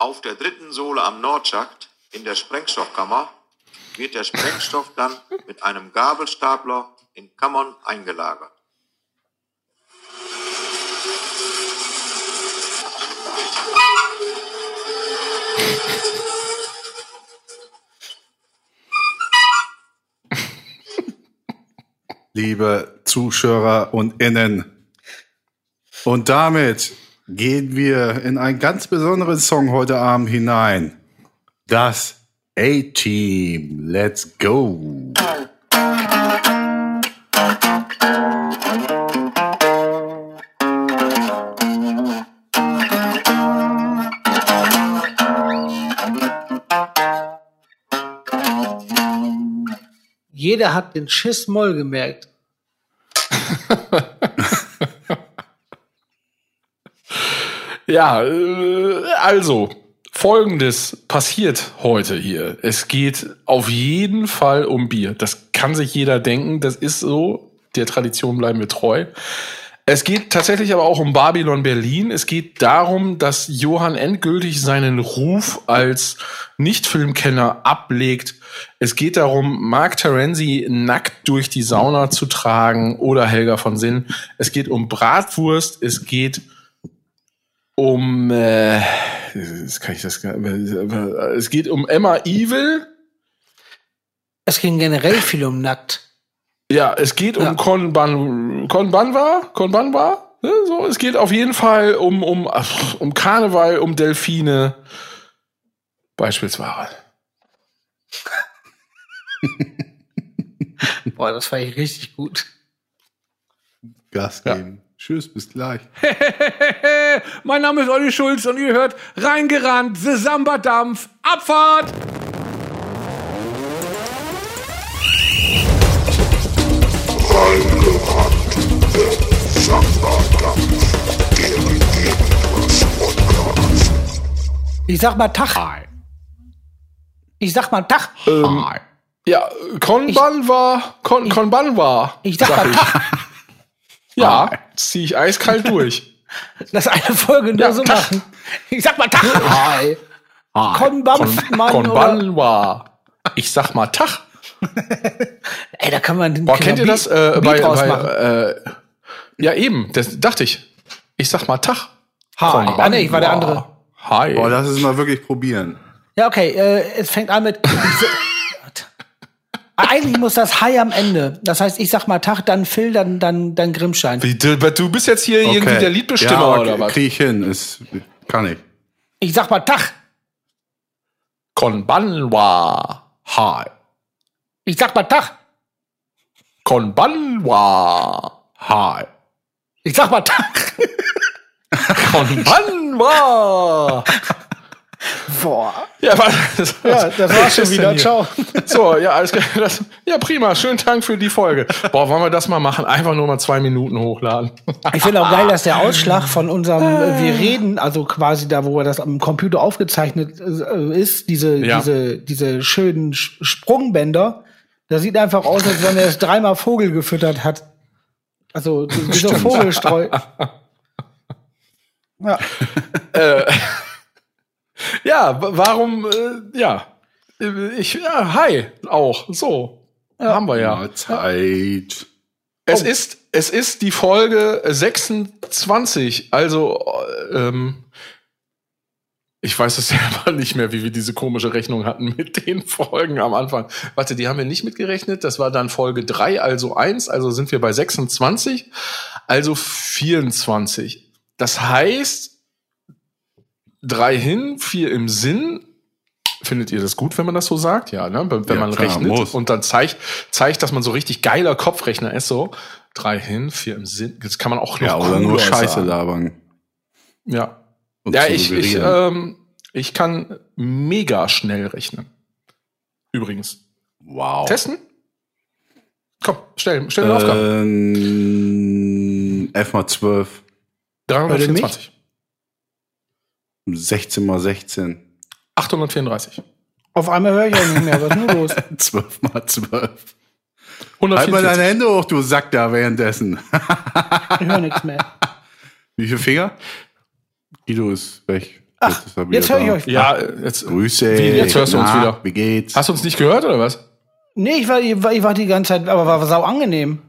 Auf der dritten Sohle am Nordschacht in der Sprengstoffkammer wird der Sprengstoff dann mit einem Gabelstapler in Kammern eingelagert. Liebe Zuschauer und Innen. Und damit gehen wir in einen ganz besonderen Song heute Abend hinein. Das A-Team. Let's go. Jeder hat den Schiss Moll gemerkt. Ja, äh, also, folgendes passiert heute hier. Es geht auf jeden Fall um Bier. Das kann sich jeder denken. Das ist so. Der Tradition bleiben wir treu. Es geht tatsächlich aber auch um Babylon Berlin. Es geht darum, dass Johann endgültig seinen Ruf als Nicht-Filmkenner ablegt. Es geht darum, Mark Terenzi nackt durch die Sauna zu tragen oder Helga von Sinn. Es geht um Bratwurst. Es geht um, äh, das kann ich das, es geht um Emma Evil. Es ging generell viel um nackt. Ja, es geht um Ja. Konban, Konbanwa, Konbanwa. Ne, so, es geht auf jeden Fall um um um Karneval, um Delfine beispielsweise. Boah, das war ich richtig gut. Gas Ja. Tschüss, bis gleich. mein Name ist Olli Schulz und ihr hört Reingerannt, The Samba Dampf, Abfahrt! Ich sag mal Tag. Ich sag mal Tag. Ähm, ja, Konbanwa, Kon, Konbanwa. Ich sag mal Tag. Ja, zieh ich eiskalt durch. Lass eine Folge nur Ja, so machen. Ich sag mal Tag. Hi. Konbampf, Mann. Oder, Konbanwa. Ich sag mal Tach. ey, da kann man den Boah, kennt ihr das äh, bei, bei äh, ja eben, das dachte ich. Ich sag mal Tach. Hi. Ah, nee, ich war der andere. Hi. Boah, lass es mal wirklich probieren. Ja, okay, äh, es fängt an mit. Eigentlich muss das Hi am Ende. Das heißt, ich sag mal Tag, dann Phil, dann, dann, dann Grimmschein. Wie, du, du bist jetzt hier irgendwie der Liedbestimmer ja, okay, oder was? Krieg ich hin, ist, kann ich. Ich sag mal Tag. Konbanwa. Hi. Ich sag mal Tag. Konbanwa. Hi. Ich sag mal Tag. Konbanwa. Boah. ja, was, Ja, das war's schon wieder. Ciao. So, ja, alles klar. Das, ja, prima. Schönen Dank für die Folge. Boah, wollen wir das mal machen? Einfach nur mal zwei Minuten hochladen. Ich finde auch geil, dass der Ausschlag von unserem äh, Wir reden, also quasi da, wo das am Computer aufgezeichnet äh, ist, diese, Ja. diese, diese schönen Sch- Sprungbänder, das sieht einfach aus, als wenn er es dreimal Vogel gefüttert hat. Also wie so Vogelstreu. Ja. Ja, wa- warum, äh, ja. Ich, ja, hi, auch. So. Haben wir ja. Mahlzeit. Es ist, es ist die Folge 26. Also, äh, ähm, ich weiß es selber nicht mehr, wie wir diese komische Rechnung hatten mit den Folgen am Anfang. Warte, die haben wir nicht mitgerechnet. Das war dann Folge 3, also 1. Also sind wir bei 26. Also 24. Das heißt, drei hin, vier im Sinn. Findet ihr das gut, wenn man das so sagt? Ja, ne? Wenn, Ja, man klar, rechnet muss. und dann zeigt, zeigt, dass man so richtig geiler Kopfrechner ist, so. Drei hin, vier im Sinn. Das kann man auch noch Ja, oder nur Scheiße sagen. labern. Ja. und Ja, ich, ich, ähm, ich kann mega schnell rechnen. Übrigens. wow. Testen? Komm, stell, stell eine Aufgabe. Ähm, F mal 12. 324. 16 mal 16. 834. Auf einmal höre ich auch nicht mehr. Was ist denn los? 12 mal 12. Halt mal 144. deine Hände hoch, du Sack da währenddessen. Ich höre nichts mehr. Wie viele Finger? Guido ist weg. Ach, jetzt höre ich da. euch. Ja, jetzt. Grüße. Wie, jetzt hörst du uns wieder. Wie geht's? Hast du uns nicht gehört oder was? Nee, ich war, ich war, ich war die ganze Zeit, aber war sau angenehm.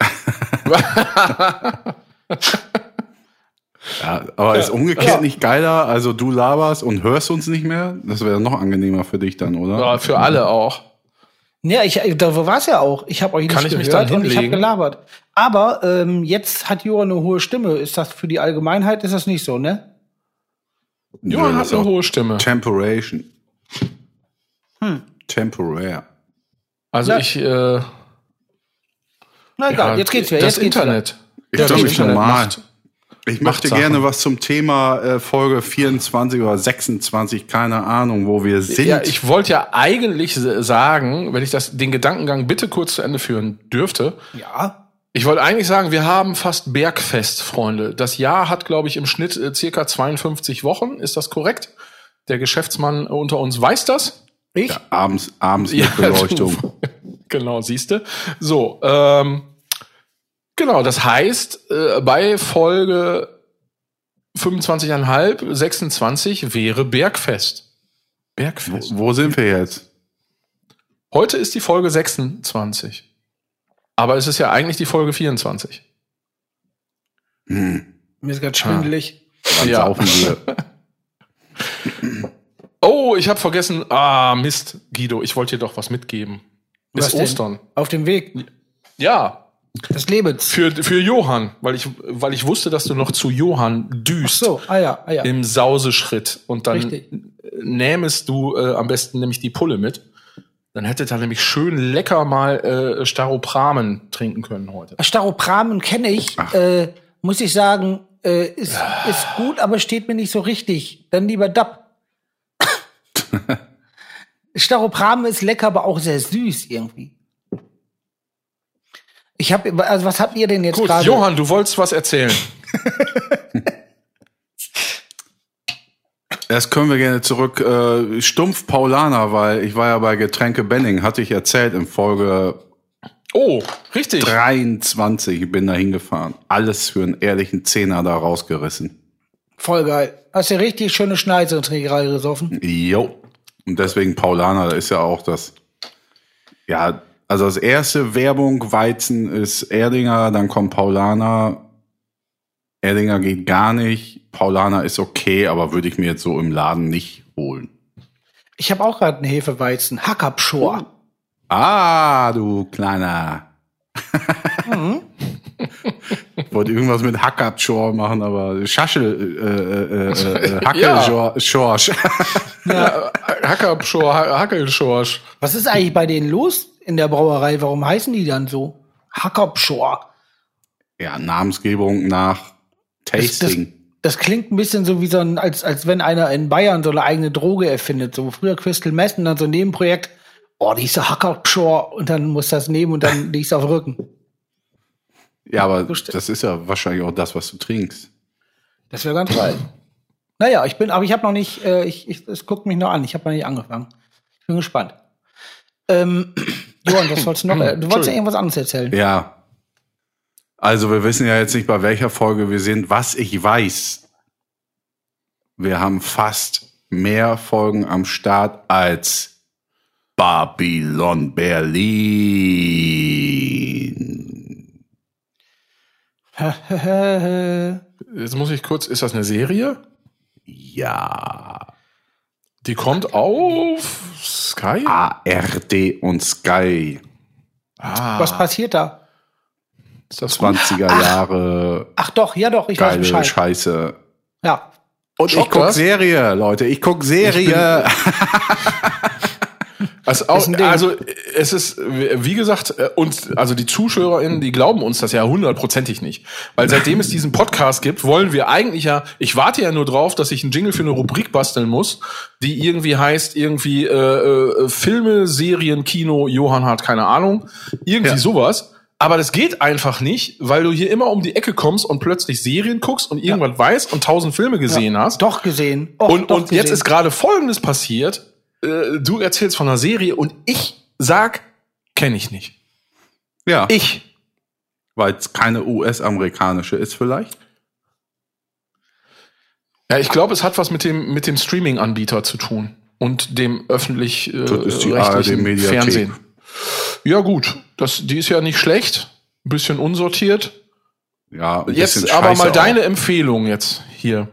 Ja, aber ist umgekehrt nicht geiler? Also du laberst und hörst uns nicht mehr? Das wäre noch angenehmer für dich dann, oder? Ja, für alle auch. Ja, ich, da war es ja auch. Ich habe euch nicht Kann ich mich gehört und ich habe gelabert. Aber ähm, jetzt hat Johann eine hohe Stimme. Ist das für die Allgemeinheit? Ist das nicht so, ne? Johann Nö, hat eine hohe Stimme. Temporation. Hm. Temporär. Also Ja. ich. Äh, Na egal, ja, jetzt geht's wieder. Das Jetzt geht's Internet. Ich Ja, glaube, das ich Internet normal. macht- Ich möchte Sachen. gerne was zum Thema äh, Folge 24 oder 26, keine Ahnung, wo wir sind. Ja, ich wollte ja eigentlich sagen, wenn ich das, den Gedankengang bitte kurz zu Ende führen dürfte. Ja. Ich wollte eigentlich sagen, wir haben fast Bergfest, Freunde. Das Jahr hat, glaube ich, im Schnitt äh, circa 52 Wochen. Ist das korrekt? Der Geschäftsmann unter uns weiß das. Ich? abends, abends Ja, mit Beleuchtung. du- genau, siehste. So, ähm, genau, das heißt, äh, bei Folge 25,5, 26 wäre Bergfest. Wo, Bergfest. wo sind wir jetzt? Heute ist die Folge 26. Aber es ist ja eigentlich die Folge 24. Hm, Mir ist ganz schwindelig. wann Ja. Oh, ich habe vergessen. Ah, Mist, Guido, ich wollte dir doch was mitgeben. Was Ist denn? Ostern. Auf dem Weg Ja, des Lebens. für, für Johann, weil ich, weil ich wusste, dass du noch zu Johann düst. So, ah ja, ah ja. im Sauseschritt und dann Richtig. nähmest du äh, am besten nämlich die Pulle mit. Dann hättet ihr nämlich schön lecker mal äh, Staropramen trinken können heute. Staropramen kenne ich, äh, muss ich sagen, äh, ist, ist gut, aber steht mir nicht so richtig. Dann lieber DAP. Staropramen ist lecker, aber auch sehr süß irgendwie. Ich habe, also was habt ihr denn jetzt Gut, gerade? Johann, du wolltest was erzählen. Das können wir gerne zurück. Äh, Stumpf Paulaner, weil ich war ja bei Getränke Benning, hatte ich erzählt in Folge Oh, richtig. 23. Ich bin da hingefahren. Alles für einen ehrlichen Zehner da rausgerissen. Voll geil. Hast du richtig schöne Schneise gerade gesoffen? Jo. Und deswegen Paulaner, da ist ja auch das. Ja, also das erste Werbung Weizen ist Erdinger, dann kommt Paulaner. Erdinger geht gar nicht. Paulaner ist okay, aber würde ich mir jetzt so im Laden nicht holen. Ich habe auch gerade einen Hefeweizen. Hackabschor. Ah, du kleiner. Wollte irgendwas mit Hackabschor machen, aber Schaschel, äh, äh, äh, äh, Ja. Hackelschorsch. Ja, Hackerschor, Hackelschorsch. Was ist eigentlich bei denen los in der Brauerei? Warum heißen die dann so? Hackabschor. ja, Namensgebung nach Tasting. Das klingt ein bisschen so wie so ein, als, als wenn einer in Bayern so eine eigene Droge erfindet. So früher Crystal Meth und dann so ein Nebenprojekt. Oh, die ist Hackabschor und dann muss das nehmen und dann liegst du auf Rücken. Ja, aber das ist ja wahrscheinlich auch das, was du trinkst. Das wäre ganz geil. Naja, ich bin, aber ich habe noch nicht, äh, ich, ich, es guckt mich noch an. Ich habe noch nicht angefangen. Ich bin gespannt. Ähm, Johann, was wolltest du noch? Äh, du wolltest ja irgendwas anderes erzählen. Ja. Also wir wissen ja jetzt nicht, bei welcher Folge wir sind. Was ich weiß, wir haben fast mehr Folgen am Start als Babylon Berlin. Jetzt muss ich kurz, ist das eine Serie? Ja. Die kommt auf Sky? ARD und Sky. Ah, Was passiert da? ist das gut? 20er Jahre. Ach doch, ja doch, ich weiß Geile Bescheid. Scheiße. Ja. Und ich guck? Serie, Leute. Ich guck Serie. Also, auch, also es ist, wie gesagt, äh, und also die ZuschauerInnen, die glauben uns das ja hundertprozentig nicht. Weil seitdem es diesen Podcast gibt, wollen wir eigentlich ja, ich warte ja nur drauf, dass ich einen Jingle für eine Rubrik basteln muss, die irgendwie heißt, irgendwie äh, äh, Filme, Serien, Kino, Johann hat keine Ahnung, irgendwie Ja. sowas. Aber das geht einfach nicht, weil du hier immer um die Ecke kommst und plötzlich Serien guckst und irgendwas weißt und tausend Filme gesehen hast. Doch gesehen. Och, Und, doch und jetzt gesehen. ist gerade Folgendes passiert. Äh, du erzählst von einer Serie und ich sag, kenne ich nicht. ja, Ich. weil es keine US-amerikanische ist vielleicht. Ja, ich glaube, es hat was mit dem, mit dem Streaming-Anbieter zu tun und dem öffentlich äh, rechtlichen. Fernsehen. Ja, gut. Das, die ist ja nicht schlecht. Ein bisschen unsortiert. Ja, ein Jetzt aber mal auch. deine Empfehlung jetzt hier.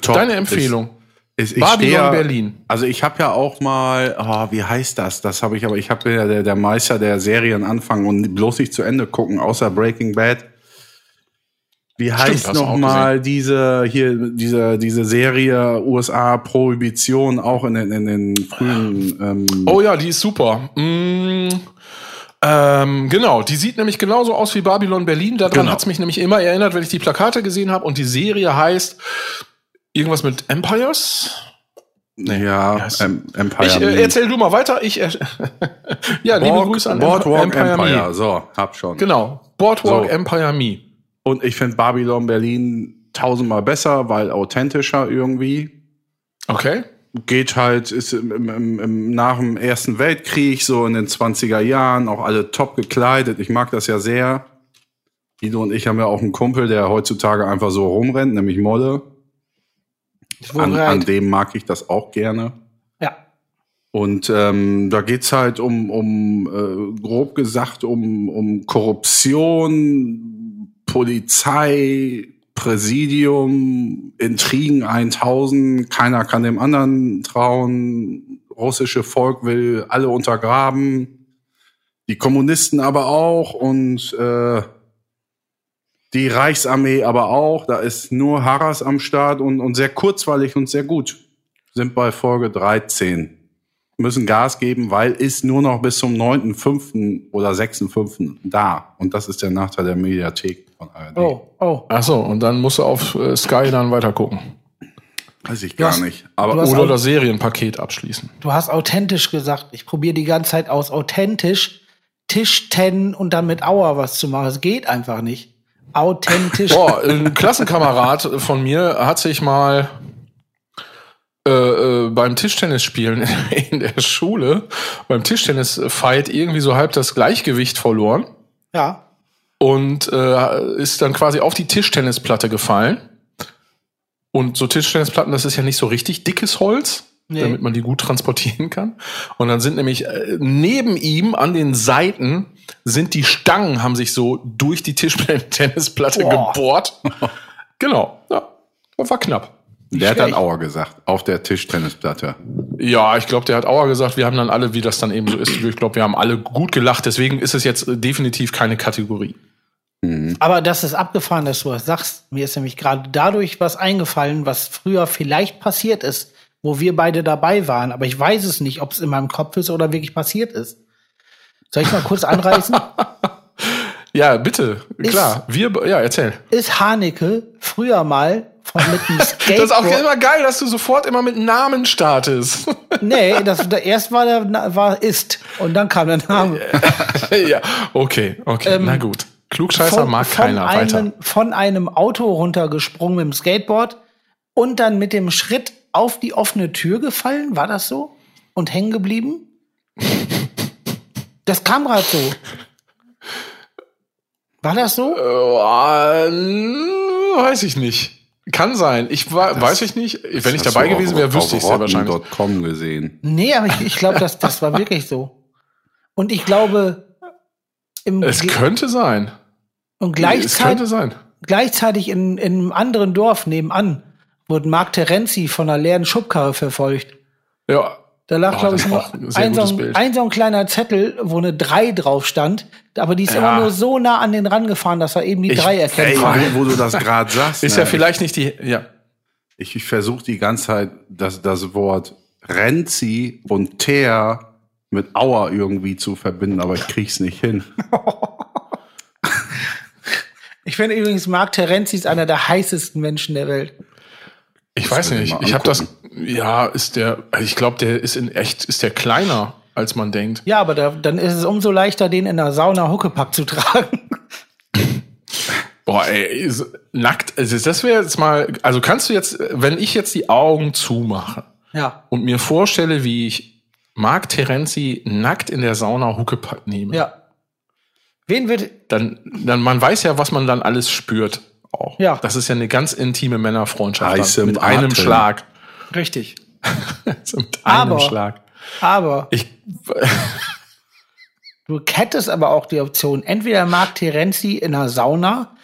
Top. Deine Empfehlung. Ist, ich Babylon stehe- Berlin. Also ich habe ja auch mal, oh, wie heißt das? Das habe ich aber, ich habe ja der, der Meister der Serien anfangen und bloß nicht zu Ende gucken, außer Breaking Bad. Wie heißt hast du noch auch mal diese hier diese diese Serie USA Prohibition auch in den in den frühen ähm, Oh ja, die ist super. Mm, ähm, genau, die sieht nämlich genauso aus wie Babylon Berlin. Daran Genau. hat's mich nämlich immer erinnert, wenn ich die Plakate gesehen habe. Und die Serie heißt irgendwas mit Empires. ja yes. Empire. Ich, äh, erzähl du mal weiter. Ich, äh, ja, liebe Board- Grüße an Boardwalk Empire. Me. So, hab schon. Genau, Boardwalk So. Empire Me. Und ich finde Babylon Berlin tausendmal besser, weil authentischer irgendwie. Okay. geht halt, ist im, im, im, im, nach dem Ersten Weltkrieg, so in den 20er Jahren, auch alle top gekleidet. Ich mag das ja sehr. Guido und ich haben ja auch einen Kumpel, der heutzutage einfach so rumrennt, nämlich Molle. An, an dem mag ich das auch gerne. Ja. Und ähm, da geht's halt um, um äh, grob gesagt, um, um Korruption, Polizei, Präsidium, Intrigen 1000, keiner kann dem anderen trauen, russische Volk will alle untergraben, die Kommunisten aber auch und äh, die Reichsarmee aber auch, da ist nur Harras am Start und, und sehr kurzweilig und sehr gut. Sind bei Folge 13 müssen Gas geben, weil ist nur noch bis zum 9.5. oder 6.5. da. Und das ist der Nachteil der Mediathek von ARD. Oh, oh. Ach so, und dann musst du auf äh, Sky dann weiter gucken. Weiß ich gar hast- nicht. Aber Oder das Serienpaket abschließen. Du hast authentisch gesagt. Ich probiere die ganze Zeit aus authentisch Tisch ten und dann mit Auer was zu machen. Es geht einfach nicht. Authentisch. Boah, ein Klassenkamerad von mir hat sich mal äh, äh, beim Tischtennisspielen in der Schule, beim Tischtennis-Fight irgendwie so halb das Gleichgewicht verloren Ja. und äh, ist dann quasi auf die Tischtennisplatte gefallen. Und so Tischtennisplatten, das ist ja nicht so richtig dickes Holz, Nee. damit man die gut transportieren kann. Und dann sind nämlich äh, neben ihm an den Seiten sind die Stangen, haben sich so durch die Tischtennisplatte gebohrt. genau, ja, das war knapp. der hat dann. Auer gesagt, auf der Tischtennisplatte. Ja, ich glaube, der hat Auer gesagt, wir haben dann alle, wie das dann eben so ist, ich glaube, wir haben alle gut gelacht, deswegen ist es jetzt äh, definitiv keine Kategorie. Aber das ist abgefahren, dass du das sagst. Mir ist nämlich gerade dadurch was eingefallen, was früher vielleicht passiert ist, wo wir beide dabei waren. Aber ich weiß es nicht, ob es in meinem Kopf ist oder wirklich passiert ist. Soll ich mal kurz anreißen? Ja, bitte, klar. Wir, ja, erzähl. ist Haneke früher mal von mit dem Das ist auch Skateboard. immer geil, dass du sofort immer mit Namen startest. nee, das, da, erst war der war ist und dann kam der Name. ja, okay, okay, na gut. Klugscheißer mag keiner. einem, Weiter. von einem Auto runtergesprungen mit dem Skateboard und dann mit dem Schritt auf die offene Tür gefallen. War das so? Und hängen geblieben? Das kam gerade so. War das so? Äh, weiß ich nicht. Kann sein. Ich war, weiß ich nicht. Wenn ich dabei gewesen wäre, wüsste ich es ja wahrscheinlich. Rotten.com gesehen. Nee, aber ich, ich glaube, das, das war wirklich so. Und ich glaube, im Es könnte sein. und Es könnte gleichzeitig, sein. gleichzeitig in, in einem anderen Dorf nebenan wurde Mark Terenzi von einer leeren Schubkarre verfolgt. Ja. Da lag, Oh, glaube ich, nur auch ein so, ein, ein so ein kleiner Zettel, wo eine 3 drauf stand. Aber die ist Ja. immer nur so nah an den rangefahren, dass er eben die Ich- 3 erkennt. Ey, wo, wo du das gerade sagst. Ist ne, ja vielleicht nicht die, ja. Ich, ich versuche die ganze Zeit das, das Wort Renzi und Teer mit Auer irgendwie zu verbinden, aber ich krieg's nicht hin. Ich finde übrigens, Mark Terenzi ist einer der heißesten Menschen der Welt. Ich weiß will ich nicht. Ich habe das, ja, ist der, also ich glaube, der ist in echt, ist der kleiner, als man denkt. Ja, aber da, dann ist es umso leichter, den in der Sauna Huckepack zu tragen. Boah, ey, ist- nackt, also das wäre jetzt mal, also kannst du jetzt, wenn ich jetzt die Augen zumache Ja, und mir vorstelle, wie ich Mark Terenzi nackt in der Sauna Huckepack nehme, ja. Wen wird, dann, dann, man weiß ja, was man dann alles spürt auch. Ja. Das ist ja eine ganz intime Männerfreundschaft. Heißem dann, mit einem Atem. Schlag. Richtig. mit einem Aber- Schlag. Aber Ich, du hättest aber auch die Option, entweder Mark Terenzi in einer Sauna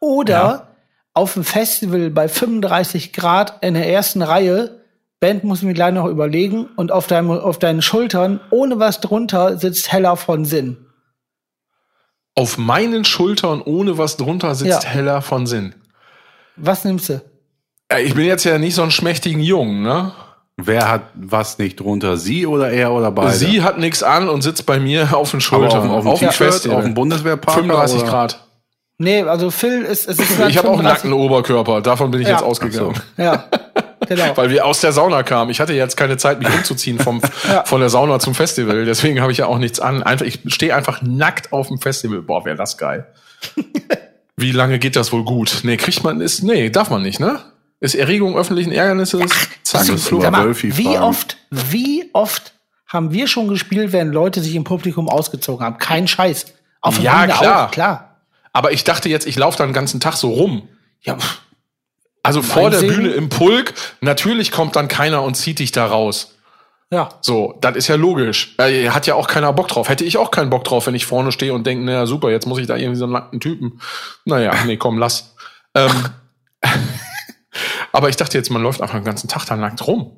oder Ja. auf dem Festival bei 35 Grad in der ersten Reihe. Band muss ich mir gleich noch überlegen. Und auf, deinem, auf deinen Schultern, ohne was drunter, sitzt Hella von Sinn. Auf meinen Schultern ohne was drunter sitzt Ja. heller von Sinn. Was nimmst du? Ich bin jetzt ja nicht so ein schmächtigen Jungen, ne? Wer hat was nicht drunter? Sie oder er oder beide? Sie hat nichts an und sitzt bei mir auf den Aber Schultern. auf, auf dem T-Shirt, auf dem Bundeswehrparker? 35 oder? Grad. Nee, also Phil ist, es ist Ich habe auch einen 35 nackten Oberkörper, davon bin ich Ja. jetzt ausgegangen. Ja, genau. Weil wir aus der Sauna kamen. Ich hatte jetzt keine Zeit, mich umzuziehen vom, von der Sauna zum Festival. Deswegen habe ich ja auch nichts an. Einfach, ich stehe einfach nackt auf dem Festival. Boah, wäre das geil. Wie lange geht das wohl gut? Nee, kriegt man, ist, nee, darf man nicht, ne? Ist Erregung öffentlichen Ärgernisses? Zack, Flur. ist Sag mal, Wölfi wie oft, wie oft haben wir schon gespielt, wenn Leute sich im Publikum ausgezogen haben? Kein Scheiß. Auf Ja, klar. Auch, klar. Aber ich dachte jetzt, ich laufe da den ganzen Tag so rum. Ja, Also vor der Segen. Bühne im Pulk, natürlich kommt dann keiner und zieht dich da raus. ja. So, das ist ja logisch. Äh, hat ja auch keiner Bock drauf. Hätte ich auch keinen Bock drauf, wenn ich vorne stehe und denke, naja, super, jetzt muss ich da irgendwie so einen nackten Typen. Naja, nee, komm, lass. Ähm, aber ich dachte jetzt, man läuft einfach den ganzen Tag da nackt rum.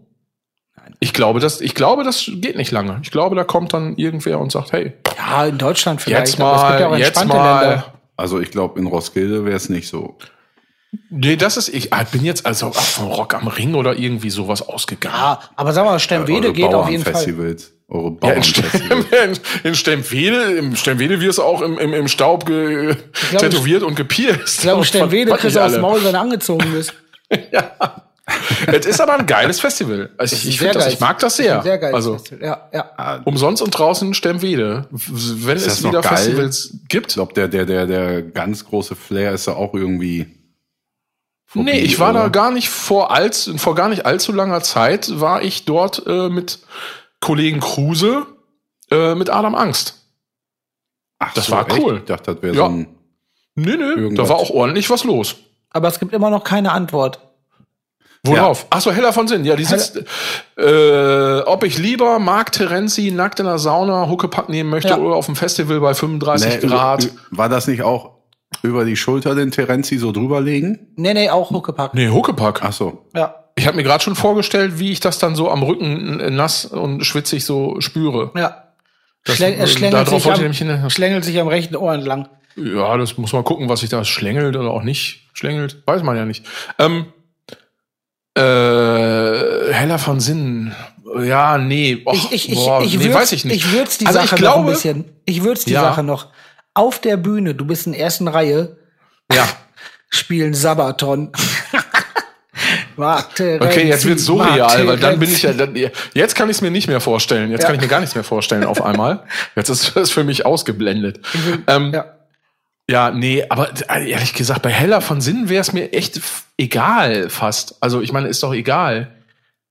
Ich glaube, das, ich glaube, das geht nicht lange. Ich glaube, da kommt dann irgendwer und sagt, hey, ja, in Deutschland vielleicht. jetzt aber es gibt ja auch mal, jetzt mal. Länder. Also ich glaube, in Roskilde wäre es nicht so. Nee, das ist, ich ah, bin jetzt also von Rock am Ring oder irgendwie sowas ausgegangen. Ja, aber sag mal, Sternwede Eure geht auf jeden Fall. Bauernfestivals. Eure Ja, in. Stem, in Stempwede, im Stempwede wirst du auch im, im, im Staub ge, glaube, tätowiert und gepierst. Ich glaube, was kriegst du aufs alle. Maul, wenn du angezogen bist. Es ist aber ein geiles Festival. Also ich, ich, das, ich mag das sehr. Sehr geil. Also Ja, ja. umsonst und draußen Stempwede. Wenn Ist es wieder? Festivals Ich gibt. glaube, der, der, der, der ganz große Flair ist ja auch irgendwie. Vorbei, Nee, ich war da oder? gar nicht vor als, vor gar nicht allzu langer Zeit war ich dort äh, mit Kollegen Kruse äh, mit Adam Angst. Ach das war echt? cool. Ich dachte, das wäre Ja. so ein. Nö, nö, Irgendwas. da war auch ordentlich was los. Aber es gibt immer noch keine Antwort. Worauf? Ach so, Hella von Sinn. Ja, die sitzt. Äh, ob ich lieber Mark Terenzi nackt in der Sauna Huckepack nehmen möchte Ja. oder auf dem Festival bei 35 Nee, Grad. War das nicht auch über die Schulter den Terenzi so drüberlegen? Nee, nee, auch Huckepack. Nee, Huckepack. Ach so. Ja, Ich habe mir gerade schon vorgestellt, wie ich das dann so am Rücken nass und schwitzig so spüre. ja. Das- Schläng, es äh, schlängelt, sich ich am, hin- schlängelt sich am rechten Ohr entlang. Ja, das muss man gucken, was sich da schlängelt oder auch nicht schlängelt. Weiß man ja nicht. Ähm, äh, Heller von Sinn. Ja, nee. Och, Ich, ich, ich, boah, ich, nee, würz, weiß ich nicht. Ich würz die Also Sache ich noch ein glaube- bisschen. Ich würz die Ja. Sache noch. Auf der Bühne, du bist in der ersten Reihe, Ja. spielen Sabaton. Warte, Okay, jetzt wird's so Renzi, real, weil dann bin ich ja, dann, jetzt kann ich es mir nicht mehr vorstellen. Jetzt Ja. kann ich mir gar nichts mehr vorstellen auf einmal. Jetzt ist das für mich ausgeblendet. Ähm, ja. Ja. nee, aber ehrlich gesagt, bei Heller von Sinn wäre es mir echt egal fast. Also ich meine, ist doch egal.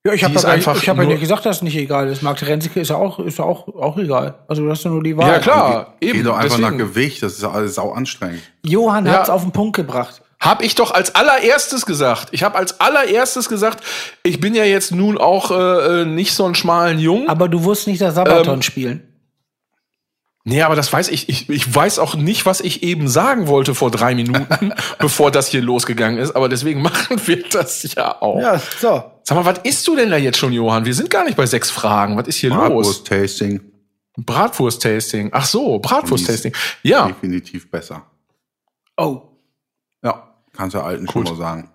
Ja, ich habe ja, einfach ich hab ja nicht gesagt, dass es nicht egal ist. Marc Terenzike ist ja auch, ist ja auch, auch egal. Also das ist ja nur die Wahl. Ja klar, Geh eben. doch einfach nach deswegen. Gewicht, das ist alles sau anstrengend. Johann Ja. hat's auf den Punkt gebracht. Hab ich doch als allererstes gesagt. Ich habe als allererstes gesagt, ich bin ja jetzt nun auch äh, äh, nicht so ein schmalen Jungen. Aber du wusstest nicht das Sabaton Ähm, spielen. Nee, aber das weiß ich. ich. Ich weiß auch nicht, was ich eben sagen wollte vor drei Minuten, bevor das hier losgegangen ist. Aber deswegen machen wir das ja auch. Ja, so. Sag mal, was isst du denn da jetzt schon, Johann? Wir sind gar nicht bei sechs Fragen. Was ist hier los? Bratwurst-Tasting, Bratwurst-Tasting. Ach so, Bratwurst-Tasting. Ja, definitiv besser. Oh. Ja, kannst du Alten schon mal sagen.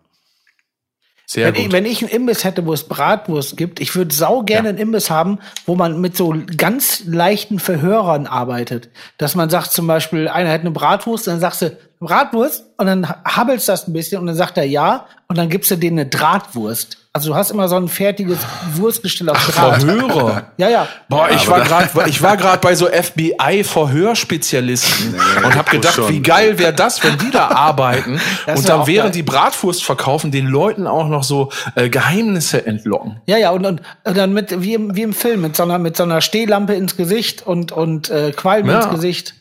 sehr Wenn ich, gut. wenn ich einen Imbiss hätte, wo es Bratwurst gibt, ich würde sau gerne einen Imbiss haben, wo man mit so ganz leichten Verhörern arbeitet. Dass man sagt zum Beispiel, einer hätte eine Bratwurst, dann sagst du, Bratwurst, und dann habbelst das ein bisschen und dann sagt er ja, und dann gibst du denen eine Drahtwurst. Also du hast immer so ein fertiges Wurstgestell auf Draht. Verhörer. Ja, ja. Boah, ich war gerade, ich war gerade bei so FBI-Verhörspezialisten und habe gedacht, schon. wie geil wäre das, wenn die da arbeiten Das und dann während geil. die Bratwurst verkaufen, den Leuten auch noch so äh, Geheimnisse entlocken. Ja, ja, und, und, und dann mit, wie im, wie im Film, mit so einer, mit so einer Stehlampe ins Gesicht und, und äh, Qualm Ja. ins Gesicht.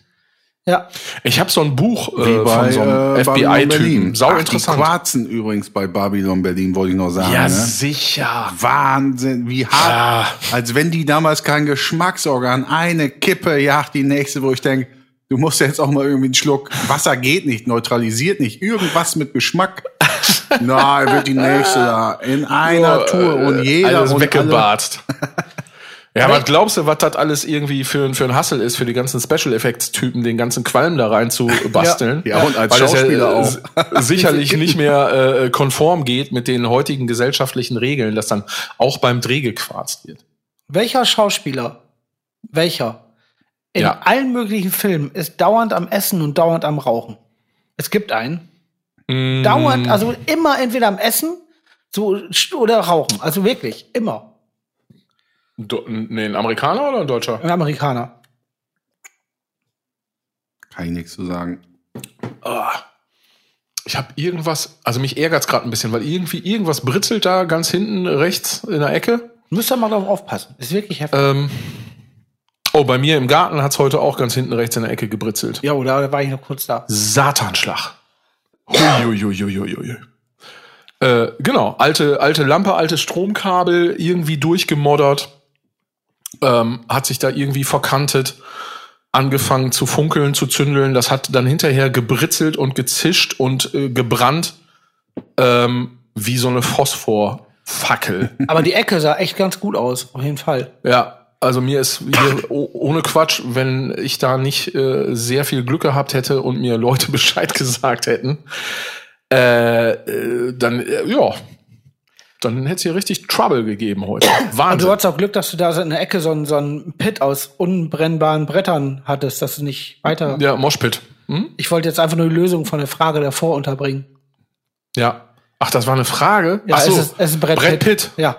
Ja. Ich habe so ein Buch äh, von so einem äh, FBI-Typen. Sau Ach, Die interessant. Quarzen übrigens bei Babylon Berlin, wollte ich noch sagen. Ja, ne? sicher. Wahnsinn, wie hart. Als wenn die damals kein Geschmacksorgan, eine Kippe jagt die nächste, wo ich denke, du musst jetzt auch mal irgendwie einen Schluck, Wasser geht nicht, neutralisiert nicht, irgendwas mit Geschmack. Nein, wird die nächste da in einer Tour und jeder äh, alles und alle, weggebarzt. Ja, was glaubst du, was das alles irgendwie für, für ein Hassel ist, für die ganzen Special Effects Typen, den ganzen Qualm da rein zu basteln? Ja, und als Weil das Schauspieler auch. sicherlich nicht mehr äh, konform geht mit den heutigen gesellschaftlichen Regeln, dass dann auch beim Dreh gequarzt wird. Welcher Schauspieler, welcher, in Ja. allen möglichen Filmen ist dauernd am Essen und dauernd am Rauchen? Es gibt einen. Mm. Dauernd, also immer entweder am Essen so, oder rauchen. Also wirklich, immer. Do, nee, ein Amerikaner oder ein Deutscher? Ein Amerikaner. Kann ich nichts zu sagen. Ah. Ich habe irgendwas, also mich ärgert's gerade ein bisschen, weil irgendwie irgendwas britzelt da ganz hinten rechts in der Ecke. Müsst ihr mal drauf aufpassen. Ist wirklich heftig. Ähm, oh, bei mir im Garten hat's heute auch ganz hinten rechts in der Ecke gebritzelt. ja, da war ich noch kurz da. Satanschlag. Huiuiuiuiui. Äh, genau, alte, alte Lampe, altes Stromkabel, irgendwie durchgemoddert, ähm, hat sich da irgendwie verkantet, angefangen zu funkeln, zu zündeln. Das hat dann hinterher gebritzelt und gezischt und äh, gebrannt, ähm, wie so eine Phosphorfackel. Aber die Ecke sah echt ganz gut aus, auf jeden Fall. Ja, also mir ist hier oh- ohne Quatsch, wenn ich da nicht äh, sehr viel Glück gehabt hätte und mir Leute Bescheid gesagt hätten, äh, äh, dann äh, ja, dann hätte es hier richtig Trouble gegeben heute. Und du Wahnsinn. hattest auch Glück, dass du da so in der Ecke so einen, so einen Pit aus unbrennbaren Brettern hattest, dass du nicht weiter. Ja, Moshpit. Hm? Ich wollte jetzt einfach nur die Lösung von der Frage davor unterbringen. Ja. Ach, das war eine Frage. Ja, Ach so. es ist, es ist Brett, Brett Pitt. Pitt. Ja.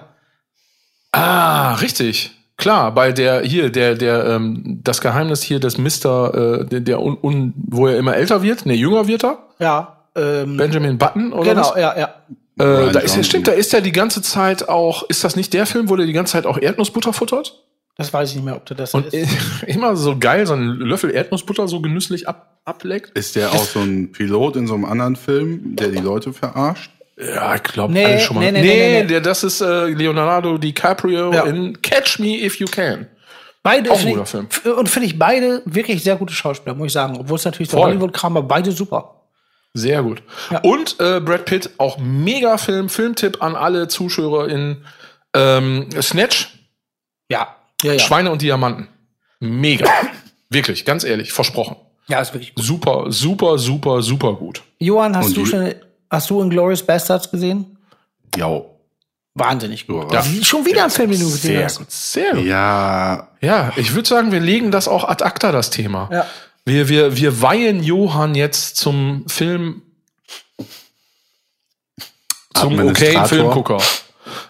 Ah, richtig. Klar, bei der hier der der ähm, das Geheimnis hier des Mister, äh, der, der un, un, wo er immer älter wird, ne jünger wird er, Ja. Ähm, Benjamin Button oder genau, was? ja, ja. Äh, da ist ja, stimmt, da ist er die ganze Zeit auch, ist das nicht der Film, wo der die ganze Zeit auch Erdnussbutter futtert? Das weiß ich nicht mehr, ob du das Und ist. immer so geil, so einen Löffel Erdnussbutter so genüsslich ab, ableckt? Ist der auch so ein Pilot in so einem anderen Film, der die Leute verarscht? Ja, ich glaube, Nee, alle schon mal. nee, Nee, nee, nee, nee. Der, das ist äh, Leonardo DiCaprio Ja. in Catch Me If You Can. Beide auch ein guter ich, Film. Und finde ich beide wirklich sehr gute Schauspieler, muss ich sagen. Obwohl es natürlich so Voll. Hollywood-Kram, aber beide super. Sehr gut. Ja. Und äh, Brad Pitt, auch mega Film, Filmtipp an alle Zuschauer in ähm, Snatch, Ja. Ja, ja. Schweine und Diamanten. Mega. Wirklich, ganz ehrlich, versprochen. Ja, ist wirklich gut. Super, super, super, super gut. Johann, hast Und du schon, hast du Inglourious Bastards gesehen? Ja. Wahnsinnig gut. Ja. Schon wieder ein Film, den du gesehen Sehr hast. gut, sehr gut. Ja, Ja, ich würde sagen, wir legen das auch ad acta, das Thema. Ja. Wir, wir, wir weihen Johann jetzt zum Film, zum okayen. Filmgucker.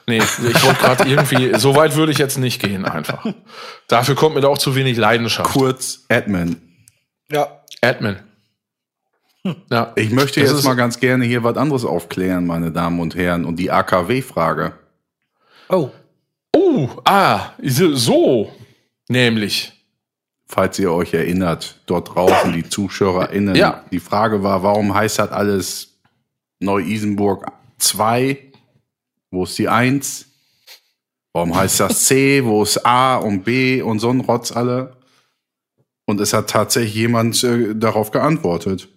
Nee, ich wollte gerade irgendwie, so weit würde ich jetzt nicht gehen einfach. Dafür kommt mir da auch zu wenig Leidenschaft. kurz Admin. Ja. Admin. Ja, Ich möchte Das jetzt mal ganz gerne hier was anderes aufklären, meine Damen und Herren, und die AKW-Frage. Oh. Oh, ah, so. Nämlich. Falls ihr euch erinnert, dort draußen die ZuschauerInnen. Ja. Die Frage war, warum heißt das alles Neu-Isenburg 2? Wo ist die 1? Warum heißt das C? Wo ist A und B und so ein Rotz alle? Und es hat tatsächlich jemand äh, darauf geantwortet.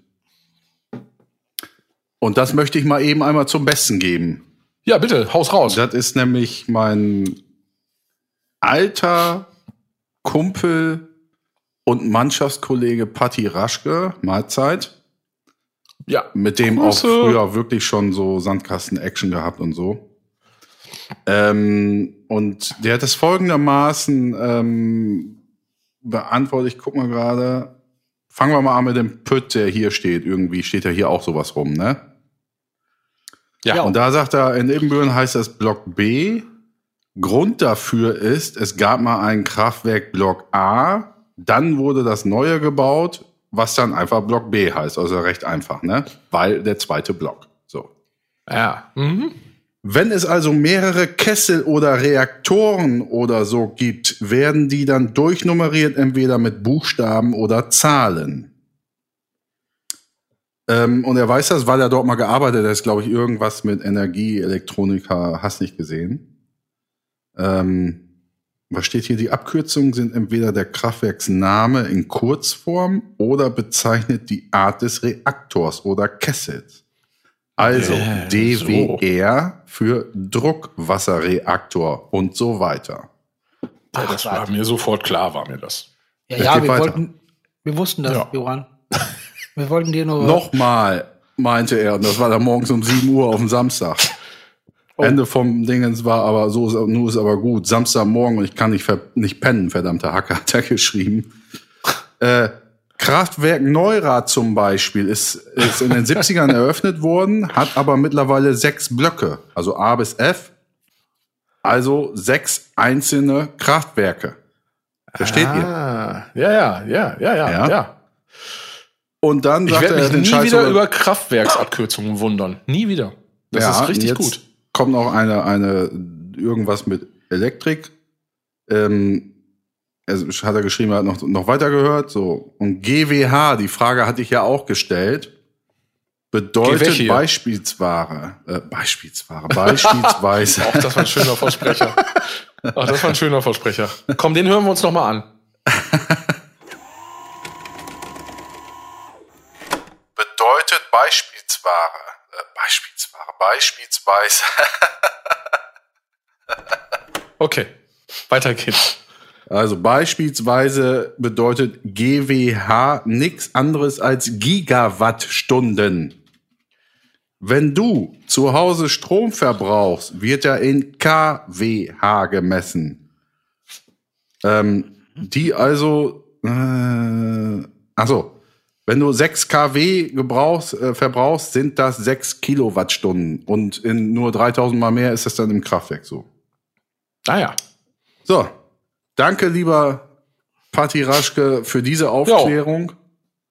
Und das möchte ich mal eben einmal zum Besten geben. Ja, bitte, haus raus. Das ist nämlich mein alter Kumpel und Mannschaftskollege Patti Raschke, Mahlzeit, Ja. mit dem Grüße. auch früher wirklich schon so Sandkasten-Action gehabt und so. Ähm, und der hat es folgendermaßen ähm, beantwortet, ich guck mal gerade. Fangen wir mal an mit dem Pütt, der hier steht. Irgendwie steht ja hier auch sowas rum, ne? Ja. Und da sagt er, in Ibbenbüren heißt das Block B. Grund dafür ist, es gab mal ein Kraftwerk Block A, dann wurde das neue gebaut, was dann einfach Block B heißt. Also recht einfach, ne? Weil der zweite Block. So. ja. Mhm. Wenn es also mehrere Kessel oder Reaktoren oder so gibt, werden die dann durchnummeriert, entweder mit Buchstaben oder Zahlen. Ähm, und er weiß das, weil er dort mal gearbeitet hat. Ist, glaube ich, irgendwas mit Energie, Elektronika, hast nicht gesehen. Ähm, was steht hier? Die Abkürzungen sind entweder der Kraftwerksname in Kurzform oder bezeichnet die Art des Reaktors oder Kessels. Also Äh, DWR für Druckwasserreaktor und so weiter. Ja, das war mir sofort klar, war mir das. Ja, ja, wir weiter. wollten, wir wussten das, Ja. Johann. Wir wollten dir nur. Nochmal, meinte er, und das war dann morgens um 7 Uhr auf dem Samstag. Ende vom Dingens war aber so, ist- nur ist aber gut. Samstagmorgen und ich kann nicht, nicht pennen, verdammter Hacker, hat er geschrieben. Äh, Kraftwerk Neurath zum Beispiel ist, ist in den 70ern eröffnet worden, hat aber mittlerweile sechs Blöcke, also A bis F, also sechs einzelne Kraftwerke. Versteht ihr? Ah, ja, ja, ja, ja, ja, Ja. ja. Und dann Ich sagt werde er mich den nie Scheiß wieder über- Kraftwerksabkürzungen wundern. Nie wieder. Das ist richtig gut. Kommt noch eine, eine, irgendwas mit Elektrik. Ähm, also hat er geschrieben, er hat noch, noch weiter gehört, so. Und GWH, die Frage hatte ich ja auch gestellt, bedeutet. Beispielsware, äh, Beispielsware, beispielsweise. Auch das war ein schöner Versprecher. Ach, das war ein schöner Versprecher. Komm, den hören wir uns noch mal an. bedeutet Beispielsware, äh, Beispielsware, beispielsweise. Okay, weiter geht's. Also beispielsweise bedeutet GWH nichts anderes als Gigawattstunden. Wenn du zu Hause Strom verbrauchst, wird er in kWh gemessen. Ähm, die also, äh, also, wenn du 6 kW gebrauchst, äh, verbrauchst, sind das 6 Kilowattstunden. Und in nur 3000 mal mehr ist das dann im Kraftwerk so. Ah ja. So, danke lieber Patti Raschke für diese Aufklärung.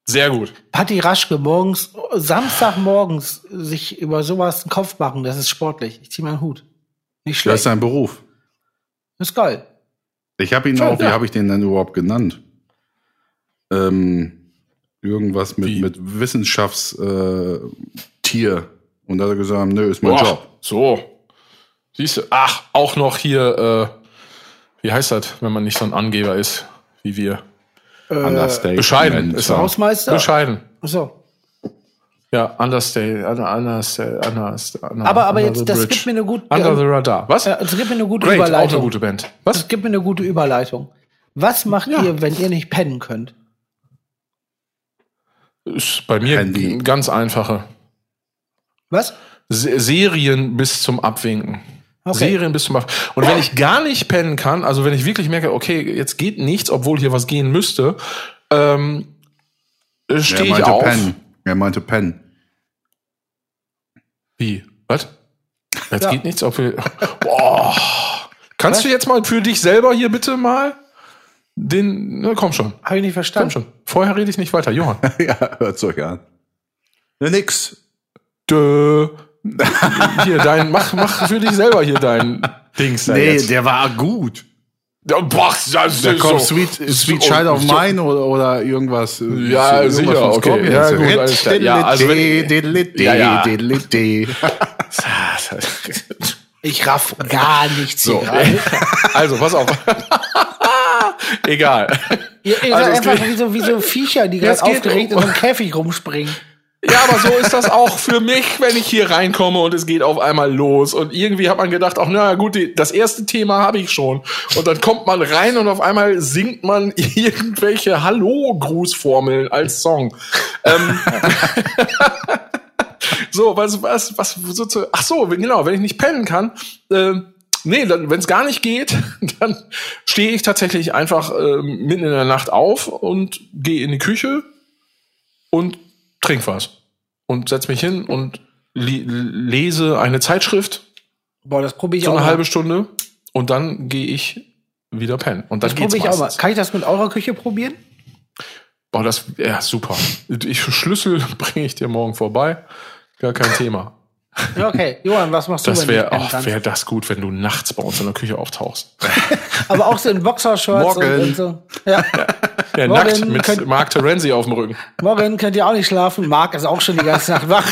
Sehr gut. Patti Raschke morgens, Samstagmorgens sich über sowas einen Kopf machen, das ist sportlich. Ich zieh meinen Hut. Nicht Das schlecht. ist sein Beruf. Das ist geil. Ich habe ihn Schön, auch, wie ja. habe ich den denn überhaupt genannt? Ähm, irgendwas mit, Wie? mit Wissenschaftstier. Äh. Und da hat er gesagt, nö, ist mein Boah, Job. So. Siehst du, ach, auch noch hier, äh, wie heißt das, wenn man nicht so ein Angeber ist wie wir? Understatement. bescheiden ist er. Hausmeister? Bescheiden. So. Ja, understay, under, understay, understay, under, Aber, aber jetzt, das gibt mir eine gute, Under the radar. Was? äh, das gibt mir eine gute Great, auch Überleitung. eine gute Band. Was? Das gibt mir eine gute Überleitung. Was macht ihr, wenn ihr nicht pennen könnt? Ist bei mir Handy. ganz einfache. Was? Se Serien bis zum Abwinken. Okay. Serien bis zum Abwinken. Und wenn ich gar nicht pennen kann, also wenn ich wirklich merke, okay, jetzt geht nichts, obwohl hier was gehen müsste, ähm, Er stehe ich auf. Pen. Er meinte Pen. Wie? Was? Jetzt Ja. geht nichts, obwohl. Boah. Kannst Was? du jetzt mal für dich selber hier bitte mal den. Na, komm schon. Habe ich nicht Komm verstanden. schon. Vorher rede ich nicht weiter. Johann. ja, hört's euch an. Ja, nix. Dö. Hier, dein, mach, mach für dich selber hier dein Dings da Nee, jetzt. der war gut. Ja, boah, das Da ist kommt so- Sweet, Sweet Child of so- Mine oder, oder irgendwas. äh, Ja, irgendwas sicher, okay. Ja, gut, alles klar. Ja, also wenn- Ja, ja. Ich raff gar nichts So. hier gerade. Also, pass auf. Egal. Ihr, ihr Also seid einfach wie so, wie so Viecher, die geht- aufgeregt in so einem Käfig rumspringen. Ja, aber so ist das auch für mich, wenn ich hier reinkomme und es geht auf einmal los. Und irgendwie hat man gedacht, ach na gut, die, das erste Thema habe ich schon. Und dann kommt man rein und auf einmal singt man irgendwelche Hallo-Grußformeln als Song. ähm, so, was, was, was, so zu, ach so, genau, wenn ich nicht pennen kann, ähm, Nee, wenn es gar nicht geht, dann stehe ich tatsächlich einfach ähm, mitten in der Nacht auf und gehe in die Küche und trink was. Und setz mich hin und lese eine Zeitschrift, Boah, das probiere ich so auch eine mal. halbe Stunde. Und dann gehe ich wieder pennen. Und dann Das probiere ich auch mal. meistens. Kann ich das mit eurer Küche probieren? Boah, das, ja, super. Ich, Schlüssel bringe ich dir morgen vorbei. Gar kein Thema. Ja, okay. Johann, was machst du, Das du wäre nicht pennen oh, wär das gut, wenn du nachts bei uns in der Küche auftauchst. Aber auch so in Boxershorts und, und so. Ja. Ja, Morgen nackt mit könnt- Mark Terenzi auf dem Rücken. Morgen könnt ihr auch nicht schlafen. Marc ist auch schon die ganze Nacht wach.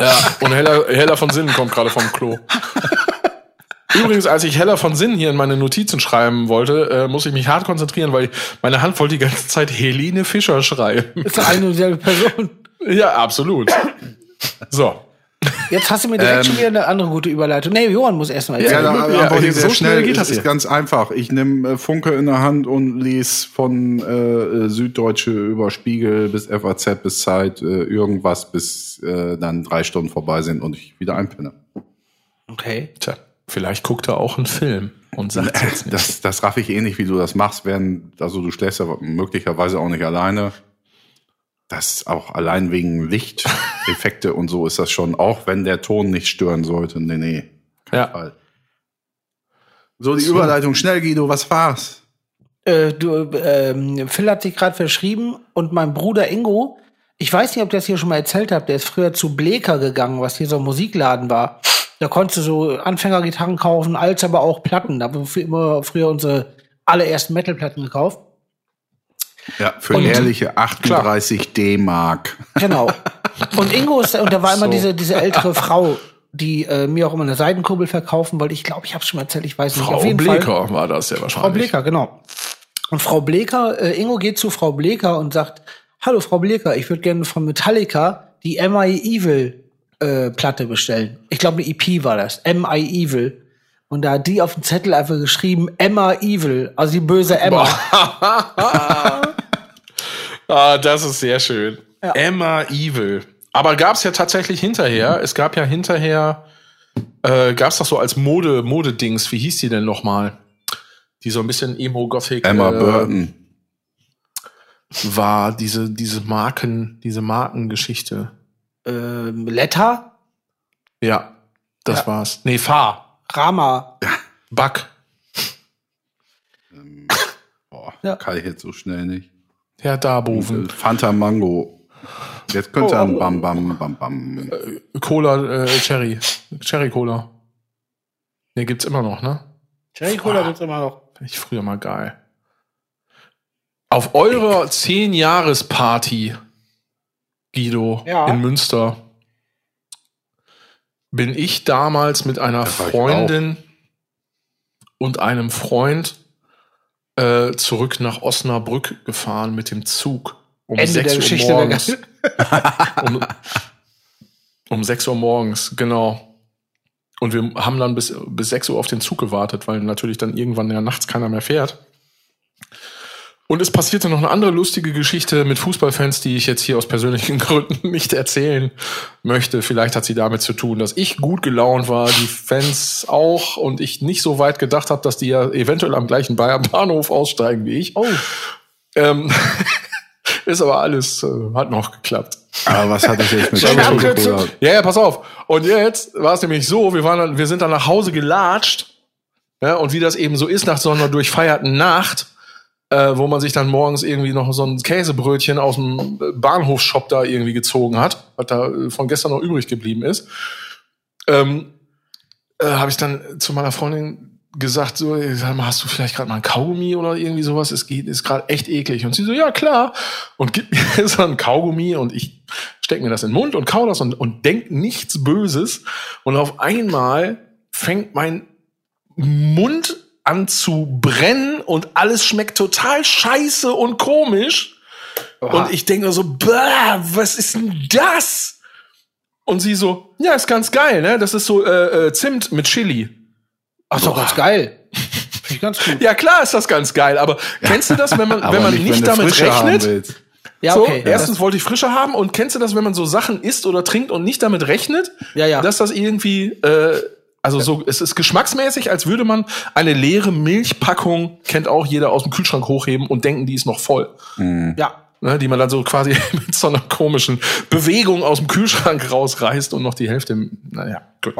Ja, und Heller, Heller von Sinnen kommt gerade vom Klo. Übrigens, als ich Heller von Sinnen hier in meine Notizen schreiben wollte, äh, muss ich mich hart konzentrieren, weil meine Hand wollte die ganze Zeit Helene Fischer schreiben. Ist doch eine und dieselbe Person. Ja, absolut. So. Jetzt hast du mir direkt Ähm, schon wieder eine andere gute Überleitung. Nee, Johann muss erst mal Ja, erzählen. da Ja, antworte ich so sehr schnell schnell. geht das das ist hier. ganz einfach. Ich nehme äh, Funke in der Hand und lese von äh, Süddeutsche über Spiegel bis FAZ bis Zeit äh, irgendwas, bis äh, dann drei Stunden vorbei sind und ich wieder einpenne. Okay. Tja, vielleicht guckt er auch einen Film und sagt jetzt nicht. Das, das raff ich eh nicht, wie du das machst, während, also du schläfst ja möglicherweise auch nicht alleine. Das auch allein wegen Lichteffekte und so ist das schon, auch wenn der Ton nicht stören sollte. Nee, nee. Ja. Fall. So, die Überleitung schnell, Guido, was war's? Äh, du, ähm, Phil hat sich gerade verschrieben und mein Bruder Ingo, ich weiß nicht, ob ich das hier schon mal erzählt habe, der ist früher zu Bleker gegangen, was hier so ein Musikladen war. Da konntest du so Anfängergitarren kaufen, als aber auch Platten. Da haben wir immer früher unsere allerersten Metalplatten gekauft. Ja, für Und- ehrliche 38 D-Mark. Genau. Und Ingo ist, und da war immer So. diese, diese ältere Frau, die äh, mir auch immer eine Seidenkurbel verkaufen wollte. Ich glaube, ich habe schon mal erzählt, ich weiß nicht. Frau Auf jeden Fall. Bleker war das ja Frau wahrscheinlich. Bleker, genau. Und Frau Bleker, äh, Ingo geht zu Frau Bleker und sagt, hallo Frau Bleker, ich würde gerne von Metallica die M.I. Evil äh, Platte bestellen. Ich glaube, eine EP war das. M.I. Evil. Und da hat die auf dem Zettel einfach geschrieben, Emma Evil, also die böse Emma. Ah, das ist sehr schön. Emma Evil. Aber gab es ja tatsächlich hinterher. Es gab ja hinterher, äh, gab es doch so als Mode, Modedings, wie hieß die denn nochmal? Die so ein bisschen Emo-Gothic Emma äh, Burton. war, diese, diese Marken, diese Markengeschichte. Ähm, Letter, Ja, das Ja. war's. Nee, Fahr. Rama. Buck. Boah, Ja. kann ich jetzt so schnell nicht. Herr Darboven. Fanta Mango. Jetzt könnte Oh, er ein oh, Bam Bam Bam Bam. Cola, äh, Cherry. Cherry Cola. Nee, gibt's immer noch, ne? Cherry Cola gibt's immer noch. Fand ich früher mal geil. Auf eurer 10-Jahres-Party, Guido, Ja. in Münster, bin ich damals mit einer Freundin und einem Freund äh, zurück nach Osnabrück gefahren mit dem Zug. Um Ende 6 der Uhr Geschichte der morgens. um, um 6 Uhr morgens, genau. Und wir haben dann bis, bis 6 Uhr auf den Zug gewartet, weil natürlich dann irgendwann ja nachts keiner mehr fährt. Und es passierte noch eine andere lustige Geschichte mit Fußballfans, die ich jetzt hier aus persönlichen Gründen nicht erzählen möchte. Vielleicht hat sie damit zu tun, dass ich gut gelaunt war, die Fans auch und ich nicht so weit gedacht habe, dass die ja eventuell am gleichen Bayern Bahnhof aussteigen wie ich. Oh, Ähm, ist aber alles, äh, hat noch geklappt. Aber was hat das jetzt mit Schöne? Ja, ja, pass auf. Und jetzt war es nämlich so, wir waren dann, wir sind dann nach Hause gelatscht. Ja, und wie das eben so ist nach so einer durchfeierten Nacht, äh, wo man sich dann morgens irgendwie noch so ein Käsebrötchen aus dem Bahnhofsshop da irgendwie gezogen hat, was da äh, von gestern noch übrig geblieben ist, ähm, äh, habe ich dann zu meiner Freundin gesagt, so, sag mal, hast du vielleicht gerade mal ein Kaugummi oder irgendwie sowas? Es geht, ist gerade echt eklig. Und sie so, ja klar. Und gibt mir so ein Kaugummi und ich steck mir das in den Mund und kau das und, und denk nichts Böses. Und auf einmal fängt mein Mund an zu brennen und alles schmeckt total scheiße und komisch. Und ich denke nur so, was ist denn das? Und sie so, ja, ist ganz geil, ne? Das ist so äh, äh, Zimt mit Chili. ach, ist doch ganz geil. Finde ich ganz gut. Ja, klar ist das ganz geil, aber kennst du das, wenn man, wenn man nicht, wenn du damit rechnet? Ja, so, okay. erstens wollte ich Frische haben und kennst du das, wenn man so Sachen isst oder trinkt und nicht damit rechnet, Ja, ja. dass das irgendwie, äh, also so, es ist geschmacksmäßig, als würde man eine leere Milchpackung, kennt auch jeder aus dem Kühlschrank hochheben und denken, die ist noch voll. ja. Ne, die man dann so quasi mit so einer komischen Bewegung aus dem Kühlschrank rausreißt und noch die Hälfte, naja, gut.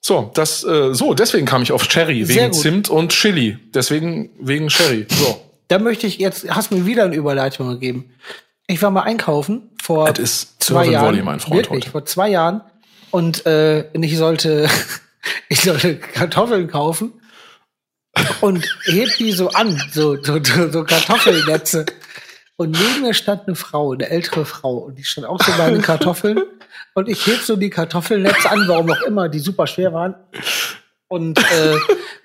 So, das, äh, so, deswegen kam ich auf Cherry, wegen. Zimt und Chili. Deswegen, wegen Cherry. So. Da möchte ich jetzt, hast mir wieder eine Überleitung gegeben. Ich war mal einkaufen vor ist zwei Jahren. Volley, mein Freund, wirklich, heute. vor zwei Jahren. Und äh, ich sollte, ich sollte Kartoffeln kaufen und heb die so an, so, so, so, Kartoffelnetze. Und neben mir stand eine Frau, eine ältere Frau, und die stand auch so bei den Kartoffeln. Und ich heb so die Kartoffelnetze an, warum auch immer, die super schwer waren. Und äh,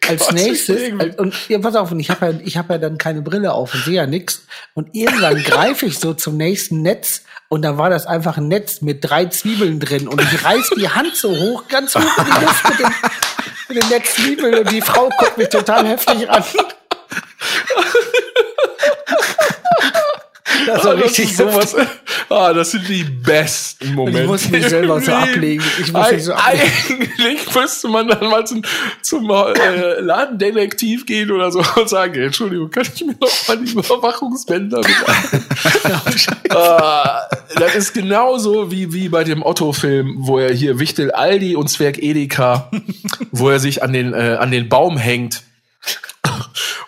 als nächstes, als, und ja, pass auf, und ich habe ja, ich habe ja dann keine Brille auf und sehe ja nix. Und irgendwann greife ich so zum nächsten Netz und da war das einfach ein Netz mit drei Zwiebeln drin. Und ich reiß die Hand so hoch, ganz hoch in die Luft mit den, mit den Netzzwiebeln und die Frau guckt mich total heftig an. Das war das richtig ist sowas. Ah, das sind die besten Momente. Ich muss mich selber so ablegen. Ich muss mich so ablegen. Eigentlich müsste man dann mal zum, zum äh, Ladendetektiv gehen oder so und sagen, Entschuldigung, kann ich mir noch mal die Überwachungsbänder mit Ah, Das ist genauso wie, wie bei dem Otto-Film, wo er hier Wichtel Aldi und Zwerg Edeka, wo er sich an den, äh, an den Baum hängt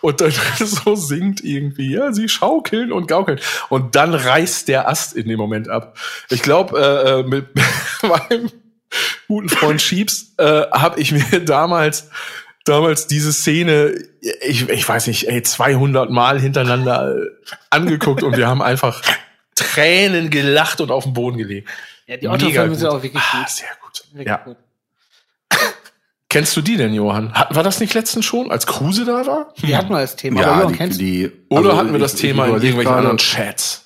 und dann so singt irgendwie, ja, sie schaukeln und gaukeln. Und dann reißt der Ast in dem Moment ab. Ich glaube, äh, äh, mit meinem guten Freund Schiebs äh, habe ich mir damals damals diese Szene, ich, ich weiß nicht, ey, 200 Mal hintereinander angeguckt und wir haben einfach Tränen gelacht und auf den Boden gelegt. Ja, die Otto-Filme sind auch wirklich Ah, gut. sehr gut. Wirklich Ja. gut. Kennst du die denn, Johann? Hatten wir das nicht letztens schon, als Kruse da war? Die hatten wir als Thema. Ja, aber Johann, die, kennst du? die, Oder also hatten wir das ich- Thema ich in irgendwelchen gerade- anderen Chats?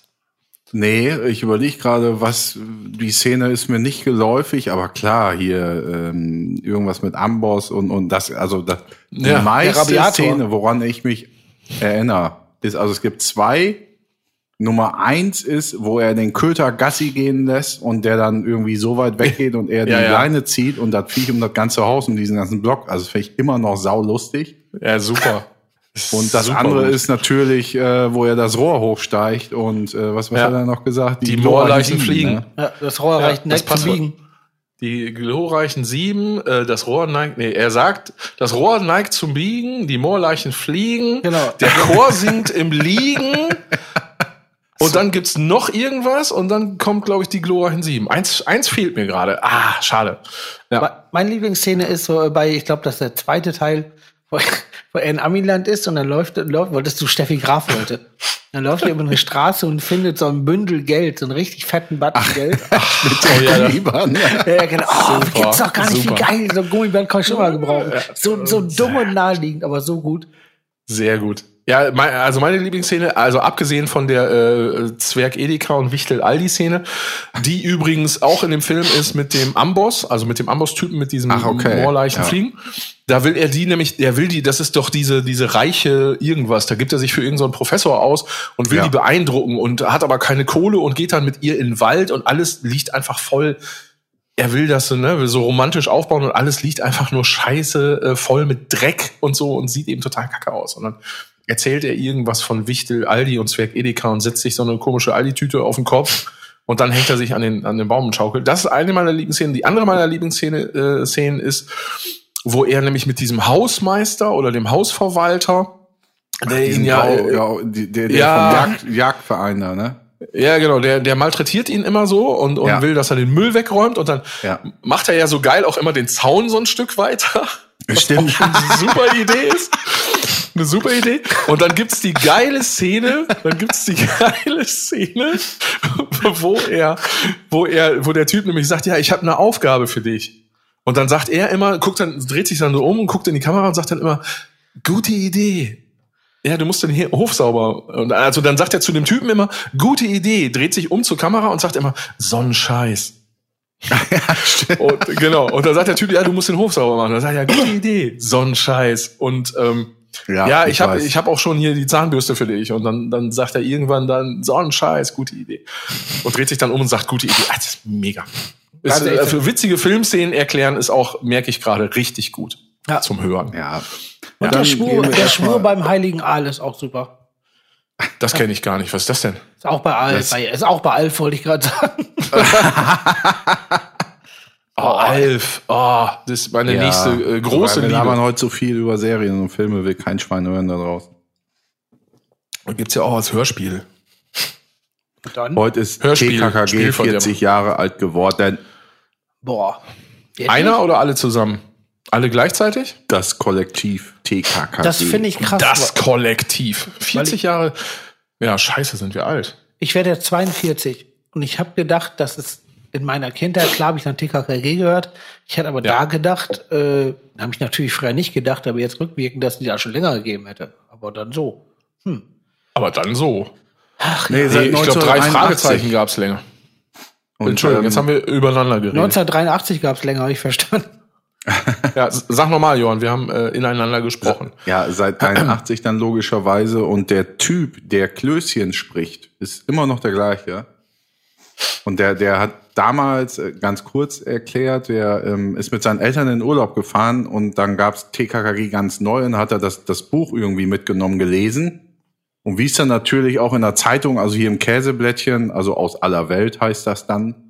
Nee, ich überlege gerade, was die Szene ist mir nicht geläufig, aber klar, hier ähm, irgendwas mit Amboss und und das, also das, die Ja, der meiste. Szene, woran ich mich erinnere, ist, also es gibt zwei. Nummer eins ist, wo er den Köter Gassi gehen lässt und der dann irgendwie so weit weggeht und er die Ja, ja. Leine zieht und das Viech um das ganze Haus und diesen ganzen Block. Also das finde ich immer noch saulustig. Ja, super. Und das Super andere gut. ist natürlich, äh, wo er das Rohr hochsteigt und äh, was, was Ja. hat er noch gesagt? Die Moorleichen Sieben, fliegen. Ne? Ja, das Rohr Ja, reicht das nicht zu biegen. Die glorreichen Sieben, äh, das Rohr neigt, nee, er sagt, das Rohr neigt zum Biegen, die Moorleichen fliegen, Genau. der Chor singt im Liegen. Und dann gibt's noch irgendwas und dann kommt, glaube ich, die glorreichen Sieben. Eins, eins fehlt mir gerade. Ah, schade. Ja. Meine Lieblingsszene ist so bei, ich glaube, das ist der zweite Teil, wo, wo er in Amiland ist und dann läuft, läuft wolltest du Steffi Graf wollte. Dann läuft er über eine Straße und findet so ein Bündel Geld, so einen richtig fetten Batzen Geld. Oh, ja, da- Lieber, ne? Ja, ja, genau. Oh, Super, gibt's doch gar nicht, super. wie geil. So ein Gummiband kann ich schon mal gebrauchen. So, so dumm und naheliegend, aber so gut. Sehr gut. Ja, mein, also meine Lieblingsszene, also abgesehen von der äh, Zwerg Edeka und Wichtel Aldi Szene, die übrigens auch in dem Film ist mit dem Amboss, also mit dem Amboss-Typen mit diesem Ach, okay. Moorleichen Ja. fliegen. Da will er die nämlich, der will die, das ist doch diese diese reiche irgendwas. Da gibt er sich für irgendeinen so einen Professor aus und will Ja. die beeindrucken und hat aber keine Kohle und geht dann mit ihr in den Wald und alles liegt einfach voll. Er will das so, ne, will so romantisch aufbauen und alles liegt einfach nur scheiße, äh, voll mit Dreck und so und sieht eben total kacke aus. Und dann erzählt er irgendwas von Wichtel, Aldi und Zwerg Edeka und setzt sich so eine komische Aldi-Tüte auf den Kopf und dann hängt er sich an den, an den Baum und schaukelt. Das ist eine meiner Lieblingsszenen. Die andere meiner Lieblingsszene äh, Szenen ist, wo er nämlich mit diesem Hausmeister oder dem Hausverwalter, der ihn ja, Grau- äh, ja, der, der Ja. vom Jagd, Jagdverein da, ne? Ja, genau, der, der malträtiert ihn immer so und, und Ja. will, dass er den Müll wegräumt und dann Ja. macht er ja so geil auch immer den Zaun so ein Stück weiter. Stimmt. Auch eine super Idee ist. Eine super Idee. Und dann gibt's die geile Szene, dann gibt's die geile Szene, wo er, wo er, wo der Typ nämlich sagt, ja, ich habe eine Aufgabe für dich. Und dann sagt er immer, guckt dann, dreht sich dann so um und guckt in die Kamera und sagt dann immer, gute Idee. Ja, du musst den Hof sauber. Und also dann sagt er zu dem Typen immer, gute Idee, dreht sich um zur Kamera und sagt immer, Sonnenscheiß. und, genau. Und dann sagt der Typ, ja, du musst den Hof sauber machen. Dann sagt er, ja, gute Idee, Sonnenscheiß. Und ähm, Ja, ja, ich ich habe ich hab auch schon hier die Zahnbürste für dich. Und dann, dann sagt er irgendwann dann, Sonnenscheiß, gute Idee. Und dreht sich dann um und sagt, gute Idee. Ah, das ist mega. Ist, äh, für witzige Filmszenen erklären ist auch, merke ich gerade, richtig gut Ja. zum Hören. Ja. Und Dann der Schwur, der Schwur beim Heiligen Aal ist auch super. Das kenne ich gar nicht. Was ist das denn? Ist auch bei Alf, bei, ist auch bei Alf, wollte ich gerade sagen. Oh, Alf. Oh, das ist meine nächste äh, große Wir labern Liebe. heute so viel über Serien und Filme, will kein Schwein hören da draußen. Und gibt's ja auch als Hörspiel. Dann, Heute ist Hörspiel, TKKG Spielverderber. 40 Jahre alt geworden. boah, Einer oder alle zusammen? Alle gleichzeitig? Das Kollektiv TKKG. Das finde ich krass. Das Kollektiv. 40 Jahre. Ja, scheiße, sind wir alt. Ich werde jetzt 42 und ich habe gedacht, dass es in meiner Kindheit, klar habe ich dann TKKG gehört, ich hätte aber Ja. da gedacht, äh, habe ich natürlich früher nicht gedacht, aber jetzt rückwirkend, dass die da schon länger gegeben hätte. Aber dann so. Aber dann so. nee, Nee, ich glaube, drei 1981. Fragezeichen gab's länger. Und, Entschuldigung, ähm, jetzt haben wir übereinander geredet. 1983 gab es länger, habe ich verstanden. Ja, sag nochmal, Johann, wir haben äh, ineinander gesprochen. Ja, seit 81 dann logischerweise. Und der Typ, der Klößchen spricht, ist immer noch der gleiche. Und der, der hat damals äh, ganz kurz erklärt, der ähm, ist mit seinen Eltern in Urlaub gefahren und dann gab's TKKG ganz neu und hat er das, das Buch irgendwie mitgenommen gelesen. Und wie es dann natürlich auch in der Zeitung, also hier im Käseblättchen, also aus aller Welt heißt das dann,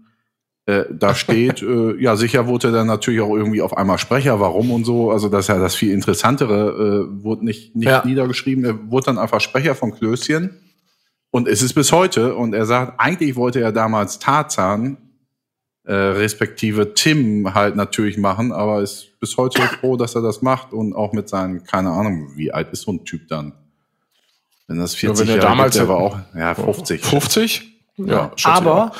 äh, da steht, äh, ja, sicher wurde er dann natürlich auch irgendwie auf einmal Sprecher, warum und so. Also das ist ja das viel Interessantere, äh, wurde nicht, nicht Ja. niedergeschrieben. Er wurde dann einfach Sprecher von Klößchen. Und es ist bis heute. Und er sagt, eigentlich wollte er damals Tarzan, äh, respektive Tim halt natürlich machen, aber ist bis heute froh, dass er das macht und auch mit seinen, keine Ahnung, wie alt ist so ein Typ dann? Wenn das 40 wenn er Jahre damals- gibt, der war auch, ja, 50. 50? Ja, ich Aber.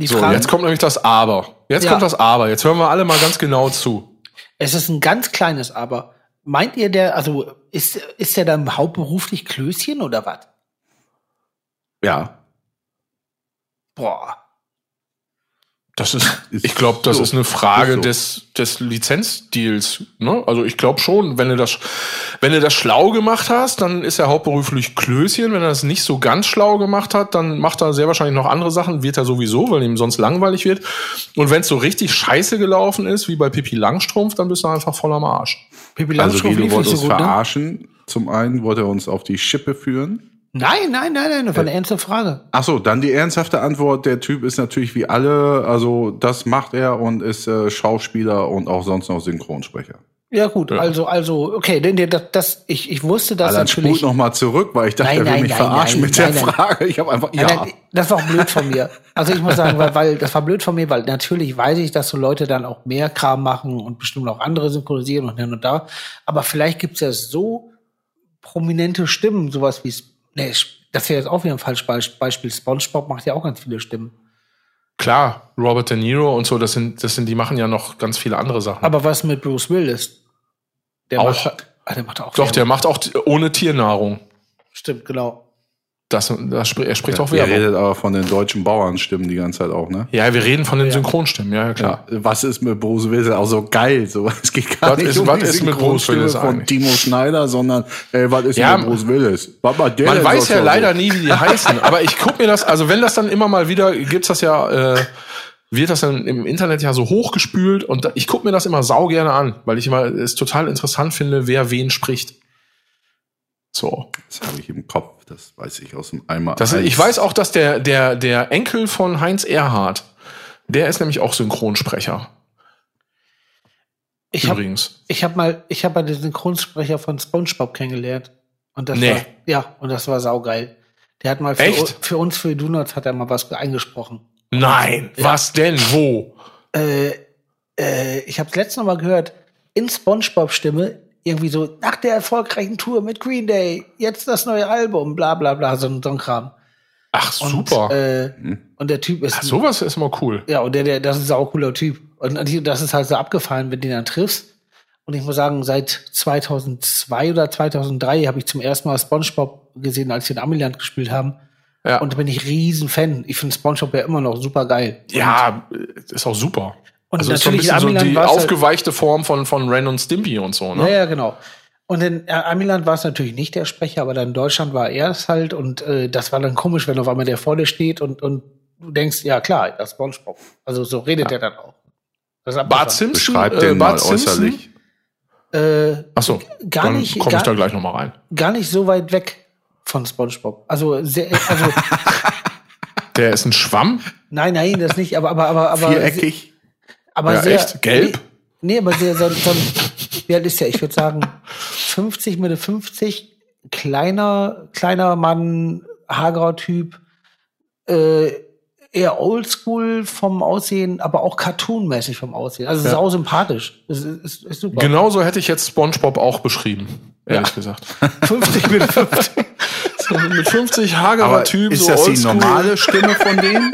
Die So, Frage, jetzt kommt nämlich das Aber. Jetzt Ja. kommt das Aber. Jetzt hören wir alle mal ganz genau zu. es ist ein ganz kleines Aber. Meint ihr der, also ist, ist der dann hauptberuflich Klößchen oder was? Ja, Boah. Das ist, ich glaube, das so. ist eine Frage Ist so. des, des Lizenzdeals. Ne? Also ich glaube schon, wenn du das, wenn du das schlau gemacht hast, dann ist er hauptberuflich Klößchen. Wenn er das nicht so ganz schlau gemacht hat, dann macht er sehr wahrscheinlich noch andere Sachen, wird er sowieso, weil ihm sonst langweilig wird. Und wenn es so richtig scheiße gelaufen ist, wie bei Pippi Langstrumpf, dann bist du einfach voll am Arsch. Pippi also Langstrumpf Guido lief wollte nicht so uns gut, ne? verarschen. Zum einen wollte er uns auf die Schippe führen. Nein, nein, nein, nein, das war eine ernste Frage. Ach so, dann die ernsthafte Antwort. Der Typ ist natürlich wie alle, also das macht er und ist äh, Schauspieler und auch sonst noch Synchronsprecher. Ja gut, Ja. also also okay, denn das, das ich, ich wusste das Also natürlich. spult noch mal zurück, weil ich dachte, Nein, er will nein, mich nein, verarschen nein, mit der. Frage. Ich habe einfach, Nein, ja. nein, das war auch blöd von mir. Also ich muss sagen, weil, weil das war blöd von mir, weil natürlich weiß ich, dass so Leute dann auch mehr Kram machen und bestimmt auch andere synchronisieren und hin und da. Aber vielleicht gibt's ja so prominente Stimmen, sowas wie nee, das wäre jetzt auch wieder ein falsches Beisp- Beispiel. SpongeBob macht ja auch ganz viele Stimmen. Klar, Robert De Niro und so, das sind, das sind, die machen ja noch ganz viele andere Sachen. Aber was mit Bruce Willis? Der Auch. macht, ah, der macht auch. Doch, der macht auch ohne Tiernahrung. Stimmt, genau. Das, das, er spricht auch Ihr Werbung. redet aber von den deutschen Bauernstimmen die ganze Zeit auch, ne? Ja, wir reden von den Synchronstimmen, ja, ja klar. Ja, was ist mit Bruce Willis? Auch so geil. So, es geht gar Was nicht ist- um was die ist mit Bruce Willis von eigentlich? Timo Schneider, sondern ey, was ist Ja, mit Bruce Willis? Was macht der Man weiß ja leider so? nie, wie die heißen, aber ich guck mir das, also wenn das dann immer mal wieder, gibt's das ja, äh, wird das dann im Internet ja so hochgespült und da, ich guck mir das immer sau gerne an, weil ich immer es total interessant finde, wer wen spricht. So. Das habe ich im Kopf, das weiß ich aus dem Eimer. Das, Eis. ich weiß auch, dass der, der, der Enkel von Heinz Erhardt, der ist nämlich auch Synchronsprecher. Ich habe übrigens. ich hab mal, ich habe mal den Synchronsprecher von SpongeBob kennengelernt. Und das Nee. war, ja, und das war saugeil. Der hat mal für, Echt? für uns, für Donuts, hat er mal was eingesprochen. Nein, was denn? Wo? Äh, äh, ich habe letztes Mal gehört, in SpongeBob-Stimme, irgendwie so, nach der erfolgreichen Tour mit Green Day, jetzt das neue Album, bla bla bla, so, ein- so ein Kram. Ach, Und, super. Äh, und der Typ ist, Ach, sowas ist immer cool. ja, und der, der, das ist ein saucooler Typ. Und das ist halt so abgefallen, wenn du den dann triffst. Und ich muss sagen, seit 2002 oder 2003 habe ich zum ersten Mal SpongeBob gesehen, als wir in Amiland gespielt haben. Ja. Und da bin ich riesen Fan. Ich finde SpongeBob ja immer noch super geil. Ja, ist auch super. Und also ist so ein natürlich bisschen so die halt- aufgeweichte Form von, von Ren und Stimpy und so, Ja, ne? ja, genau. Und in äh, Amiland war es natürlich nicht der Sprecher, aber dann in Deutschland war er es halt. Und äh, das war dann komisch, wenn auf einmal der vor dir steht und, und du denkst, ja klar, das ist SpongeBob. Also so redet er dann auch. Das ist Bart. Simpson, Beschreibt äh, den mal Bart Simpson. äußerlich. Äh, Ach so, Gar dann nicht- komme ich da gleich noch mal rein. gar nicht so weit weg von SpongeBob. Also, sehr, also Der ist ein Schwamm? nein, nein, das nicht, aber, aber, aber, aber, Viereckig. Aber Ja, sehr, echt? Gelb? Nee, nee aber sehr, so, so, wie alt ist der? Ich würde sagen, 50, Mitte 50, kleiner, kleiner Mann, hagerer Typ, äh, eher oldschool vom Aussehen, aber auch cartoonmäßig vom Aussehen. Also Ja. sau sympathisch. Ist, ist, ist super. Genauso hätte ich jetzt SpongeBob auch beschrieben, ehrlich gesagt. 50 mit 50. So, mit 50 hagerer Aber Typ, ist so das die oldschool. normale Stimme von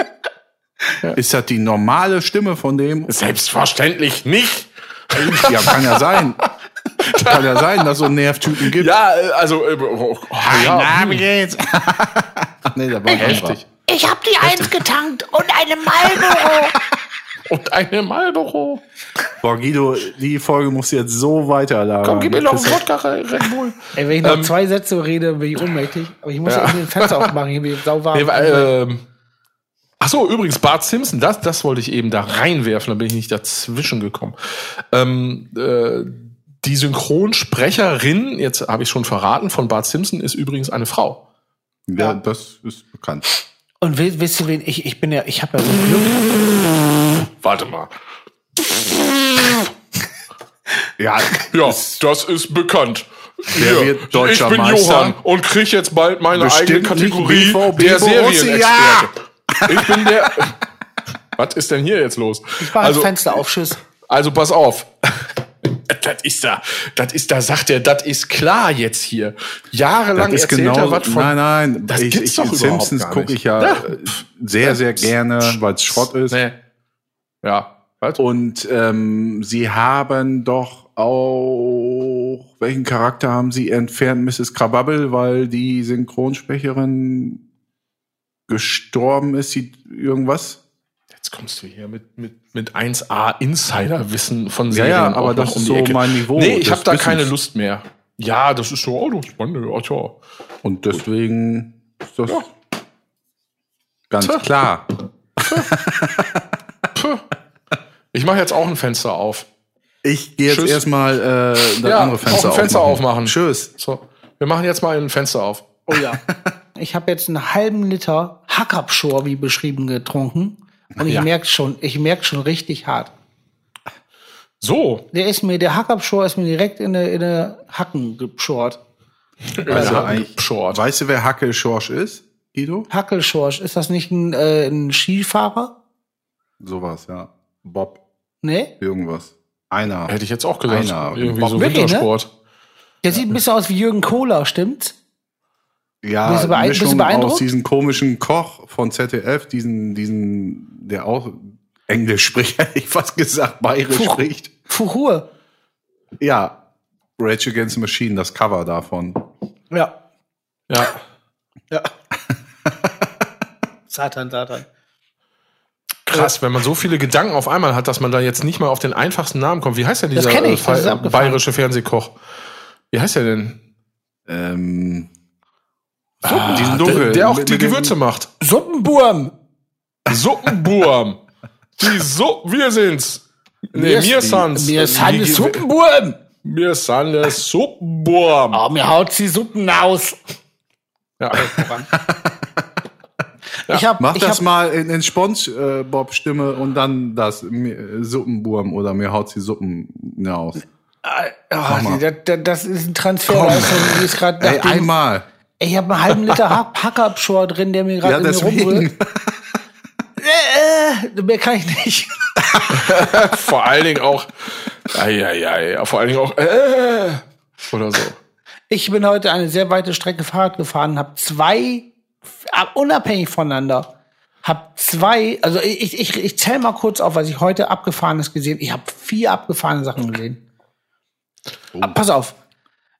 Ist das die normale Stimme von dem? Selbstverständlich nicht. Ja, kann ja sein. Kann ja sein, dass es so Nervtypen gibt. Ja, also, äh, oh, oh, ja, wie geht's? Nee, da war ein heftig. Ich hab die Eins getankt und eine Marlboro. Und eine Marlboro. Boah, Guido, die Folge muss jetzt so weiterlagern. Komm, gib mir noch einen Das Wodka Red Bull. Ey, wenn ich noch zwei Sätze rede, bin ich ohnmächtig. Aber ich muss ja. den Fenster aufmachen, hier bin ich sau warm. Nee, weil, ähm, ach so, übrigens, Bart Simpson, das, das wollte ich eben da reinwerfen, da bin ich nicht dazwischen gekommen. Ähm, äh, die Synchronsprecherin, jetzt habe ich schon verraten, von Bart Simpson ist übrigens eine Frau. Ja, das ist bekannt. Und wi- wisst ihr, wen ich, ich bin ja, ich habe ja so Glück. Warte mal. Ja, Ja, das ist bekannt. Wer wird deutscher ich bin Meister? Johann und krieg jetzt bald meine Bestimmt eigene Kategorie der. Serienexperte. Ich bin der. Was ist denn hier jetzt los? Ich mach Also, das Fenster auf, tschüss. also pass auf. Das ist da, das ist da, sagt er, das ist klar jetzt hier. Jahrelang das ist erzählt genau. er was von. nein, nein. Das ich, gibt's ich, doch überhaupt Simpsons gar gucke nicht. ich ja, Ja. äh, sehr, sehr gerne, weil es Schrott ist. Nee. Ja. Was? Und ähm, sie haben doch auch, welchen Charakter haben sie entfernt, Mrs. Krababbel, weil die Synchronsprecherin gestorben ist, sie irgendwas? Jetzt kommst du hier mit, mit, mit 1A Insider-Wissen von Ja, Serien. ja, auch aber das um ist die so Ecke. mein Niveau Nee, ich habe da keine Wissens. Lust mehr. Ja, das ist so, oh, das spannend, ja, tja. Und deswegen ist das Ja. ganz Tja. klar. Ich mache jetzt auch ein Fenster auf. Ich gehe jetzt erstmal äh, das Ja, andere Fenster, auch ein Fenster aufmachen. Tschüss. So, wir machen jetzt mal ein Fenster auf. Oh ja. Ich habe jetzt einen halben Liter Hackabschor, wie beschrieben, getrunken. Und ich Ja. merke schon, ich merke schon richtig hart. So, Der ist mir, der Hackabschor ist mir direkt in eine, in eine Hacken geschort. Also Short. weißt du, wer Hackel Schorsch ist, Guido? Hackelschorsch, ist das nicht ein, äh, ein Skifahrer? Sowas, ja. Bob, Nee? irgendwas. Einer. hätte ich jetzt auch gesagt. Einer. Irgendwie so Wirklich, ne? Wintersport. Der sieht ein bisschen aus wie Jürgen Kohler, stimmt's? Ja, Bist du beein- bist du Mischung beeindruckt? aus diesem komischen Koch von ZDF, diesen, diesen, der auch Englisch spricht, hätte ich fast gesagt, bayerisch Puh. spricht. Fuhur. Ja, Rage Against the Machine, das Cover davon. Ja. Ja. Ja. Satan, Satan. Krass, wenn man so viele Gedanken auf einmal hat, dass man da jetzt nicht mal auf den einfachsten Namen kommt. Wie heißt denn dieser kenn ich, äh, das bayerische Fernsehkoch? Wie heißt der denn? Ähm, Ah, diesen der, Dunkel- der auch mit- die mit Gewürze macht. Suppenburm. Suppenburm. die so wir sind's. Nee, mir sans. Mir Wie- Suppenburm. Mir san der Suppenburm. Oh, mir haut sie Suppen aus. Ja. Ich hab, mach ich das hab, mal in, in Spongebob-Stimme und dann das mir- äh, Suppenburm oder mir haut die Suppen aus. Ah, mal. das, das, ist ein Transferleistung, die ist gerade einmal. Ich habe einen halben Liter Hack- Hackabschor drin, der mir gerade Ja, in mir rumrührt. deswegen. Äh, mehr kann ich nicht. Vor allen Dingen auch. Ei, ei, ei, vor allen Dingen auch. Äh, oder so. Ich bin heute eine sehr weite Strecke Fahrrad gefahren, habe zwei, äh, unabhängig voneinander, habe zwei, also ich, ich, ich zähle mal kurz auf, was ich heute abgefahrenes gesehen Ich habe vier abgefahrene Sachen gesehen. Ah, Pass auf.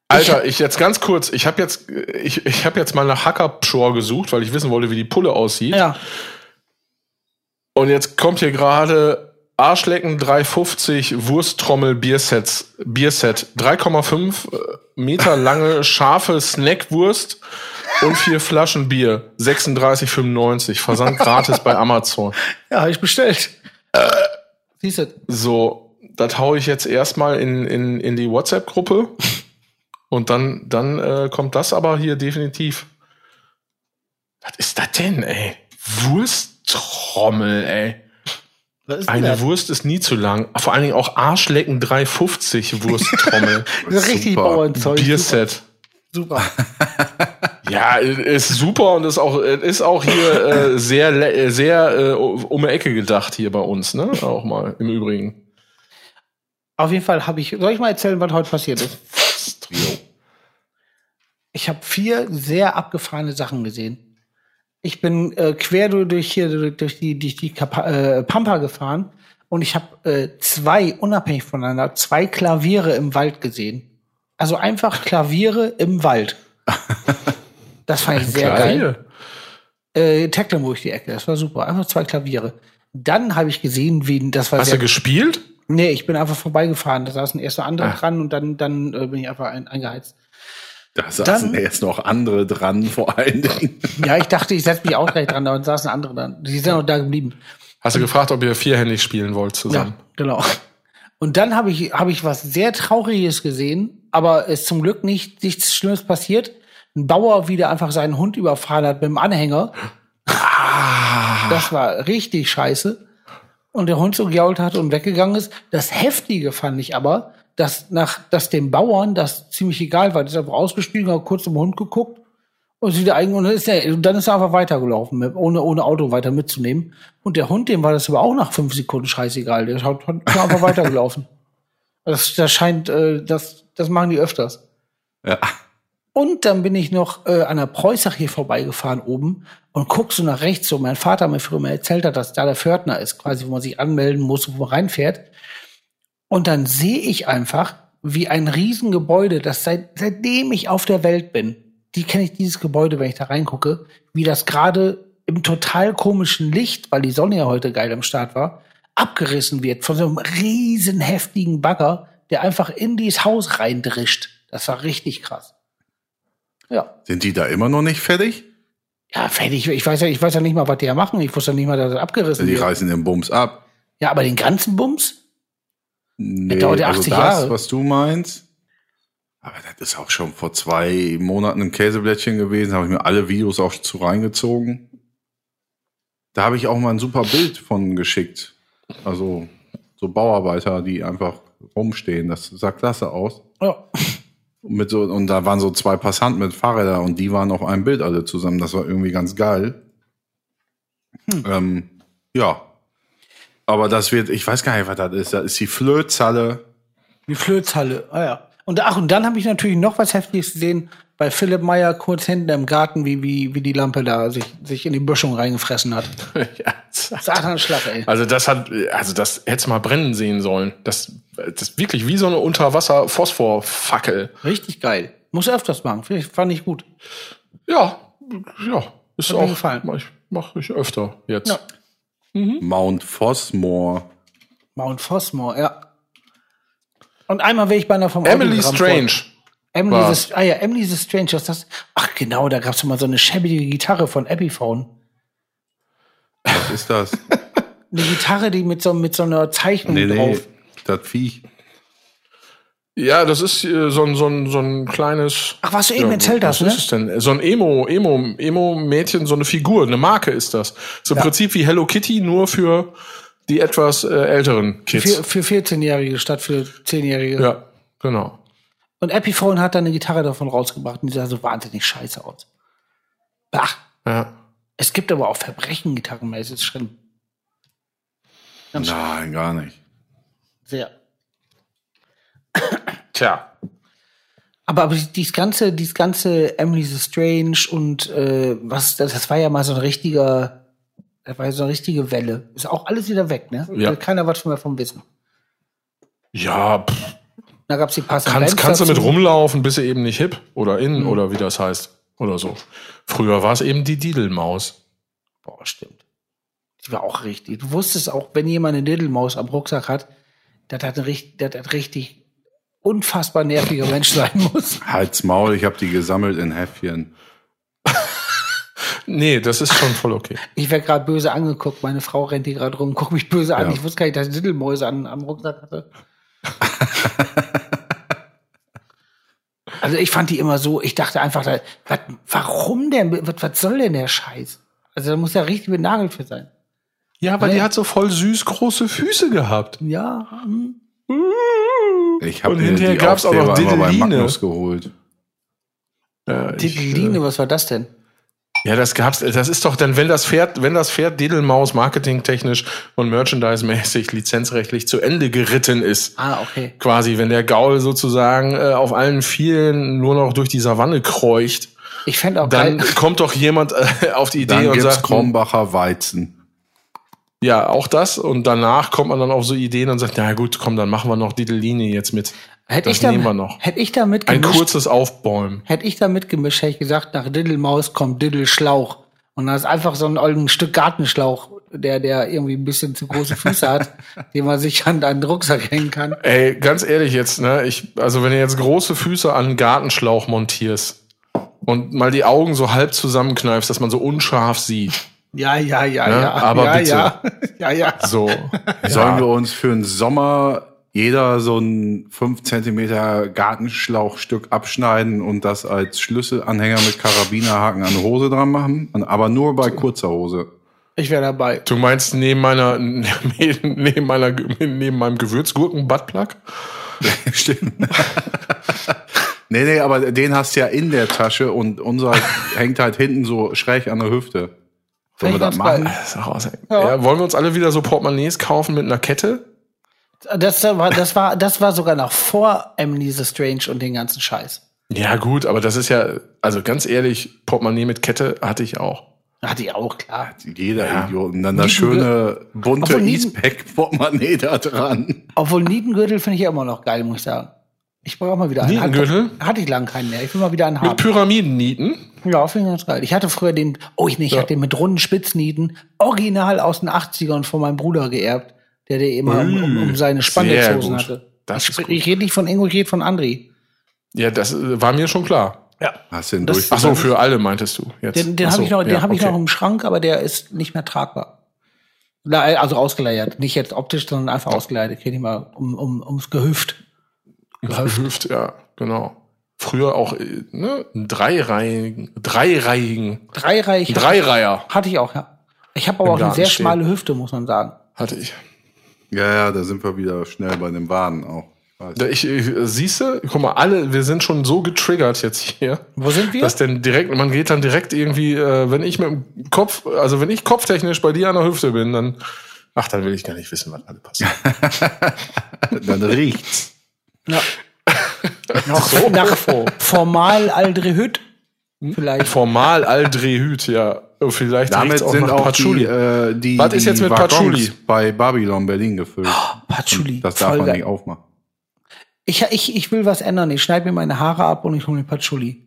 Alter, ich jetzt ganz kurz, ich habe jetzt, ich, ich habe jetzt mal nach Hackerpschor gesucht, weil ich wissen wollte, wie die Pulle aussieht. Ja, Und jetzt kommt hier gerade Arschlecken 350 Wursttrommel Biersets, Bierset. 3,5 Meter lange scharfe Snackwurst und vier Flaschen Bier. 36,95. Versand gratis bei Amazon. ja, habe ich bestellt. Siehst du? So, das hau ich jetzt erstmal in, in, in die WhatsApp-Gruppe. Und dann, dann äh, kommt das aber hier definitiv. Was ist das denn, ey? Wursttrommel, ey. Eine das? Wurst ist nie zu lang. Vor allen Dingen auch Arschlecken 350 Wursttrommel. Richtig Super. Bauernzeug. Bierset. Super. Ja, ist super und ist auch ist auch hier äh, sehr sehr äh, um die Ecke gedacht hier bei uns, ne? Auch mal im Übrigen. Auf jeden Fall habe ich, soll ich mal erzählen, was heute passiert ist? Trio. Ich habe vier sehr abgefahrene Sachen gesehen. Ich bin äh, quer durch, hier durch die durch die Kapa äh, Pampa gefahren und ich habe äh, zwei unabhängig voneinander zwei Klaviere im Wald gesehen. Also einfach Klaviere im Wald. Das fand ich sehr geil. Äh, Tecklenburg die Ecke, das war super. Einfach zwei Klaviere. Dann habe ich gesehen, wie das war Hast du gespielt? Nee, ich bin einfach vorbeigefahren. Da saßen erst noch andere Ah. dran und dann, dann äh, bin ich einfach ein, eingeheizt. Da saßen Dann- jetzt noch andere dran, vor allen Dingen. Ja, ich dachte, ich setze mich auch gleich dran, da saßen andere dran. Die sind auch da geblieben. Hast du gefragt, ob ihr vierhändig spielen wollt zusammen? Ja, genau. Und dann habe ich, habe ich was sehr Trauriges gesehen, aber es ist zum Glück nicht, nichts Schlimmes passiert. Ein Bauer wieder einfach seinen Hund überfahren hat mit dem Anhänger. Das war richtig scheiße. Und der Hund so gejault hat und weggegangen ist. Das Heftige fand ich aber, dass nach, dass dem Bauern das ziemlich egal war. Der ist einfach ausgestiegen, hat kurz zum Hund geguckt und ist wieder eigen und dann ist er, und dann ist er einfach weitergelaufen, mit, ohne, ohne Auto weiter mitzunehmen. Und der Hund, dem war das aber auch nach fünf Sekunden scheißegal. Der hat, hat einfach weitergelaufen. Das, das scheint, äh, das, das machen die öfters. Ja. Und dann bin ich noch äh, an der Preußach hier vorbeigefahren oben und guck so nach rechts, so mein Vater mir früher mal erzählt hat, dass da der Pförtner ist, quasi, wo man sich anmelden muss, wo man reinfährt. Und dann sehe ich einfach, wie ein Riesengebäude, das seit, seitdem ich auf der Welt bin, die kenne ich dieses Gebäude, wenn ich da reingucke, wie das gerade im total komischen Licht, weil die Sonne ja heute geil am Start war, abgerissen wird von so einem riesen heftigen Bagger, der einfach in dieses Haus reindrischt. Das war richtig krass. Ja. Sind die da immer noch nicht fertig? Ja, fertig. Ich weiß ja, ich weiß ja nicht mal, was die da machen. Ich wusste ja nicht mal, dass das abgerissen Die wird. reißen den Bums ab. Ja, aber den ganzen Bums? Nee, dauert ja also 80 das, Jahre. was du meinst. Aber das ist auch schon vor zwei Monaten ein Käseblättchen gewesen. Habe ich mir alle Videos auch zu reingezogen. Da habe ich auch mal ein super Bild von geschickt. Also so Bauarbeiter, die einfach rumstehen. Das sah klasse aus. Ja. Und Mit so, und da waren so zwei Passanten mit Fahrrädern und die waren auf einem Bild alle zusammen. Das war irgendwie ganz geil. Ähm, ja. Aber das wird, ich weiß gar nicht, was das ist. Das ist die Flötzalle. Die Flötzhalle. Ah ja. Und ach, und dann habe ich natürlich noch was Heftiges gesehen bei Philipp Meyer kurz hinten im Garten, wie, wie, wie die Lampe da sich, sich in die Böschung reingefressen hat. ja. Satanschlag, ey. Also das hat, also das hättest mal brennen sehen sollen. Das, das ist wirklich wie so eine Unterwasser-Phosphorfackel. Richtig geil. Muss öfters machen. Fand ich gut. Ja, ja, ist Hat mir auch, gefallen. mach ich, mach ich öfter jetzt. Ja. Mount Fosmore. Mount Fosmore, ja. Und einmal will ich beinahe vom Emily Strange. vor- Emily war- the, ah ja, Emily the Strange, was ist das? Ach genau, da gab's doch mal so eine schäbige Gitarre von Epiphone. Was ist das? Eine Gitarre, die mit so, mit so einer Zeichnung nee, nee, drauf. das Viech. Ja, das ist äh, so ein, so ein, so ein kleines. Ach, was du eben ja, erzählt was hast, ne? ist es denn? So ein Emo, Emo, Emo-Mädchen, so eine Figur, eine Marke ist das. So im Prinzip wie Hello Kitty, nur für die etwas äh, älteren Kids. Für, für 14-Jährige statt für 10-Jährige. Ja, genau. Und Epiphone hat dann eine Gitarre davon rausgebracht und die sah so wahnsinnig scheiße aus. Bah. Ja. Es gibt aber auch Verbrechen-Gitarren, es ist schlimm. Ganz schlimm. Nein, gar nicht. Sehr. Tja. Aber, aber dieses ganze, dieses ganze Emily the Strange und äh, was das, das war ja mal so ein richtiger, das war ja so eine richtige Welle. Ist auch alles wieder weg, ne? Ja. Will Keiner was mehr vom Wissen. Ja, pff, Da gab's die passenden kannst, kannst du mit rumlaufen, bist du eben nicht hip oder in Mhm. oder wie das heißt. Oder so. Früher war es eben die Didelmaus. Boah, stimmt. Die war auch richtig. Du wusstest auch, wenn jemand eine Diddlemaus am Rucksack hat, das ein richtig, dass das richtig unfassbar nerviger Mensch sein muss. Halt's Maul, ich habe die gesammelt in Häffchen. Nee, das ist schon voll okay. Ich werde gerade böse angeguckt. Meine Frau rennt hier gerade rum, guckt mich böse an. Ja. Ich wusste gar nicht, dass ich Diddlemäuse an, am Rucksack hatte. also ich fand die immer so, ich dachte einfach, was, warum denn, was, was soll denn der Scheiß? Also da muss ja richtig benagelt für sein. Ja, weil Nee. die hat so voll süß große Füße gehabt. Ja, hm. Ich habe hinterher die gab's auch noch Dideline. Geholt. Ja, ich, Titeline, was war das denn? Ja, das gab's. Das ist doch dann, wenn das Pferd, wenn das Pferd Diddlemaus marketingtechnisch und merchandise-mäßig lizenzrechtlich zu Ende geritten ist. Ah, okay. Quasi, wenn der Gaul sozusagen äh, auf allen Vielen nur noch durch die Savanne kreucht, Ich fände auch dann geil. kommt doch jemand äh, auf die Idee Dann und sagt, Krombacher Weizen. ja, auch das. Und danach kommt man dann auf so Ideen und sagt, na gut, komm, dann machen wir noch Diddleline jetzt mit. Hätte ich da. Hätte ich da Ein mitgemischt, kurzes Aufbäumen. hätte ich da mitgemischt, hätte ich gesagt, nach Diddelmaus kommt Diddelschlauch. Und dann ist einfach so ein, ein Stück Gartenschlauch, der, der irgendwie ein bisschen zu große Füße hat, den man sich an einen Rucksack hängen kann. Ey, ganz ehrlich jetzt, ne? Ich, also wenn du jetzt große Füße an einen Gartenschlauch montierst und mal die Augen so halb zusammenkneifst, dass man so unscharf sieht. Ja, ja, ja, Ne? ja. Aber ja, bitte. ja, ja, ja. So. Sollen wir uns für den Sommer jeder so ein 5 Zentimeter Gartenschlauchstück abschneiden und das als Schlüsselanhänger mit Karabinerhaken an die Hose dran machen? Aber nur bei kurzer Hose. Ich wäre dabei. Du meinst neben meiner, neben meiner, neben meinem Gewürzgurken-Buttplug? Stimmt. nee, nee, aber den hast du ja in der Tasche und unser hängt halt hinten so schräg an der Hüfte. Sollen wir das machen? Das Ja. Ja. wollen wir uns alle wieder so Portemonnaies kaufen mit einer Kette? Das war, das war, das war sogar noch vor Emily the Strange und den ganzen Scheiß. Ja, gut, aber das ist ja, also ganz ehrlich, Portemonnaie mit Kette hatte ich auch. Hatte ich auch, klar. Jeder Ja. Idiot. Und dann das schöne bunte Eastpack-Portemonnaie da dran. Obwohl Nietengürtel finde ich ja immer noch geil, muss ich sagen. Ich brauche mal wieder einen. Nietengürtel? Hatte, hatte ich lange keinen mehr. Ich will mal wieder einen Mit haben. Pyramidennieten? Ja, finde ich ganz geil. Ich hatte früher den, oh ich nicht, ich Ja. hatte den mit runden Spitznieten, original aus den 80ern von meinem Bruder geerbt, der der immer um, um, um seine sehr Spandexhosen hatte. Das ich ich rede nicht von Ingo, ich rede von Andri. Ja, das äh, war mir schon klar. Hast du den durch? Ach so, für alle meintest du jetzt. Den, den habe ich noch, den ja, habe ich okay. noch im Schrank, aber der ist nicht mehr tragbar. Na, Also ausgeleiert, nicht jetzt optisch, sondern einfach ausgeleiert. Ich ihn mal um, um, ums Gehüft. Gehüft, ja, genau. Früher auch äh, ne, einen dreireihigen, dreireihigen, Dreireich einen Dreireiher hatte ich auch, ja. Ich habe aber Im auch eine Garten sehr stehen. schmale Hüfte, muss man sagen. hatte ich. Ja, ja, da sind wir wieder schnell bei den Waden auch. Ich, ich siehst du, guck mal, alle, wir sind schon so getriggert jetzt hier. Wo sind wir? Dass denn direkt, man geht dann direkt irgendwie, äh, wenn ich mit dem Kopf, also wenn ich kopftechnisch bei dir an der Hüfte bin, dann, ach, dann will ich gar nicht wissen, was alle passiert. Dann riecht's. Ja. Noch nach Formalaldehyd. Hm? Vielleicht. Formal Aldrehyd, ja. Vielleicht Damit auch sind auch Patchouli. die, äh, die, Was ist jetzt mit Waggons Patchouli? bei Babylon Berlin gefüllt. Patchouli. Das darf voll man geil. nicht aufmachen. Ich, ich, ich will was ändern. Ich schneide mir meine Haare ab und ich hole mir Patchouli.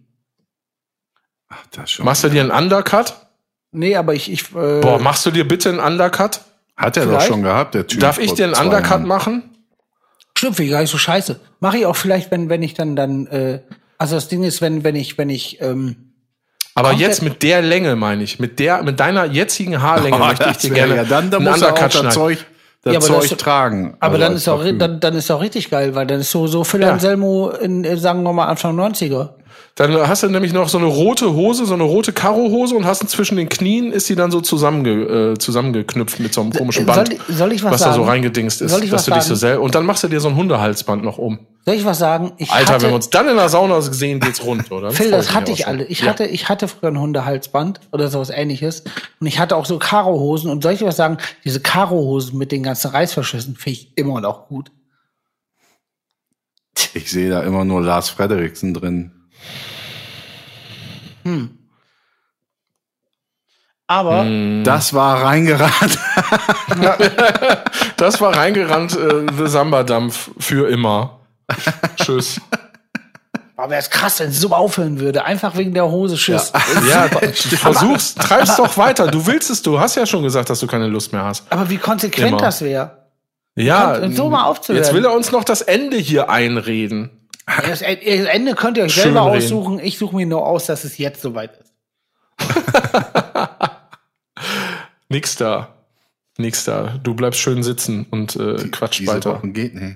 Ach, das schon. Machst du dir einen Undercut? Nee, aber ich, ich äh, Boah, machst du dir bitte einen Undercut? Hat er doch schon gehabt, der Typ. Darf ich dir einen Undercut Jahren. machen? stimmt, finde ich gar nicht so scheiße. Mache ich auch vielleicht, wenn, wenn ich dann, dann, äh, also das Ding ist, wenn, wenn ich, wenn ich, ähm, Aber Komplett- jetzt mit der Länge meine ich, mit der, mit deiner jetzigen Haarlänge Oh, möchte ich dir gerne ja, dann, dann einen muss er auch Undercut das schneiden. Zeug, das Ja, aber Zeug das- tragen. aber Also dann ist auch, dann, dann ist auch richtig geil, weil dann ist so, so Phil Ja. Anselmo in, äh, sagen wir mal, Anfang 90er. Dann hast du nämlich noch so eine rote Hose, so eine rote Karohose und hast zwischen den Knien ist die dann so zusammenge, äh, zusammengeknüpft mit so einem komischen Band, Soll, soll ich was, was sagen? da so reingedingst ist, Soll ich dass was du dich so selber und dann machst du dir so ein Hundehalsband noch um. Soll ich was sagen? Ich Alter, hatte, wenn wir uns dann in der Sauna sehen, geht's rund, oder? Phil, das hatte ich alle. Ich Ja. hatte, ich hatte früher ein Hundehalsband oder sowas ähnliches. Und ich hatte auch so Karohosen. Und soll ich was sagen? Diese Karohosen mit den ganzen Reißverschlüssen finde ich immer noch gut. Ich sehe da immer nur Lars Frederiksen drin. Aber Hm. Das war reingerannt. Das war reingerannt, äh, The Samba-Dampf für immer. Tschüss. aber wäre es krass, wenn es so aufhören würde. Einfach wegen der Hose. Tschüss. Ja, versuch's, treib's doch weiter. Du willst es, du hast ja schon gesagt, dass du keine Lust mehr hast. Aber wie konsequent Immer. das wäre. Ja, Und so mal aufzuhören. jetzt will er uns noch das Ende hier einreden. Das Ende könnt ihr euch Schön selber reden. aussuchen. Ich suche mir nur aus, dass es jetzt soweit ist. Nix da. Nix da. Du bleibst schön sitzen und äh, quatsch Diese weiter. Wochen geht nicht.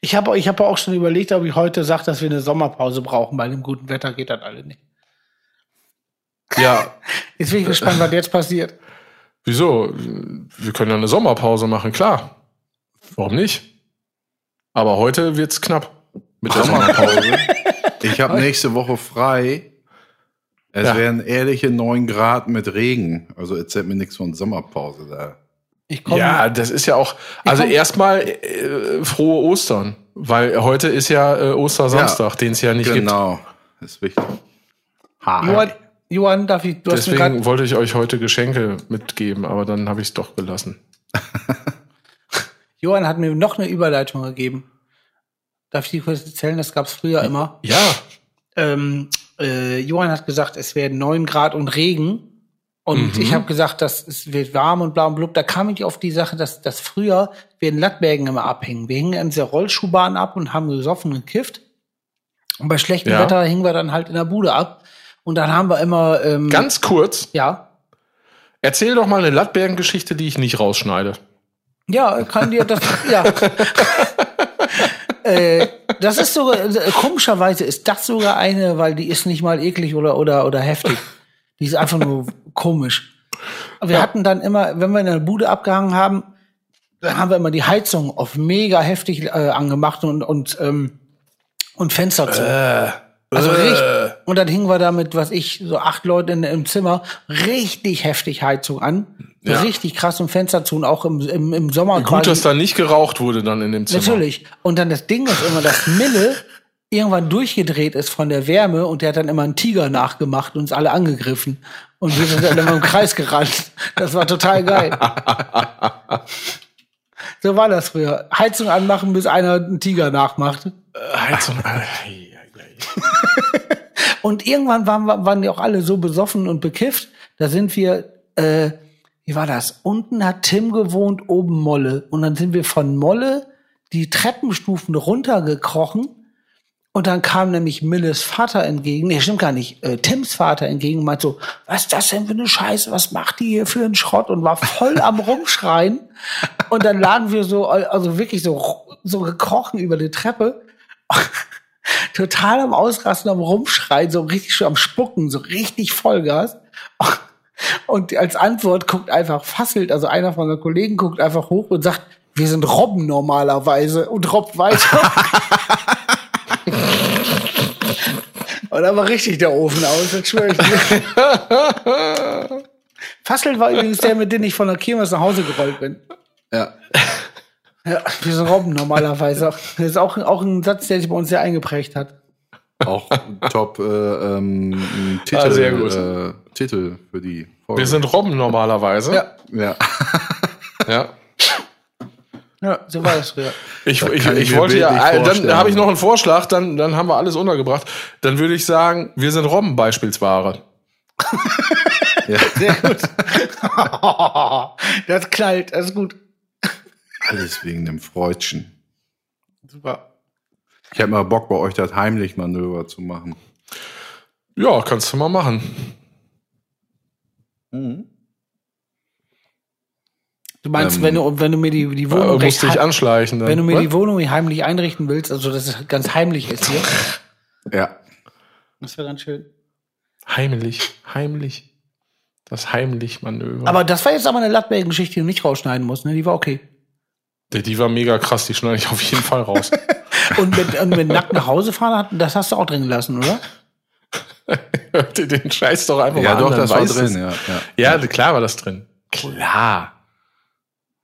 Ich habe ich hab auch schon überlegt, ob ich heute sage, dass wir eine Sommerpause brauchen. Bei dem guten Wetter geht das alle nicht. Ja, Jetzt bin ich gespannt, was jetzt passiert. wieso? Wir können ja eine Sommerpause machen, klar. Warum nicht? Aber heute wird's knapp mit der Sommerpause. Ich habe nächste Woche frei. Es Ja. werden ehrliche 9 Grad mit Regen. Also erzählt mir nichts von Sommerpause da. Ich komme. Ja, das ist ja auch. Also komm- erstmal äh, frohe Ostern, weil heute ist ja äh, Ostersamstag, den es ja nicht gibt. Genau. Ist wichtig. Johann, Johann, darf ich, du hast mir Deswegen wollte ich euch heute Geschenke mitgeben, aber dann habe ich es doch gelassen. Johann hat mir noch eine Überleitung gegeben. Darf ich die kurz erzählen? Das gab's früher immer. Ja, Ähm, äh, Johann hat gesagt, es werden 9 Grad und Regen. Und Mhm. ich habe gesagt, dass es wird warm und blau und blub. Da kam ich auf die Sache, dass, dass früher wir in Lattbergen immer abhingen. Wir hingen in dieser Rollschuhbahn ab und haben gesoffen und gekifft. Und bei schlechtem Ja. Wetter hingen wir dann halt in der Bude ab. Und dann haben wir immer, ähm, ganz kurz, ja, erzähl doch mal eine Lattbergen-Geschichte, die ich nicht rausschneide. Ja, kann dir das, ja. äh, das ist sogar, äh, komischerweise ist das sogar eine, weil die ist nicht mal eklig oder, oder, oder heftig. Die ist einfach nur komisch. Wir hatten dann immer, wenn wir in der Bude abgehangen haben, dann haben wir immer die Heizung auf mega heftig äh, angemacht und, und, ähm, und Fenster zu. Also richtig. Und dann hingen wir da mit, was ich, so acht Leute in, im Zimmer, richtig heftig Heizung an. Ja. Richtig krass im Fenster zu und auch im, im, im Sommer Gut, dass da nicht geraucht wurde dann in dem Zimmer. Natürlich. Und dann das Ding ist immer, dass Mille irgendwann durchgedreht ist von der Wärme und der hat dann immer einen Tiger nachgemacht und uns alle angegriffen. Und wir sind dann immer im Kreis gerannt. Das war total geil. So war das früher. Heizung anmachen, bis einer einen Tiger nachmacht. Heizung. Und irgendwann waren, waren die auch alle so besoffen und bekifft. Da sind wir, äh, wie war das? Unten hat Tim gewohnt, oben Molle. Und dann sind wir von Molle die Treppenstufen runtergekrochen. Und dann kam nämlich Milles Vater entgegen. Nee, stimmt gar nicht. Äh, Tims Vater entgegen und meint so, was ist das denn für eine Scheiße? Was macht die hier für einen Schrott? Und war voll am Rumschreien. Und dann lagen wir so, also wirklich so, so gekrochen über die Treppe. Total am Ausrasten, am Rumschreien, so richtig schon am Spucken, so richtig Vollgas. Und als Antwort guckt einfach Fasselt, also einer von den Kollegen guckt einfach hoch und sagt, wir sind Robben normalerweise und robbt weiter. und da war richtig der Ofen aus, das schwöre ich dir. Fassel war übrigens der, mit dem ich von der Kirmes nach Hause gerollt bin. Ja. Ja, wir sind Robben normalerweise. Das ist auch, auch ein Satz, der sich bei uns sehr eingeprägt hat. Auch top äh, ähm, Titel, Ah, sehr gut. Äh, Titel für die Folge. Wir sind Robben normalerweise. Ja. ja. ja. Ja, so war das früher. Ich, Das ich, ich wollte ja, äh, dann habe ich noch einen Vorschlag, dann, dann haben wir alles untergebracht. Dann würde ich sagen, wir sind Robben beispielsweise. ja. Sehr gut. das knallt, das ist gut. Alles wegen dem Freudchen. Super. Ich habe mal Bock, bei euch das Heimlich-Manöver zu machen. Ja, kannst du mal machen. Du meinst, Ähm, wenn, du, wenn du mir die, die Äh, Wohnung musst recht dich anschleichen. Dann. wenn du mir Was? die Wohnung heimlich einrichten willst, also dass es ganz heimlich ist hier, Ja. das wäre ganz schön. heimlich, heimlich. Das Heimlich-Manöver. Aber das war jetzt aber eine Lattbergen-Geschichte, die du nicht rausschneiden musst, ne? Die war okay. Die, die war mega krass, die schneide ich auf jeden Fall raus. Und mit, und mit nackt nach Hause fahren, hat- das hast du auch drin gelassen, oder? Hört ihr den Scheiß doch einfach Ja, mal doch, an. dann das war drin, ja. ja. Ja, klar war das drin. Klar.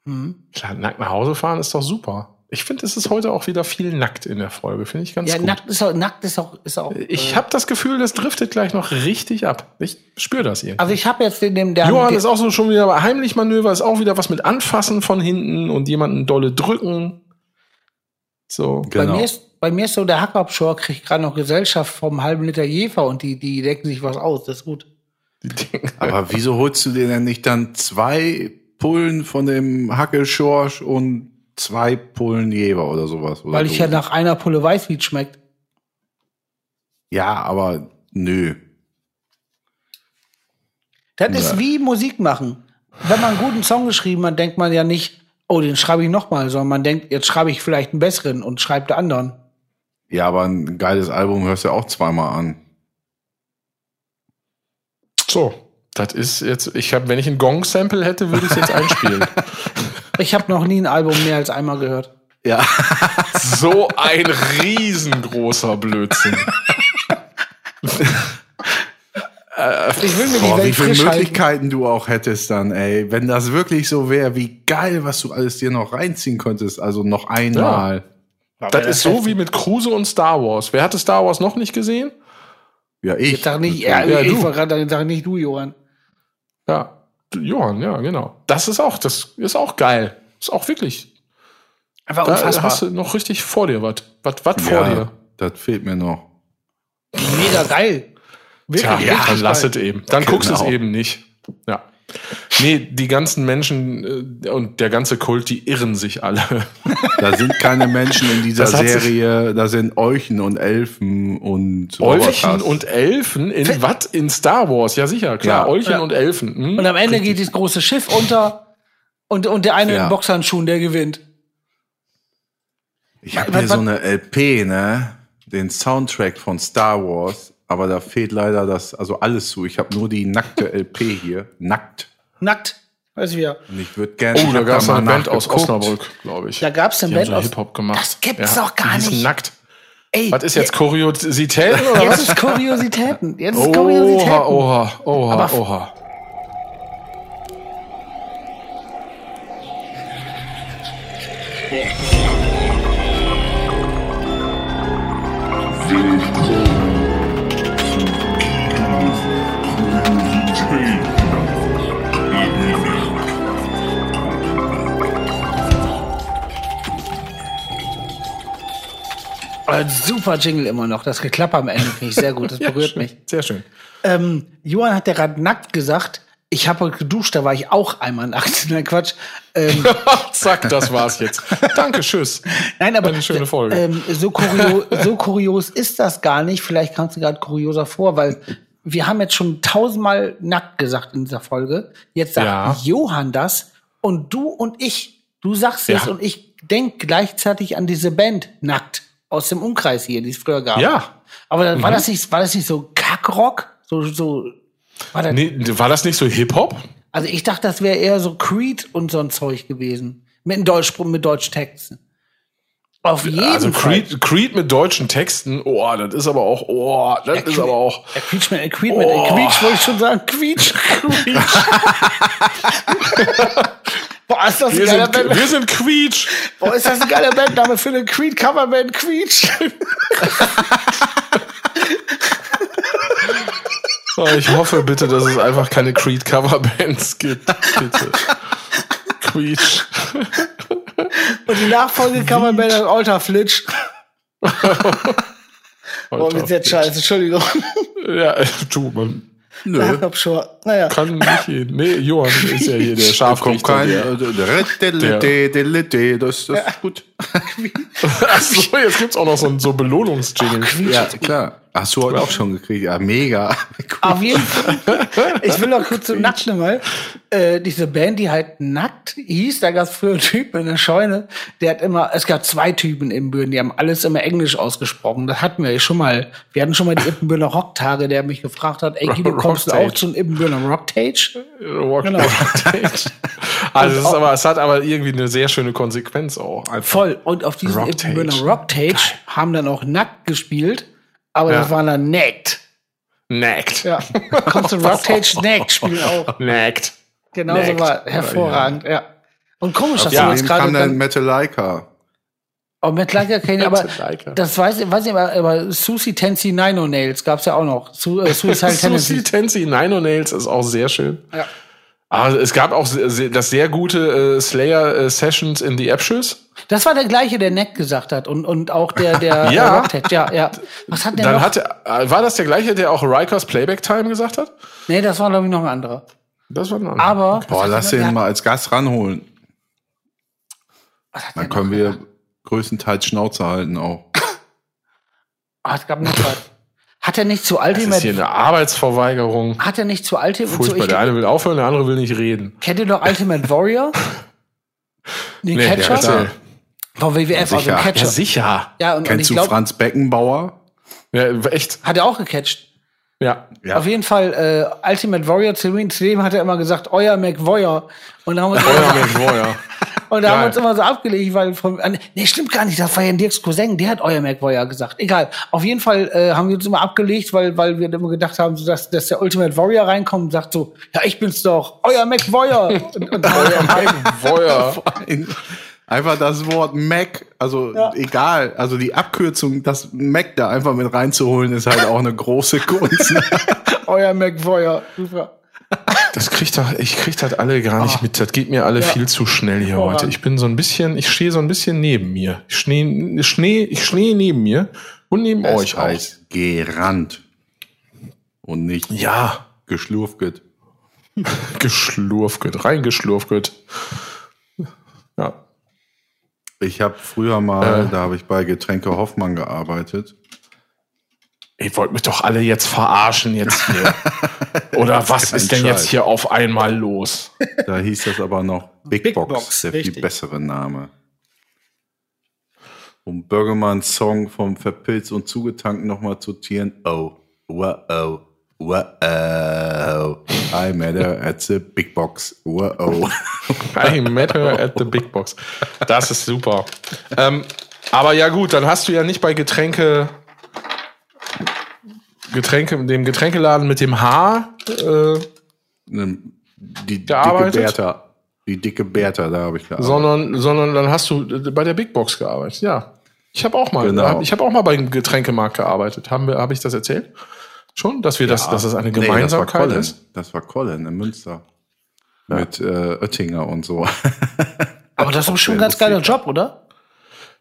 Hm. Klar, nackt nach Hause fahren ist doch super. Ich finde, es ist heute auch wieder viel nackt in der Folge. Finde ich ganz Ja, gut. nackt ist auch, nackt ist auch, ist auch. Ich äh, habe das Gefühl, das driftet gleich noch richtig ab. Ich spüre das irgendwie. also ich habe jetzt den, dem, der, Johann ist auch so schon wieder bei Heimlich-Manöver, ist auch wieder was mit Anfassen von hinten und jemanden dolle drücken. So. bei Genau. mir ist, bei mir ist so der Hackabschor kriegt gerade noch Gesellschaft vom halben Liter Jefer und die, die decken sich was aus. Das ist gut. Aber wieso holst du dir denn nicht dann zwei Pullen von dem Hackelschorsch und zwei Pullen Jever oder sowas? Oder Weil ich ja so? nach einer Pulle weiß, wie es schmeckt. Ja, aber nö. Das ist Ja. wie Musik machen. Wenn man einen guten Song geschrieben hat, denkt man ja nicht, oh, den schreibe ich nochmal, sondern man denkt, jetzt schreibe ich vielleicht einen besseren und schreibe den anderen. Ja, aber ein geiles Album hörst du ja auch zweimal an. So. Das ist jetzt, ich habe, wenn ich ein Gong-Sample hätte, würde ich es jetzt einspielen. Ich habe noch nie ein Album mehr als einmal gehört. Ja. So ein riesengroßer Blödsinn. Ich will mir die Boah, wie Welt viele frisch halten. Möglichkeiten du auch hättest dann, ey. Wenn das wirklich so wäre, wie geil, was du alles dir noch reinziehen könntest. Also noch einmal. Das ist so wie mit Cruise und Star Wars. Wer hatte Star Wars noch nicht gesehen? Ja, ich. Jetzt sag nicht, ja, Ja, ich du. wollte gerade sag nicht du, Johann. Ja, Johann, ja, genau. Das ist auch, das ist auch geil. Ist auch wirklich. Einfach Da unfassbar. hast du noch richtig vor dir was. Was, was vor ja, dir? das fehlt mir noch. Mega geil. Wirklich, Tja, richtig dann lass es eben. Dann guckst du es Genau. eben nicht. Ja. Nee, die ganzen Menschen äh, und der ganze Kult, die irren sich alle. Da sind keine Menschen in dieser Serie, da sind Euchen und Elfen und Eulchen Roboters. und Elfen in was? In Star Wars, ja sicher, klar. Ja. Eulchen Ja. und Elfen. Hm? Und am Ende geht das große Schiff unter und, und der eine Ja. in Boxhandschuhen, der gewinnt. Ich habe hier so eine LP, ne? Den Soundtrack von Star Wars, aber da fehlt leider das, also alles zu. Ich habe nur die nackte LP hier, nackt. Nackt. Weiß ich wieder. Und ich würde gerne. Oh, da gab es mal eine Band aus. Osnabrück, glaube ich. Da gab's eine Die haben Band so aus. Hip-Hop gemacht. Das gibt's Ja, doch gar nicht. nackt. Ey, Was ist jetzt Kuriositäten oder Jetzt was? ist Kuriositäten. Jetzt ist Kuriositäten. Oha, oha, oha, Aber- oha. Super Jingle immer noch. Das Geklapper am Ende finde ich sehr gut. Das berührt schön, mich. Sehr schön. Ähm, Johann hat ja gerade nackt gesagt. Ich habe heute geduscht, da war ich auch einmal nackt. Nein, Quatsch. Ähm, Zack, das war's jetzt. Danke, tschüss. nein, aber Eine schöne Folge. Ähm, so, kurio so kurios ist das gar nicht. Vielleicht kamst du gerade kurioser vor, weil wir haben jetzt schon tausendmal nackt gesagt in dieser Folge. Jetzt sagt Ja. Johann das und du und ich. Du sagst es Ja. und ich denk gleichzeitig an diese Band nackt aus dem Umkreis hier, die es früher gab. Ja. Mhm. Aber dann war das nicht, war das nicht so Kackrock? So, so, war das, Nee, war das nicht so Hip-Hop? also ich dachte, das wäre eher so Creed und so ein Zeug gewesen. Mit einem Deutsch, mit deutschen Texten. Auf jeden Also Fall. Creed, Creed mit deutschen Texten, oh, das ist aber auch, oh, das ist aber auch. Ja, Quietsch mit, Creed mit, Oh. Quietsch wollte ich schon sagen. Quietsch, Quietsch. Boah, ist das ein Wir geiler sind, Band. wir sind Quietsch. Boah, ist das ein geiler Bandname für eine Creed-Coverband, Quietsch. Oh, ich hoffe bitte, dass es einfach keine Creed-Coverbands gibt. Bitte. Quietsch. Und die Nachfolge-Coverband ist Alter Flitsch. Boah, ist jetzt scheiße, Entschuldigung. Ja, du, man Nö. Ich hab schon, naja. kann nicht jeden. Nee, Johann ist ja hier der Da kommt Scharfrichter. kein. Der, äh, Das, das ist gut. Achso, jetzt gibt's auch noch so, ein- so Belohnungsjingle. Ja, klar. Hast du heute auch schon gekriegt. Ja, mega. Auf jeden Fall. Ich will noch kurz zum Nackten mal. Äh, diese Band, die halt nackt hieß, da gab es früher einen Typen in der Scheune, der hat immer, es gab zwei Typen in Büren, die haben alles immer Englisch ausgesprochen. Das hatten wir ja schon mal. Wir hatten schon mal die Ippenbürner Rocktage, der mich gefragt hat, ey Guido, kommst du auch zum Ippenbürner Rocktage? Rock, Genau. Rocktage. Also es, ist aber, es hat aber irgendwie eine sehr schöne Konsequenz auch. Einfach. Voll. Und auf diesem Rocktage. Rocktage haben dann auch nackt gespielt, aber Ja. das war dann nackt. Nackt. Ja. Kommst du Rocktage nackt spielen auch. Nackt. Genau so war hervorragend, ja. Und komisch, dass Ja, du jetzt gerade kam dann Metallica. oh, Metallica kenne ich, aber das weiß ich, weiß ich aber, aber Susie Tensi Nino Nails gab's ja auch noch. Su, äh, Suicide Susie. Tensi Nine Nails ist auch sehr schön. Ja. Aber es gab auch das sehr gute äh, Slayer äh, Sessions in the Apshes. Das war der gleiche, der Neck gesagt hat und, und auch der, der Ja. Rocktage. Ja, ja. Was hat der Dann noch? hatte, äh, war das der gleiche, der auch Rikers Playback Time gesagt hat? nee, das war, glaube ich, noch ein anderer. Das war ein anderer. Aber. Boah, lass den mal als Gast ranholen. Was hat Dann können noch? wir größtenteils Schnauze halten auch. Ah, es gab noch was. Hat er nicht zu das ist hier Ultimate, eine Arbeitsverweigerung. hat er nicht zu Ultimate, zu, Furchtbar. Der eine will aufhören, der andere will nicht reden. kennt ihr noch Ultimate Warrior? Den Nee, Catcher? erzähl. Von WWF, also Sicher. ein Catcher. Ja, sicher. Ja, und, und ich Kennst du glaube, Franz Beckenbauer? Ja, echt. hat er auch gecatcht. Ja. Ja. Auf jeden Fall, äh, Ultimate Warrior, zu dem, zu dem hat er immer gesagt, euer McWarrior. Und dann haben wir uns Euer McWarrior. Und da haben wir Geil. uns immer so abgelegt, weil von, nee, stimmt gar nicht, das war ja Dirks Cousin, der hat euer McVoyer gesagt. Egal. Auf jeden Fall äh, haben wir uns immer abgelegt, weil, weil wir immer gedacht haben, so, dass, dass der Ultimate Warrior reinkommt und sagt so, ja, ich bin's doch, euer McVoyer. und, und Feuer. Einfach das Wort Mac, also Ja. egal, also die Abkürzung, das Mac da einfach mit reinzuholen, ist halt auch eine große Kunst. euer McVoyer. Super. Das kriegt doch, ich krieg das alle gar nicht mit. Das geht mir alle viel zu schnell hier heute. Ich bin so ein bisschen, ich stehe so ein bisschen neben mir. Ich stehe, Schnee, ich stehe neben mir und neben Es euch auch. heißt gerannt und nicht Ja, geschlurfget. geschlurfget, reingeschlurfget. Ja. Ich habe früher mal, Äh. da habe ich bei Getränke Hoffmann gearbeitet. Ihr wollt mich doch alle jetzt verarschen jetzt hier. Oder was ist denn Scheiß. jetzt hier auf einmal los? Da hieß das aber noch Big, Big Box, Box, der richtig. viel bessere Name. Um Bürgermanns Song vom Verpilzt und Zugetankt nochmal zu zitieren. Oh, wow, wow, I met her at the Big Box. Wow. I met her at the Big Box. Das ist super. Ähm, aber ja gut, dann hast du ja nicht bei Getränke, Getränke, dem Getränkeladen mit dem H. Äh, Die dicke Gearbeitet? Bertha. Die dicke Bertha, da habe ich gearbeitet. sondern, sondern dann hast du äh, bei der Big Box gearbeitet. Ja, ich habe auch mal, Genau. ich habe auch mal beim Getränkemarkt gearbeitet. Haben wir, habe ich das erzählt? Schon, dass wir das, dass es eine Nee, Gemeinsamkeit das war Colin. ist. Das war Colin in Münster. Mit äh, Oettinger und so. Aber das ist doch schon ein ganz geiler. Job, oder?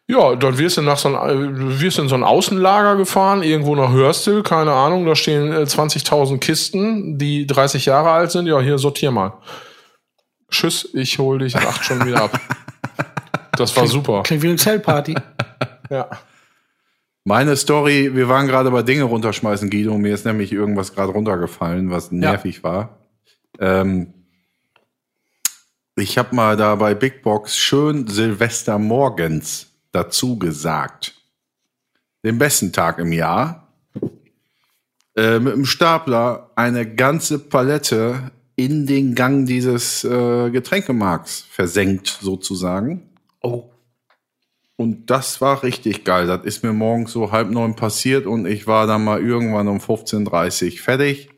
Ja, dann wirst du nach so ein, äh, wirst in so ein Außenlager gefahren, irgendwo nach Hörstel, keine Ahnung, da stehen äh, 20.000 Kisten, die 30 Jahre alt sind. Ja, hier sortier mal. Tschüss, ich hol dich in acht Stunden wieder ab. Das war super. Klingt wie eine Zellparty. Ja. Meine Story, wir waren gerade bei Dinge runterschmeißen, Guido. Mir ist nämlich irgendwas gerade runtergefallen, was nervig war. Ähm, ich habe mal da bei Big Box schön Silvester morgens dazu gesagt. Den besten Tag im Jahr. Äh, mit dem Stapler eine ganze Palette in den Gang dieses äh, Getränkemarkts versenkt, sozusagen. Oh. Und das war richtig geil. Das ist mir morgens so halb neun passiert und ich war dann mal irgendwann um 15.30 Uhr fertig.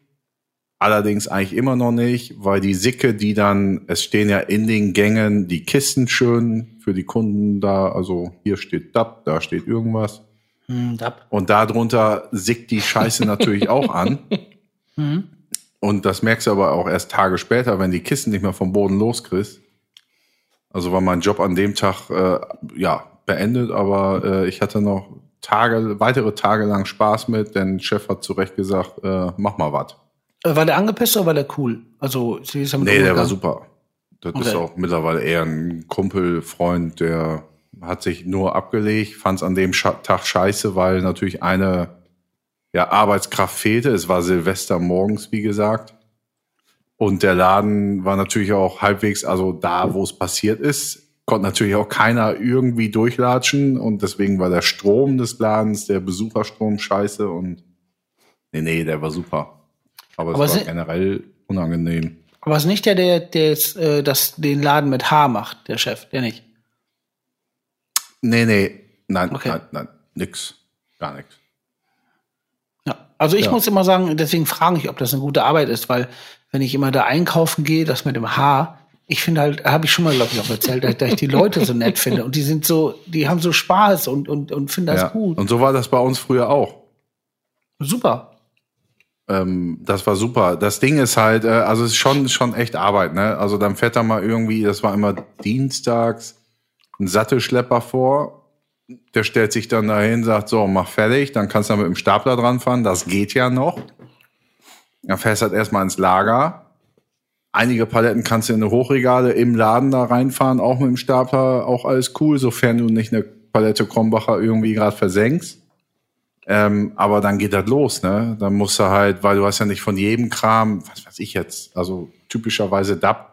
Allerdings eigentlich immer noch nicht, weil die Sicke, die dann, es stehen ja in den Gängen die Kisten schön für die Kunden da. Also hier steht DAP, da steht irgendwas. Hm, dab. Und darunter sickt die Scheiße natürlich auch an. Und das merkst du aber auch erst Tage später, wenn die Kisten nicht mehr vom Boden loskriegst. Also war mein Job an dem Tag äh, ja beendet, aber äh, ich hatte noch Tage, weitere Tage lang Spaß mit, denn Chef hat zu Recht gesagt, äh, mach mal was. Äh, War der angepisst oder war der cool? Also, sie ist Nee, der war super. Das ist Okay. auch mittlerweile eher ein Kumpel, Freund, der hat sich nur abgelegt, fand es an dem Tag scheiße, weil natürlich eine ja, Arbeitskraft fehlte. Es war Silvester morgens, wie gesagt. Und der Laden war natürlich auch halbwegs, also da, wo es passiert ist, konnte natürlich auch keiner irgendwie durchlatschen. Und deswegen war der Strom des Ladens, der Besucherstrom scheiße. Und nee, nee, der war super. Aber es Aber war sie- generell unangenehm. Aber ist nicht der, der, der ist, äh, das, den Laden mit H macht, der Chef, der nicht. Nee, nee, nein, Okay. nein, nein, nix, gar nichts. Ja. Also ich Ja. muss immer sagen, deswegen frage ich, ob das eine gute Arbeit ist, weil wenn ich immer da einkaufen gehe, das mit dem H, ich finde halt, habe ich schon mal, glaube ich, auch erzählt, dass, dass ich die Leute so nett finde und die sind so, die haben so Spaß und, und, und finden das Ja. gut. Und so war das bei uns früher auch. Super. Ähm, das war super. Das Ding ist halt, äh, also es ist schon, schon echt Arbeit, ne? Also dann fährt da mal irgendwie, das war immer dienstags, ein Sattelschlepper vor. Der stellt sich dann dahin, sagt so, mach fertig, dann kannst du mit dem Stapler dran fahren, das geht ja noch. Dann fährst du halt erstmal ins Lager. Einige Paletten kannst du in eine Hochregale im Laden da reinfahren, auch mit dem Stapler, auch alles cool, sofern du nicht eine Palette Krombacher irgendwie gerade versenkst. Ähm, aber dann geht das los, ne? Dann musst du halt, weil du hast ja nicht von jedem Kram, was weiß ich jetzt, also typischerweise DAP,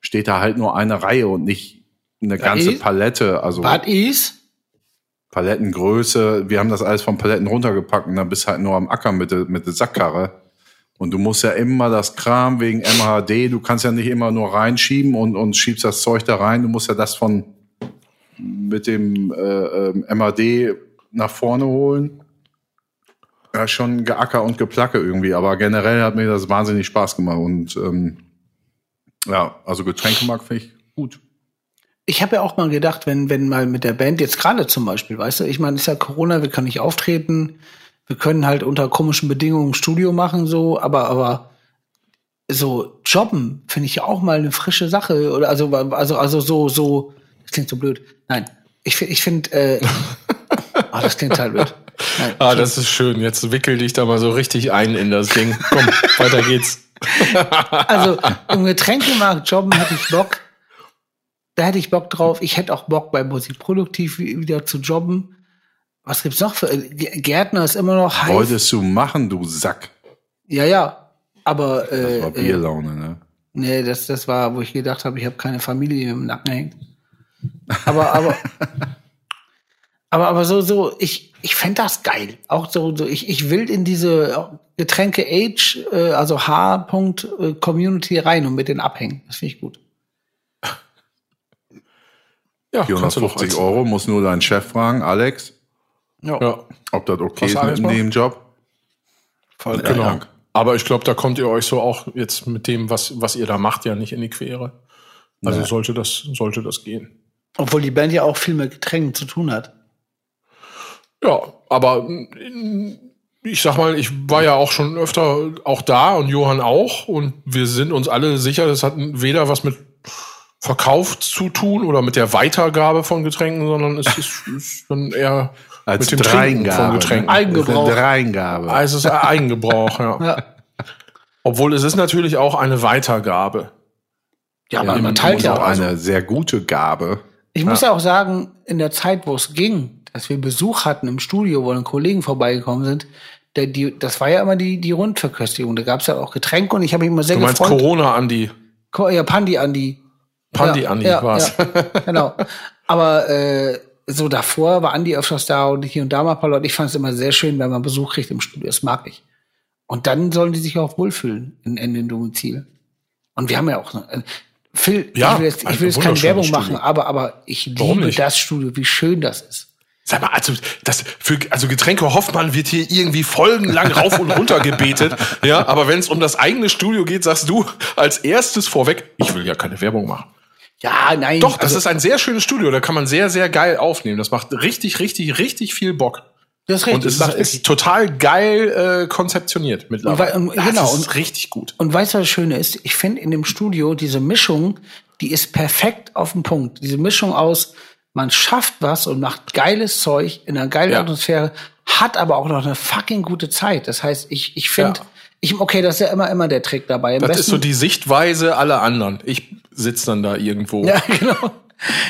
steht da halt nur eine Reihe und nicht eine ganze ist- Palette, also Bad Is? Palettengröße. Wir haben das alles von Paletten runtergepackt und dann bist halt nur am Acker mit der, mit der Sackkarre. Und du musst ja immer das Kram wegen MHD, du kannst ja nicht immer nur reinschieben und, und schiebst das Zeug da rein. Du musst ja das von mit dem äh, äh, MHD nach vorne holen. Ja, schon Geacker und Geplacke irgendwie, aber generell hat mir das wahnsinnig Spaß gemacht. Und ähm, ja, also Getränkemarkt finde ich gut. Ich habe ja auch mal gedacht, wenn, wenn mal mit der Band, jetzt gerade zum Beispiel, weißt du, ich meine, ist ja Corona, wir können nicht auftreten, wir können halt unter komischen Bedingungen Studio machen, so, aber, aber so jobben finde ich ja auch mal eine frische Sache. Oder also, also, also so, so, das klingt so blöd. Nein, ich, ich finde, äh, ah, das klingt halt blöd. Nein, Ah, das ist schön. Jetzt wickel dich da mal so richtig ein in das Ding. Komm, weiter geht's. Also im Getränkemarkt jobben hätte ich Bock. Da hätte ich Bock drauf. Ich hätte auch Bock bei Musikproduktiv wieder zu jobben. Was gibt's noch für Gärtner ist immer noch heiß. Wolltest du machen, du Sack. Ja, ja. Aber Das äh, war äh, Bierlaune, ne? nee, das, das war, wo ich gedacht habe, ich habe keine Familie, die mir im Nacken hängt. Aber, aber, aber, aber so, so, ich, ich fänd das geil. Auch so, so ich, ich will in diese Getränke Age, äh, also H. -Punkt, äh, Community rein und mit den abhängen. Das finde ich gut. Ja, kannst du doch 450 als- Euro, muss nur deinen Chef fragen, Alex, Ja, ob das okay Was ist mit dem Job. Voll genau. Dank. Aber ich glaube, da kommt ihr euch so auch jetzt mit dem, was, was ihr da macht, ja nicht in die Quere. Also Nee. sollte das, sollte das gehen. Obwohl die Band ja auch viel mit Getränken zu tun hat. Ja, aber mm, ich sag mal, ich war ja auch schon öfter auch da und Johann auch und wir sind uns alle sicher, das hat weder was mit Verkauf zu tun oder mit der Weitergabe von Getränken, sondern es ist, ist dann eher Als mit dem Trinken von Getränken. ne? Eigengebrauch. Ist eine Dreingabe. Ah, es ist Eigengebrauch, ja. Ja, Obwohl es ist natürlich auch eine Weitergabe. ja Ja, aber man und teilt ja auch auch. Also, eine sehr gute Gabe. ich muss ja auch sagen, in der Zeit, wo es ging, dass wir Besuch hatten im Studio, wo dann Kollegen vorbeigekommen sind, der, die, das war ja immer die, die Rundverköstigung. Da gab es ja auch Getränke und ich habe mich immer sehr Du meinst gefreut. Corona, Andi. Ja, Pandi Andi. Pandi ja, Andi ja, war's. Ja, genau. Aber äh, so davor war Andi öfters da und hier und da mal ein paar Leute. Ich fand es immer sehr schön, wenn man Besuch kriegt im Studio. Das mag ich. Und dann sollen die sich auch wohlfühlen in, in den Domizil. Und wir haben ja auch äh, Phil, Ja, ich will jetzt, ich will jetzt keine Werbung Studio. machen, aber, aber ich liebe das Studio, wie schön das ist. Sag mal, also, das, für, also Getränke Hoffmann wird hier irgendwie folgenlang rauf und runter gebetet. Ja, aber wenn es um das eigene Studio geht, sagst du als erstes vorweg, ich will ja keine Werbung machen. Ja, nein. Doch, das also, ist ein sehr schönes Studio, da kann man sehr, sehr geil aufnehmen. Das macht richtig, richtig, richtig viel Bock. das ist richtig. Und es ist, ist total geil äh, konzeptioniert mittlerweile. Und und- das genau, ist und- richtig gut. Und weißt du, was das Schöne ist? Ich finde in dem Studio diese Mischung, die ist perfekt auf den Punkt. Diese Mischung aus, man schafft was und macht geiles Zeug in einer geilen Ja. Atmosphäre, hat aber auch noch eine fucking gute Zeit. Das heißt, ich, ich finde, Ja. ich, okay, das ist ja immer, immer der Trick dabei. Am Das besten, ist so die Sichtweise aller anderen. Ich sitz dann da irgendwo. Ja, genau.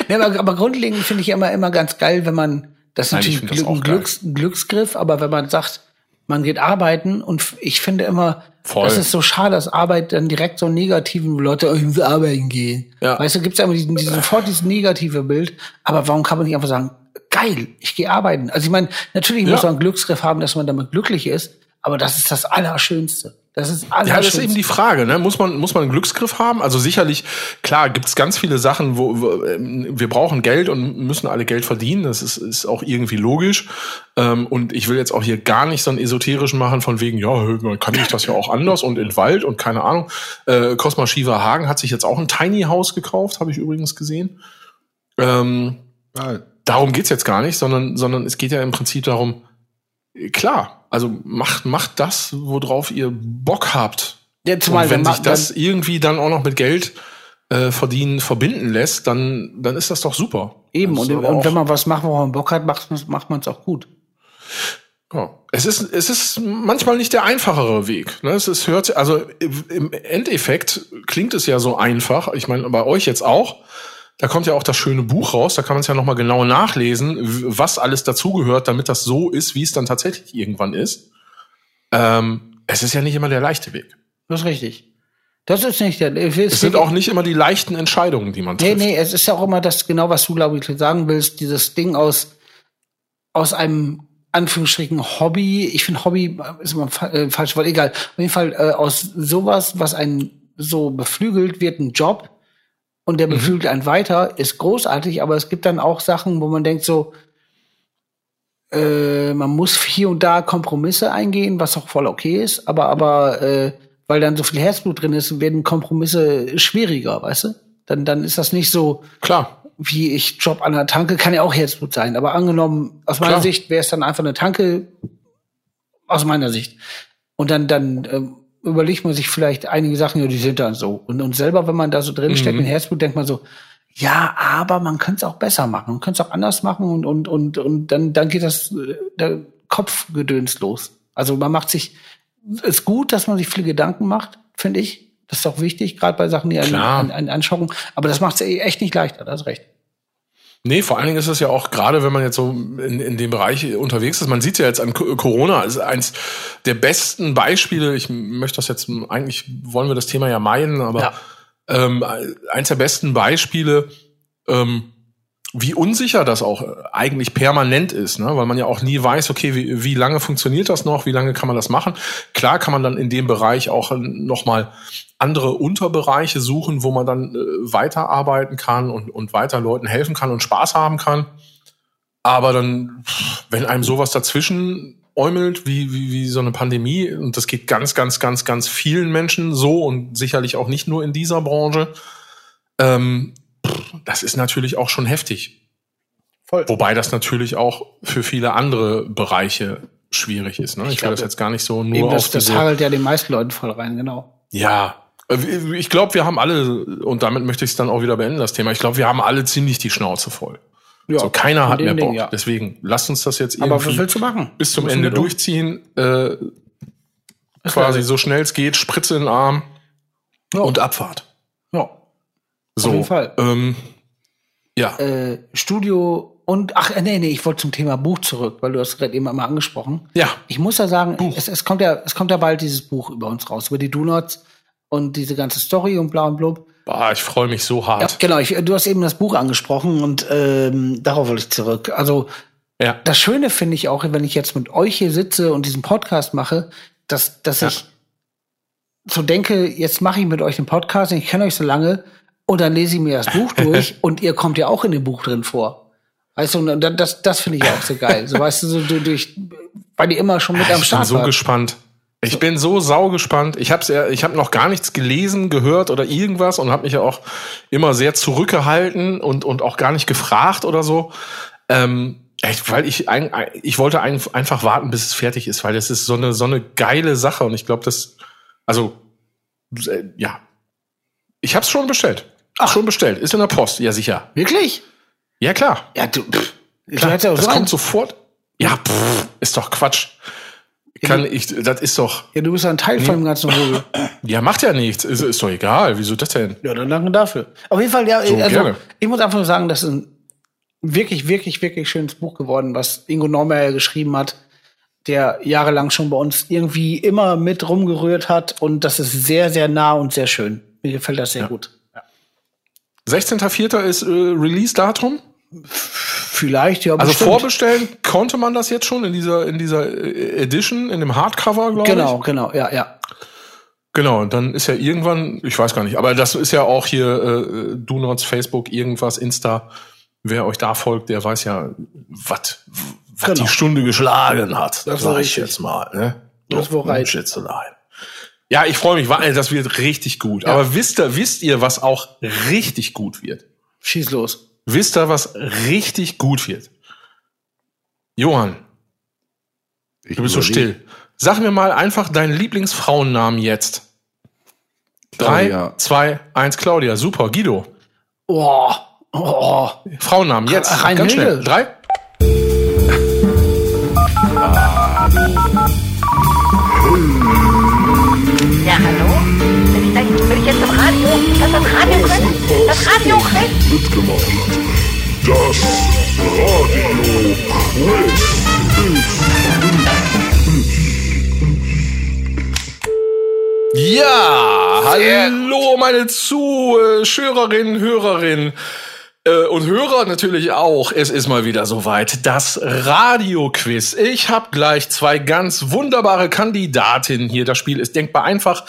Ja, aber, aber grundlegend finde ich immer, immer ganz geil, wenn man, das ist Nein, ich natürlich ein. Glücks, Glücksgriff, aber wenn man sagt, man geht arbeiten und ich finde immer, Voll. das ist so schade, dass Arbeit dann direkt so negativen Leute, oh, muss arbeiten gehen. Ja. Weißt du, gibt's ja immer diesen, diesen, sofort dieses negative Bild, aber warum kann man nicht einfach sagen, geil, ich gehe arbeiten? Also ich meine, natürlich Ja. muss man einen Glücksgriff haben, dass man damit glücklich ist, aber das ist das Allerschönste. Das ist das Ja, das ist eben die Frage, ne? Muss man, muss man einen Glücksgriff haben? Also sicherlich, klar, gibt's ganz viele Sachen, wo, wo ähm, wir brauchen Geld und müssen alle Geld verdienen. Das ist, ist auch irgendwie logisch. Ähm, und ich will jetzt auch hier gar nicht so einen esoterischen machen von wegen, ja, man kann sich das ja auch anders und in Wald und keine Ahnung. Äh, Cosma Shiva Hagen hat sich jetzt auch ein Tiny House gekauft, habe ich übrigens gesehen. Ähm, Ja, darum geht's jetzt gar nicht, sondern, sondern es geht ja im Prinzip darum, äh, klar, also macht, macht das, worauf ihr Bock habt. Ja, zumal Und wenn sich man- das irgendwie dann auch noch mit Geld äh, verdienen verbinden lässt, dann, dann ist das doch super. Eben, und, und wenn man was macht, worauf man Bock hat, macht man macht man's auch gut. Ja. Es ist, es ist manchmal nicht der einfachere Weg. Ne? Es ist, hört, also im Endeffekt klingt es ja so einfach. Ich meine, bei euch jetzt auch. Da kommt ja auch das schöne Buch raus. Da kann man es ja nochmal genau nachlesen, was alles dazugehört, damit das so ist, wie es dann tatsächlich irgendwann ist. Ähm, es ist ja nicht immer der leichte Weg. Das ist richtig. Das ist nicht der. Es Es sind auch nicht immer die leichten Entscheidungen, die man Nee, trifft. nee, es ist ja auch immer das, genau was du, glaube ich, sagen willst, dieses Ding aus, aus einem Anführungsstrichen Hobby, ich finde Hobby ist immer fa äh, falsch Wort, egal. Auf jeden Fall äh, aus sowas, was einen so beflügelt, wird ein Job und der beflügelt einen weiter, ist großartig, aber es gibt dann auch Sachen, wo man denkt so, äh, man muss hier und da Kompromisse eingehen, was auch voll okay ist, aber aber äh, weil dann so viel Herzblut drin ist, werden Kompromisse schwieriger, weißt du? Dann dann ist das nicht so Klar. wie ich Job an der Tanke, kann ja auch Herzblut sein, aber angenommen aus meiner Klar. Sicht wäre es dann einfach eine Tanke aus meiner Sicht und dann dann ähm, überlegt man sich vielleicht einige Sachen, ja, die sind dann so und und selber, wenn man da so drin steckt Mhm. in Herzblut, denkt man so ja, aber man könnte es auch besser machen, man könnte es auch anders machen und und und und dann dann geht das äh, der Kopfgedöns los. Also man macht sich ist gut, dass man sich viele Gedanken macht, finde ich. Das ist auch wichtig, gerade bei Sachen, die einen, einen, einen anschauen. Aber das macht es echt nicht leichter, das ist recht. Nee, vor allen Dingen ist es ja auch gerade, wenn man jetzt so in, in dem Bereich unterwegs ist, man sieht ja jetzt an Co- Corona, ist eins der besten Beispiele, ich möchte das jetzt, eigentlich wollen wir das Thema ja meiden, aber Ja. ähm, eins der besten Beispiele, ähm, wie unsicher das auch eigentlich permanent ist, ne? weil man ja auch nie weiß, okay, wie, wie lange funktioniert das noch, wie lange kann man das machen. Klar kann man dann in dem Bereich auch nochmal andere Unterbereiche suchen, wo man dann äh, weiterarbeiten kann und, und weiter Leuten helfen kann und Spaß haben kann. Aber dann, wenn einem sowas dazwischen äumelt, wie, wie, wie so eine Pandemie, und das geht ganz, ganz, ganz, ganz vielen Menschen so und sicherlich auch nicht nur in dieser Branche, ähm, das ist natürlich auch schon heftig. Voll. Wobei das natürlich auch für viele andere Bereiche schwierig ist. Ne? Ich, will glaube, das jetzt gar nicht so nur Eben auf das, das hagelt ja den meisten Leuten voll rein, genau. ja, ich glaube, wir haben alle, und damit möchte ich es dann auch wieder beenden, das Thema, ich glaube, wir haben alle ziemlich die Schnauze voll. Ja, so, keiner hat mehr Ding, Bock. ja. Deswegen, lasst uns das jetzt Aber was irgendwie willst du machen? bis zum Ende durch. durchziehen. Äh, quasi so schnell es geht, Spritze in den Arm Ja. und Abfahrt. Ja. So, jeden Fall. Ähm, ja, Äh, Studio und ach äh, nee, nee, ich wollte zum Thema Buch zurück, weil du hast gerade eben einmal angesprochen. ja, Ich muss ja sagen, es, es kommt ja, es kommt ja bald dieses Buch über uns raus, über die Donuts und diese ganze Story und bla und blub. Boah, ich freue mich so Ja, hart. genau, ich, du hast eben das Buch angesprochen und ähm, darauf wollte ich zurück. Also Ja, das Schöne finde ich auch, wenn ich jetzt mit euch hier sitze und diesen Podcast mache, dass, dass Ja. ich so denke, jetzt mache ich mit euch den Podcast, ich kenne euch so lange, und dann lese ich mir das Buch durch und ihr kommt ja auch in dem Buch drin vor. Weißt du, und das, das finde ich auch so geil. So weißt du, so du- durch, weil die immer schon mit am ich bin Start so gespannt. Ich bin so sau gespannt. Ich habe ja, ich habe noch gar nichts gelesen, gehört oder irgendwas und habe mich ja auch immer sehr zurückgehalten und und auch gar nicht gefragt oder so. Ähm, echt, weil ich ein- ich wollte ein, einfach warten, bis es fertig ist, weil das ist so eine so eine geile Sache und ich glaube, das also äh, ja, ich habe es schon bestellt. Ach, schon bestellt. Ist in der Post. Ja sicher. Wirklich? Ja klar. Ja, du, pff, Klar, ja das kommt sofort. Ja, pff, ist doch Quatsch. Kann ich, das ist doch, ja, du bist ja ein Teil von dem ganzen Rudel. ja, macht ja nichts. Ist, ist doch egal. Wieso das denn? Ja, dann danke dafür. Auf jeden Fall, ja, So, also, gerne. ich muss einfach nur sagen, das ist ein wirklich, wirklich, wirklich schönes Buch geworden, was Ingo Neumeyer geschrieben hat, der jahrelang schon bei uns irgendwie immer mit rumgerührt hat und das ist sehr, sehr nah und sehr schön. Mir gefällt das sehr gut. 16.04. ist äh, Release-Datum. Vielleicht, ja, Also bestimmt. vorbestellen konnte man das jetzt schon in dieser, in dieser äh, Edition, in dem Hardcover, glaube Genau, ich. genau, ja, ja. Genau, und dann ist ja irgendwann, ich weiß gar nicht, aber das ist ja auch hier äh, Do Nots, Facebook, irgendwas, Insta. Wer euch da folgt, der weiß ja, was was Genau. die Stunde geschlagen hat. Das war ich jetzt mal. Ne? Das war right. Ja, ich freue mich, weil das wird richtig gut. Aber wisst ihr, wisst ihr, was auch richtig gut wird? Schieß los. Wisst ihr, was richtig gut wird? Johann, Ich du bist so still. Sag mir mal einfach deinen Lieblingsfrauennamen jetzt. Drei, Claudia. zwei, eins, Claudia. Super. Guido. Oh, oh. Frauennamen jetzt. Ach, Ganz schnell. Reinhilde. Drei. Das Radio können? Das Radio können? mitgemacht. Das Radio Quiz Ja, hallo meine Zuschauerinnen, Hörerinnen. Äh, und Hörer natürlich auch. Es ist mal wieder soweit. Das Radio-Quiz. Ich habe gleich zwei ganz wunderbare Kandidatinnen hier. Das Spiel ist denkbar einfach.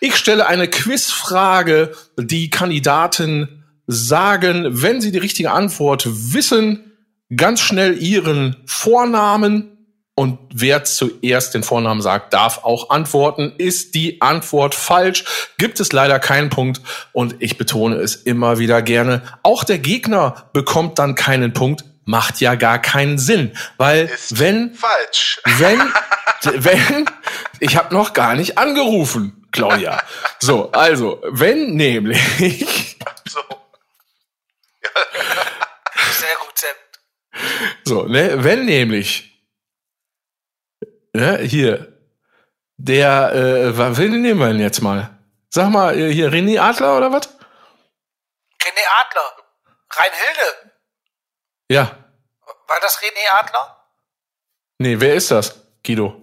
Ich stelle eine Quizfrage. Die Kandidaten sagen, wenn sie die richtige Antwort wissen, ganz schnell ihren Vornamen. Und wer zuerst den Vornamen sagt, darf auch antworten. Ist die Antwort falsch, gibt es leider keinen Punkt. Und ich betone es immer wieder gerne. Auch der Gegner bekommt dann keinen Punkt. Macht ja gar keinen Sinn. Weil Ist wenn, falsch. wenn, wenn, ich habe noch gar nicht angerufen, Claudia. So, also, wenn nämlich, So. Sehr gut, Sepp. so, ne, wenn nämlich, ne, hier, der, äh, wen nehmen wir denn jetzt mal? Sag mal, äh, hier, René Adler oder was? René Adler. Reinhilde. Ja. War das René Adler? Nee, wer ist das? Guido.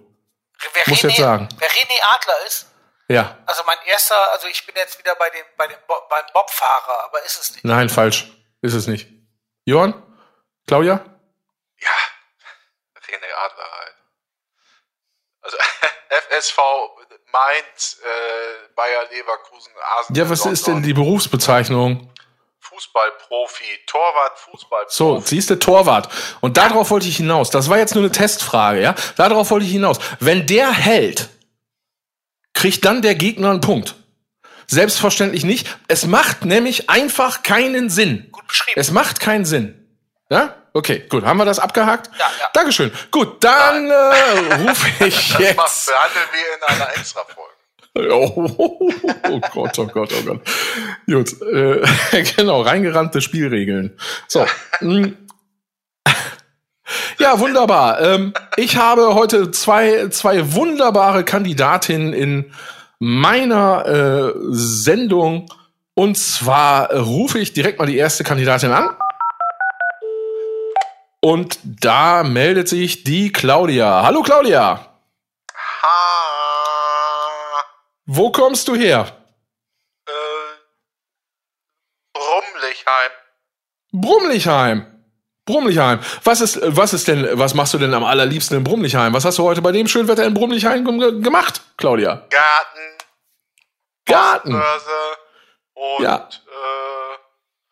Wer Muss jetzt sagen. Wer René Adler ist? Ja. Also mein erster, also ich bin jetzt wieder bei dem, bei dem Bo beim Bobfahrer, aber ist es nicht. Nein, falsch. Ist es nicht. Johann? Claudia? Ja, René Adler halt. FSV Mainz, äh, Bayer Leverkusen, Arsenal. Ja, was ist denn die Berufsbezeichnung? Fußballprofi, Torwart, Fußballprofi. So, siehst du, Torwart. Und darauf wollte ich hinaus. Das war jetzt nur eine Testfrage, ja? Darauf wollte ich hinaus. Wenn der hält, kriegt dann der Gegner einen Punkt. Selbstverständlich nicht. Es macht nämlich einfach keinen Sinn. Gut beschrieben. Es macht keinen Sinn. Ja? Okay, gut. Haben wir das abgehakt? Ja, ja. Dankeschön. Gut, dann äh, rufe ich Das jetzt. macht, behandeln wir in einer Extra-Folge. Oh, oh Gott, oh Gott, oh Gott. Gut, äh, genau, reingerannte Spielregeln. So. mm. Ja, wunderbar. Ähm, ich habe heute zwei, zwei wunderbare Kandidatinnen in meiner äh, Sendung. Und zwar äh, rufe ich direkt mal die erste Kandidatin an. Und da meldet sich die Claudia. Hallo Claudia, Ha, wo kommst du her? äh, Rumlichheim. Brumlichheim. Brumlichheim. Was ist, was ist denn, was machst du denn am allerliebsten in Brumlichheim? Was hast du heute bei dem schönen Wetter in Brumlichheim gem- gemacht, Claudia? Garten, Garten. Und Ja. äh,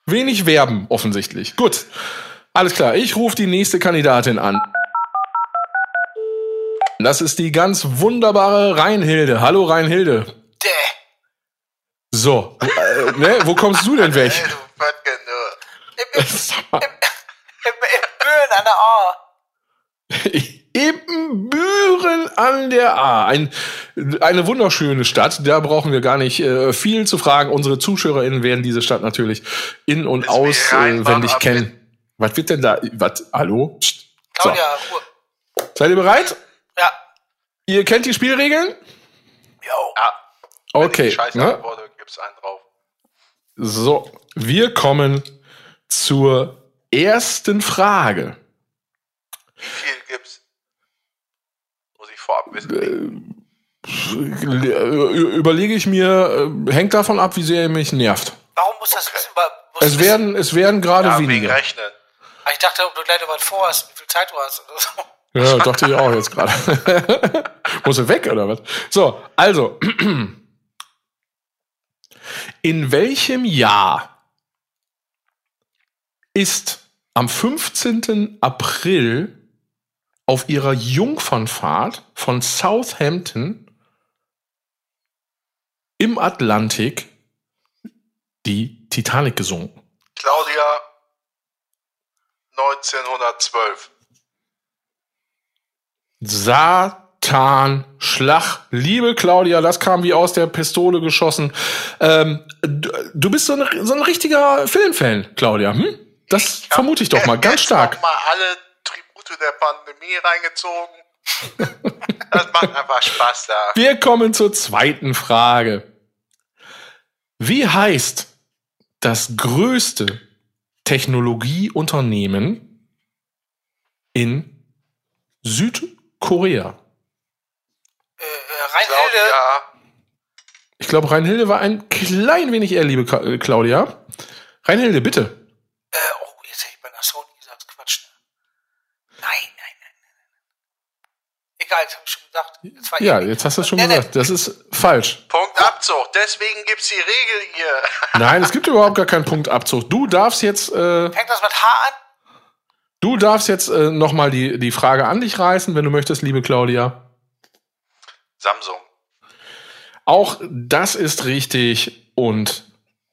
Wenig Werben, offensichtlich. Gut. Alles klar. Ich rufe die nächste Kandidatin an. Das ist die ganz wunderbare Reinhilde. Hallo Reinhilde. Däh. So, äh, ne, wo kommst du denn weg? Im, im, im, Böen an der A. Ibbenbüren an der A. Ein, eine wunderschöne Stadt. Da brauchen wir gar nicht äh, viel zu fragen. Unsere ZuschauerInnen werden diese Stadt natürlich in- und auswendig warm kennen. Was wird denn da? Was? Hallo? Psst. So. Claudia, Ruhe. Seid ihr bereit? Ja. Ihr kennt die Spielregeln? Jo. Ja, wenn Okay. ich Scheiße Ne? gibt's einen drauf. So, wir kommen zur ersten Frage. Wie viel gibt's? Muss ich vorab wissen. Ü- Überlege ich mir, äh, hängt davon ab, wie sehr ihr mich nervt. Warum muss das wissen? Weil- muss Es wissen- werden, es werden gerade ja, wegen weniger. Rechnen. Ah, Ich dachte, ob du gleich noch was vorhast, wie viel Zeit du hast oder so. Ja, dachte ich auch jetzt gerade. Muss er weg oder was? So, also. In welchem Jahr ist am 15. April auf ihrer Jungfernfahrt von Southampton im Atlantik die Titanic gesunken? Claudia 1912. Satan Schlag. Liebe Claudia, das kam wie aus der Pistole geschossen. Ähm, du, du bist so ein, so ein richtiger Filmfan, Claudia. Hm? Das vermute ich doch mal ganz stark. Noch mal alle Tribute der Pandemie reingezogen. das macht einfach Spaß da. Wir kommen zur zweiten Frage. Wie heißt das größte Technologieunternehmen in Südkorea. Äh, Reinhilde. Ich glaube, Reinhilde war ein klein wenig eher, liebe äh, Claudia. Reinhilde, bitte. Äh, oh, jetzt hätte ich bei Sony gesagt, Quatsch. Ne? Nein, nein, nein, nein. Egal, jetzt habe ich schon gesagt. ja, jetzt hast du es schon gesagt. Nicht. Das ist falsch. Punktabzug. Deswegen gibt es die Regel hier. nein, es gibt überhaupt gar keinen Punktabzug. Du darfst jetzt. Äh, Fängt das mit H an? Du darfst jetzt äh, noch mal die die Frage an dich reißen, wenn du möchtest, liebe Claudia. Samsung. Auch das ist richtig und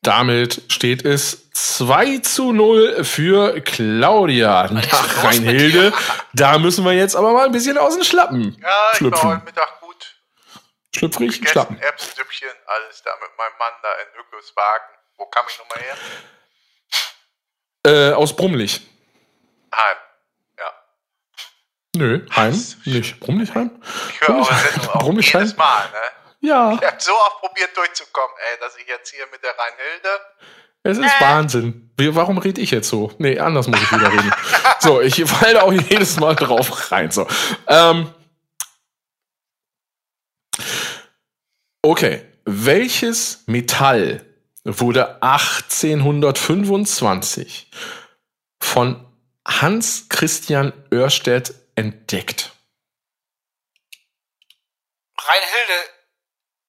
damit steht es 2 zu 0 für Claudia. Nach mit Reinhilde, da müssen wir jetzt aber mal ein bisschen aus den Schlappen Ja, ich war schlüpfen. heute Mittag gut Schlüpfrig, gegessen. schlappen. Erbsendüppchen, alles da mit meinem Mann da in Hückelswagen. Wo kam ich nochmal her? Äh, aus Brummlich. Heim. Ja. Nö, Heim, nicht. Brummlichheim? Ich höre eure Sendung auch jedes Mal, ne? Ja, Ich habe so oft probiert durchzukommen, ey, dass ich jetzt hier mit der Rheinhilde. es ist Wahnsinn. Wie, warum rede ich jetzt so? Nee, anders muss ich wieder reden. So, ich falle auch jedes Mal drauf rein. So. Ähm, okay, welches Metall wurde 1825 von Hans Christian Oerstedt entdeckt? Reinhilde,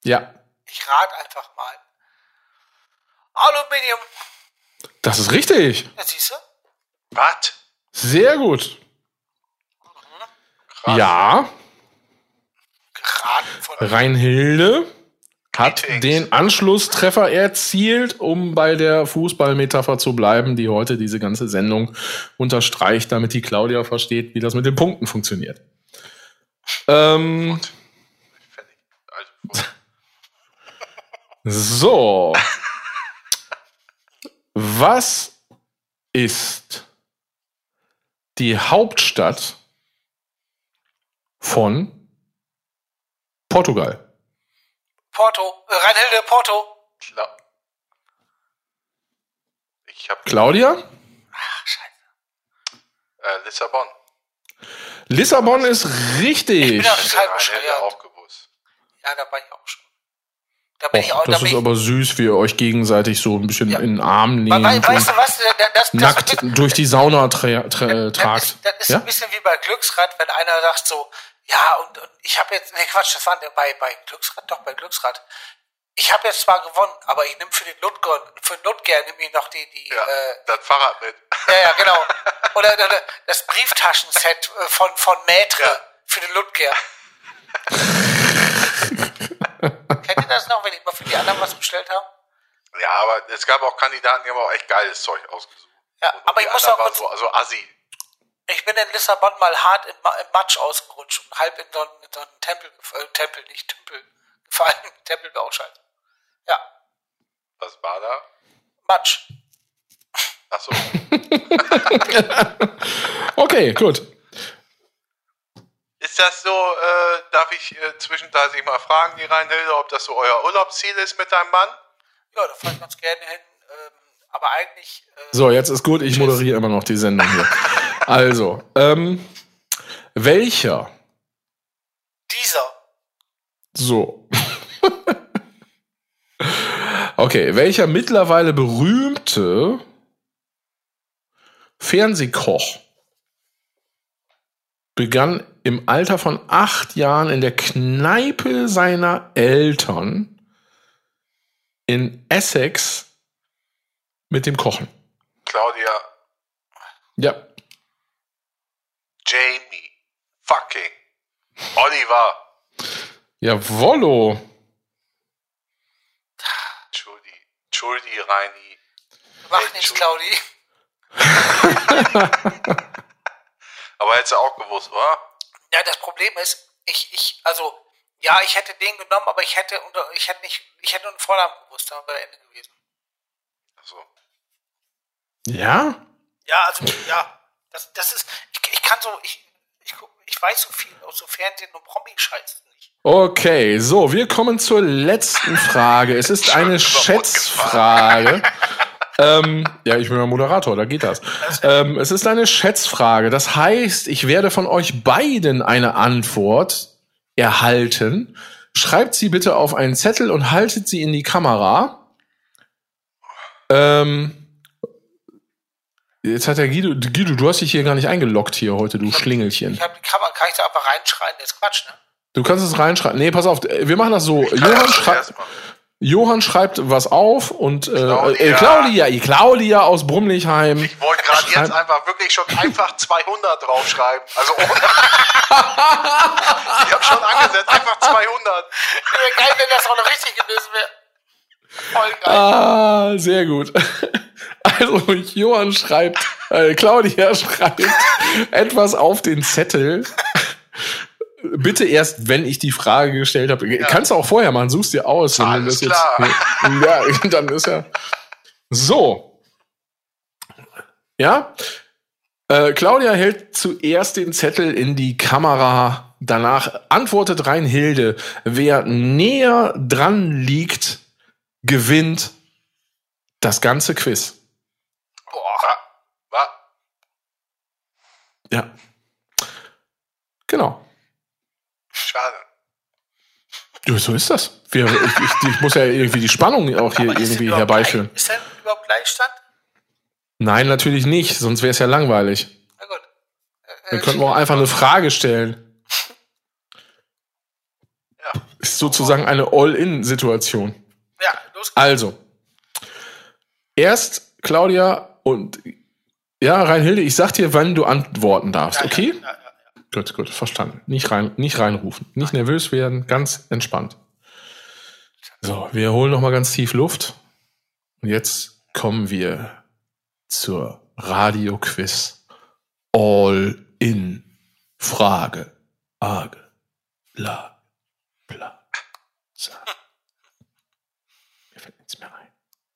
Ja, ich rate einfach mal. Aluminium. das ist richtig. Ja, siehst du? Was? Sehr gut. Ja, Geraten von Reinhilde hat den Anschlusstreffer erzielt, um bei der Fußballmetapher zu bleiben, die heute diese ganze Sendung unterstreicht, damit die Claudia versteht, wie das mit den Punkten funktioniert. Ähm, so. Was ist die Hauptstadt von Portugal? Porto. Äh, Reinhilde, Porto. klar. Ich habe Claudia? Ach, scheiße. äh, Lissabon. Lissabon ist richtig. Ich bin ja Das total Rheinhilde bescheuert. auch gewusst. Ja, da war ich auch schon. Da bin ich Och, auch, da das bin ist ich, aber süß, wie ihr euch gegenseitig so ein bisschen Ja. in den Arm nehmt weißt und du was? Das, das, das, nackt das, durch die Sauna tra tra das, tragt. ist, das ist Ja? ein bisschen wie bei Glücksrad, wenn einer sagt so, ja, und, und ich habe jetzt, nee, Quatsch, das war bei, bei Glücksrad, doch, bei Glücksrad. Ich habe jetzt zwar gewonnen, aber ich nehme für den Ludger, für den Ludger nehme ich noch die, die, Ja, äh, das Fahrrad mit. ja, ja, genau. Oder, oder das Brieftaschenset äh, von, von Maitre Ja. für den Ludger. Kennt ihr das noch, wenn ich mal für die anderen was bestellt habe? Ja, aber es gab auch Kandidaten, die haben auch echt geiles Zeug ausgesucht. Ja, Und aber ich muss auch kurz- so, also Assi. Ich bin in Lissabon mal hart im, Ma- im Matsch ausgerutscht und halb in so einen, in so einen Tempel, gef- äh, Tempel, nicht Tümpel, gefallen. Tempel wäre auch scheiße. Ja, Was war da? Matsch. Achso. Okay, gut. Ist das so, äh, darf ich äh, zwischenzeitlich mal fragen, die Rheinhilde, ob das so euer Urlaubsziel ist mit deinem Mann? Ja, da fahre ich ganz gerne hin. Ähm, aber eigentlich, äh, So, jetzt ist gut, ich moderiere immer noch die Sendung hier. Also, ähm, welcher? dieser. So. okay, welcher mittlerweile berühmte Fernsehkoch begann im Alter von acht Jahren in der Kneipe seiner Eltern in Essex mit dem Kochen? Claudia, Ja, Jamie, fucking, Oliver, jawollo. Entschuldi, Entschuldi, Reini. Mach Ju- Claudi. Aber hättest du auch gewusst, oder? Ja, das Problem ist, ich, ich, also, ja, ich hätte den genommen, aber ich hätte unter, ich hätte nicht, ich hätte nur einen Vornamen gewusst, dann wäre Ende gewesen. Achso. Ja? Ja, also, ja, das, das ist, kann so, ich, ich, ich weiß so viel aus so Fernsehen und Promi-Scheiß nicht. Okay, so, wir kommen zur letzten Frage. Es ist eine Schätzfrage. ähm, ja, ich bin ja Moderator, da geht das. Ähm, es ist eine Schätzfrage. Das heißt, ich werde von euch beiden eine Antwort erhalten. Schreibt sie bitte auf einen Zettel und haltet sie in die Kamera. Ähm, Jetzt hat der Guido, Guido, du hast dich hier gar nicht eingeloggt hier heute, du Schlingelchen. Ich hab die Kamera, kann ich da einfach reinschreien? Das ist Quatsch, ne? Du kannst es reinschreiben. Nee, pass auf, wir machen das so. Johann, das schrei. Johann schreibt was auf und äh, Claudia. äh, Claudia, Claudia aus Brumlichheim. Ich wollte gerade jetzt einfach wirklich schon einfach 200 draufschreiben. Also ohne. ich habe schon angesetzt, einfach 200. Wäre geil, wenn das auch noch richtig gewesen wäre. Voll geil. Ah, sehr gut. Also Johann schreibt, äh, Claudia schreibt etwas auf den Zettel. Bitte erst, wenn ich die Frage gestellt habe. Kannst du auch vorher machen, suchst dir aus. Alles klar. ja, dann ist ja. So. Ja. Äh, Claudia hält zuerst den Zettel in die Kamera. Danach antwortet Reinhilde. Wer näher dran liegt, gewinnt das ganze Quiz. Ja. Genau. Schade. Ja, so ist das. Wir, ich, ich, ich muss ja irgendwie die Spannung auch hier Aber irgendwie herbeiführen. Ist denn überhaupt Gleichstand? Nein, natürlich nicht, sonst wäre es ja langweilig. Na gut. Wir könnten auch einfach eine Frage stellen. Ja. Ist sozusagen eine All-In-Situation. Ja. Also, erst Claudia und ja, Reinhilde, ich sag dir, wann du antworten darfst, okay? Ja, ja, ja. Gut, gut, verstanden. Nicht rein, nicht reinrufen, nicht nervös werden, ganz entspannt. So, wir holen noch mal ganz tief Luft. Und jetzt kommen wir zur Radio-Quiz All in Frage. Age, la, bla, sa. Mir fällt nichts mehr ein.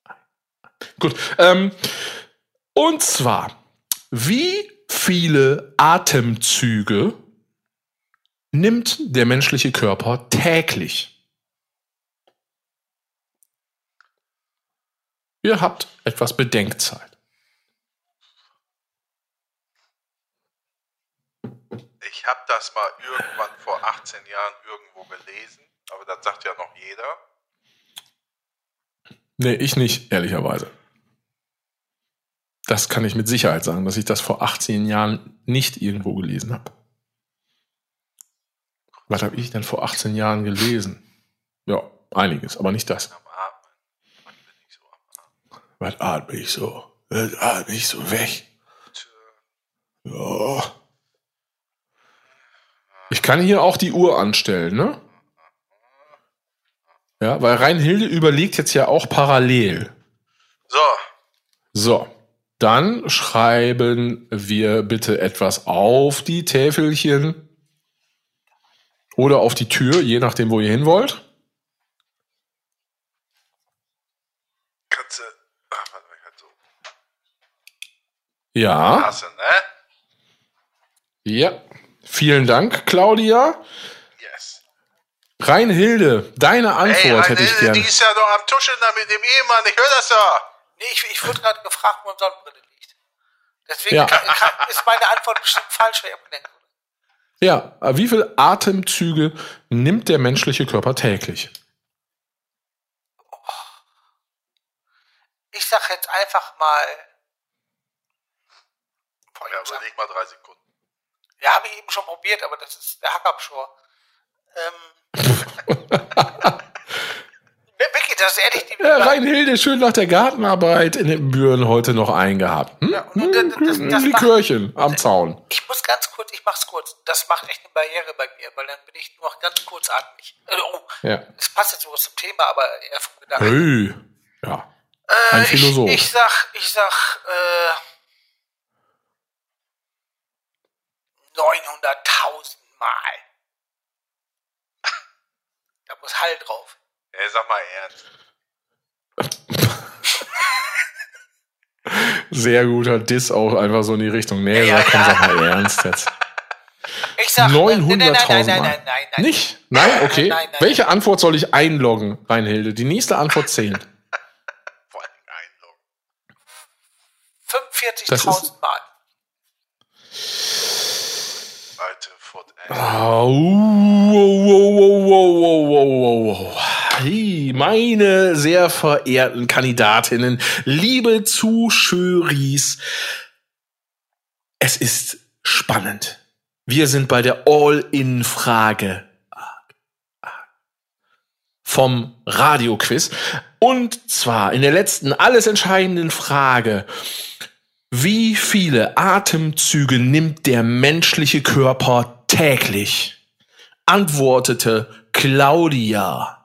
ein, ein. Gut, ähm, und zwar, wie viele Atemzüge nimmt der menschliche Körper täglich? Ihr habt etwas Bedenkzeit. Ich habe das mal irgendwann vor 18 Jahren irgendwo gelesen, aber das sagt ja noch jeder. Nee, ich nicht, ehrlicherweise. Das kann ich mit Sicherheit sagen, dass ich das vor 18 Jahren nicht irgendwo gelesen habe. Was habe ich denn vor 18 Jahren gelesen? Ja, einiges, aber nicht das. Was atme ich so? Was atme ich so weg? Ja. Ich kann hier auch die Uhr anstellen, ne? Ja, weil Reinhilde überlegt jetzt ja auch parallel. So, So, dann schreiben wir bitte etwas auf die Täfelchen oder auf die Tür, je nachdem, wo ihr hin wollt. du. Ach, warte mal, halt so. Ja, Hasse, ne? ja. Vielen Dank, Claudia. Yes. Reinhilde, deine Antwort Ey, hätte ich Reinhilde, gerne. die ist ja doch am Tuscheln da mit dem Ehemann, ich höre das ja. Nee, ich, ich wurde gerade gefragt, wo eine Sonnenbrille liegt. Deswegen Ja. kann, kann, ist meine Antwort bestimmt falsch, weil ich abgelenkt wurde. Ja, wie viele Atemzüge nimmt der menschliche Körper täglich? Ich sag jetzt einfach mal. Boah, ich Ja, nicht mal drei Sekunden. Ja, habe ich eben schon probiert, aber das ist der Hackabschor. Ähm. Das ist ehrlich. Die, Ja, Reinhilde, schön nach der Gartenarbeit in den Büren heute noch eingehabt. Hm? Ja, und das- das- Hm, das Likörchen am Zaun. ich muss ganz kurz, ich mach's kurz. Das macht echt eine Barriere bei mir, weil dann bin ich nur noch ganz kurzatmig. Äh, oh, Ja. das passt jetzt sogar zum Thema, aber eher vom Gedanken. Hey. Ja. Äh, Ein Philosoph. Ich, ich sag, ich sag, äh, 900.000 Mal. Da muss Hall drauf. Ey, sag mal ernst. Sehr guter Diss auch einfach so in die Richtung. Nee, Ja, sag, komm, sag mal ernst jetzt. Ich sag, äh, 900.000 nein, nein, nein, nein, nein, nein, nein. Nicht? Nein, okay. Nein, nein, Welche Antwort soll ich einloggen, Reinhilde? Die nächste Antwort zählt. Vor einloggen. 45.000 Mal. Alte Foot, ey. Au, wow, wow, wow, wow, wow, wow, wow. Hey, meine sehr verehrten Kandidatinnen, liebe Zuschöris, Es ist spannend. Wir sind bei der All-In-Frage vom Radioquiz. Und zwar in der letzten, alles entscheidenden Frage. Wie viele Atemzüge nimmt der menschliche Körper täglich? Antwortete Claudia.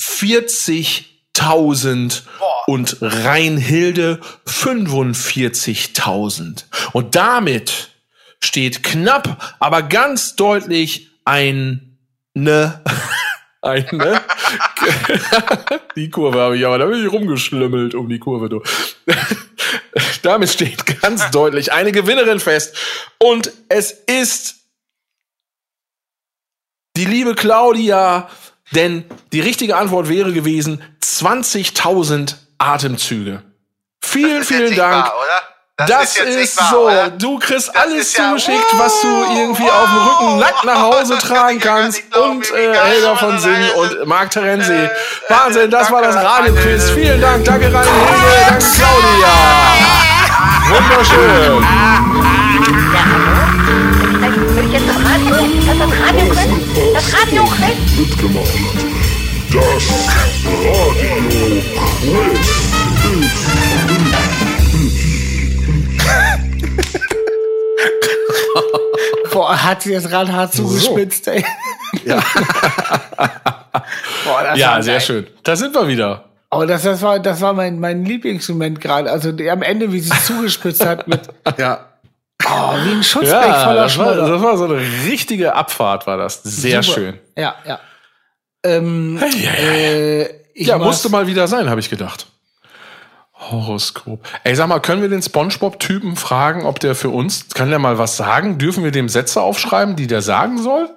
40.000 und Reinhilde 45.000. Und damit steht knapp, aber ganz deutlich ein ne eine. die Kurve habe ich aber, da bin ich rumgeschlümmelt um die Kurve. Du. Damit steht ganz deutlich eine Gewinnerin fest. Und es ist die liebe Claudia, denn die richtige Antwort wäre gewesen 20.000 Atemzüge. Vielen, ist vielen Dank. wahr, oder? Das, jetzt ist, nicht wahr, so. oder? Du kriegst Das alles ist ja- zugeschickt, was du irgendwie auf dem Rücken nackt nach Hause Das tragen kannst. glauben, Und äh, Helga das von ist. Sinn und Marc Terenzi. Äh, Wahnsinn, das war das Radioquiz. Vielen Dank. Danke, Reinhilde. Danke, Claudia. Wunderschön. Ja, hallo? Will ich, jetzt im Radio? Das ist Das Radio-Quiz? Mitgemacht. Das Radio Quiz. Boah, hat sie das Rad hart zugespitzt, ey. Ja. Boah, das Ja, sehr geil. schön. Da sind wir wieder. Aber das, das war, das war mein, mein Lieblingsmoment gerade. Also die, am Ende, wie sie es zugespitzt hat mit, ja. Oh, wie ein Schutzblech Ja, voller das war, das war so eine richtige Abfahrt, war das. Sehr Super. schön. Ja, ja. Ähm, Hey, hey, äh, ich Ja, musste mal wieder sein, habe ich gedacht. Horoskop. Ey, sag mal, können wir den Spongebob-Typen fragen, ob der für uns, kann der mal was sagen? Dürfen wir dem Sätze aufschreiben, die der sagen soll?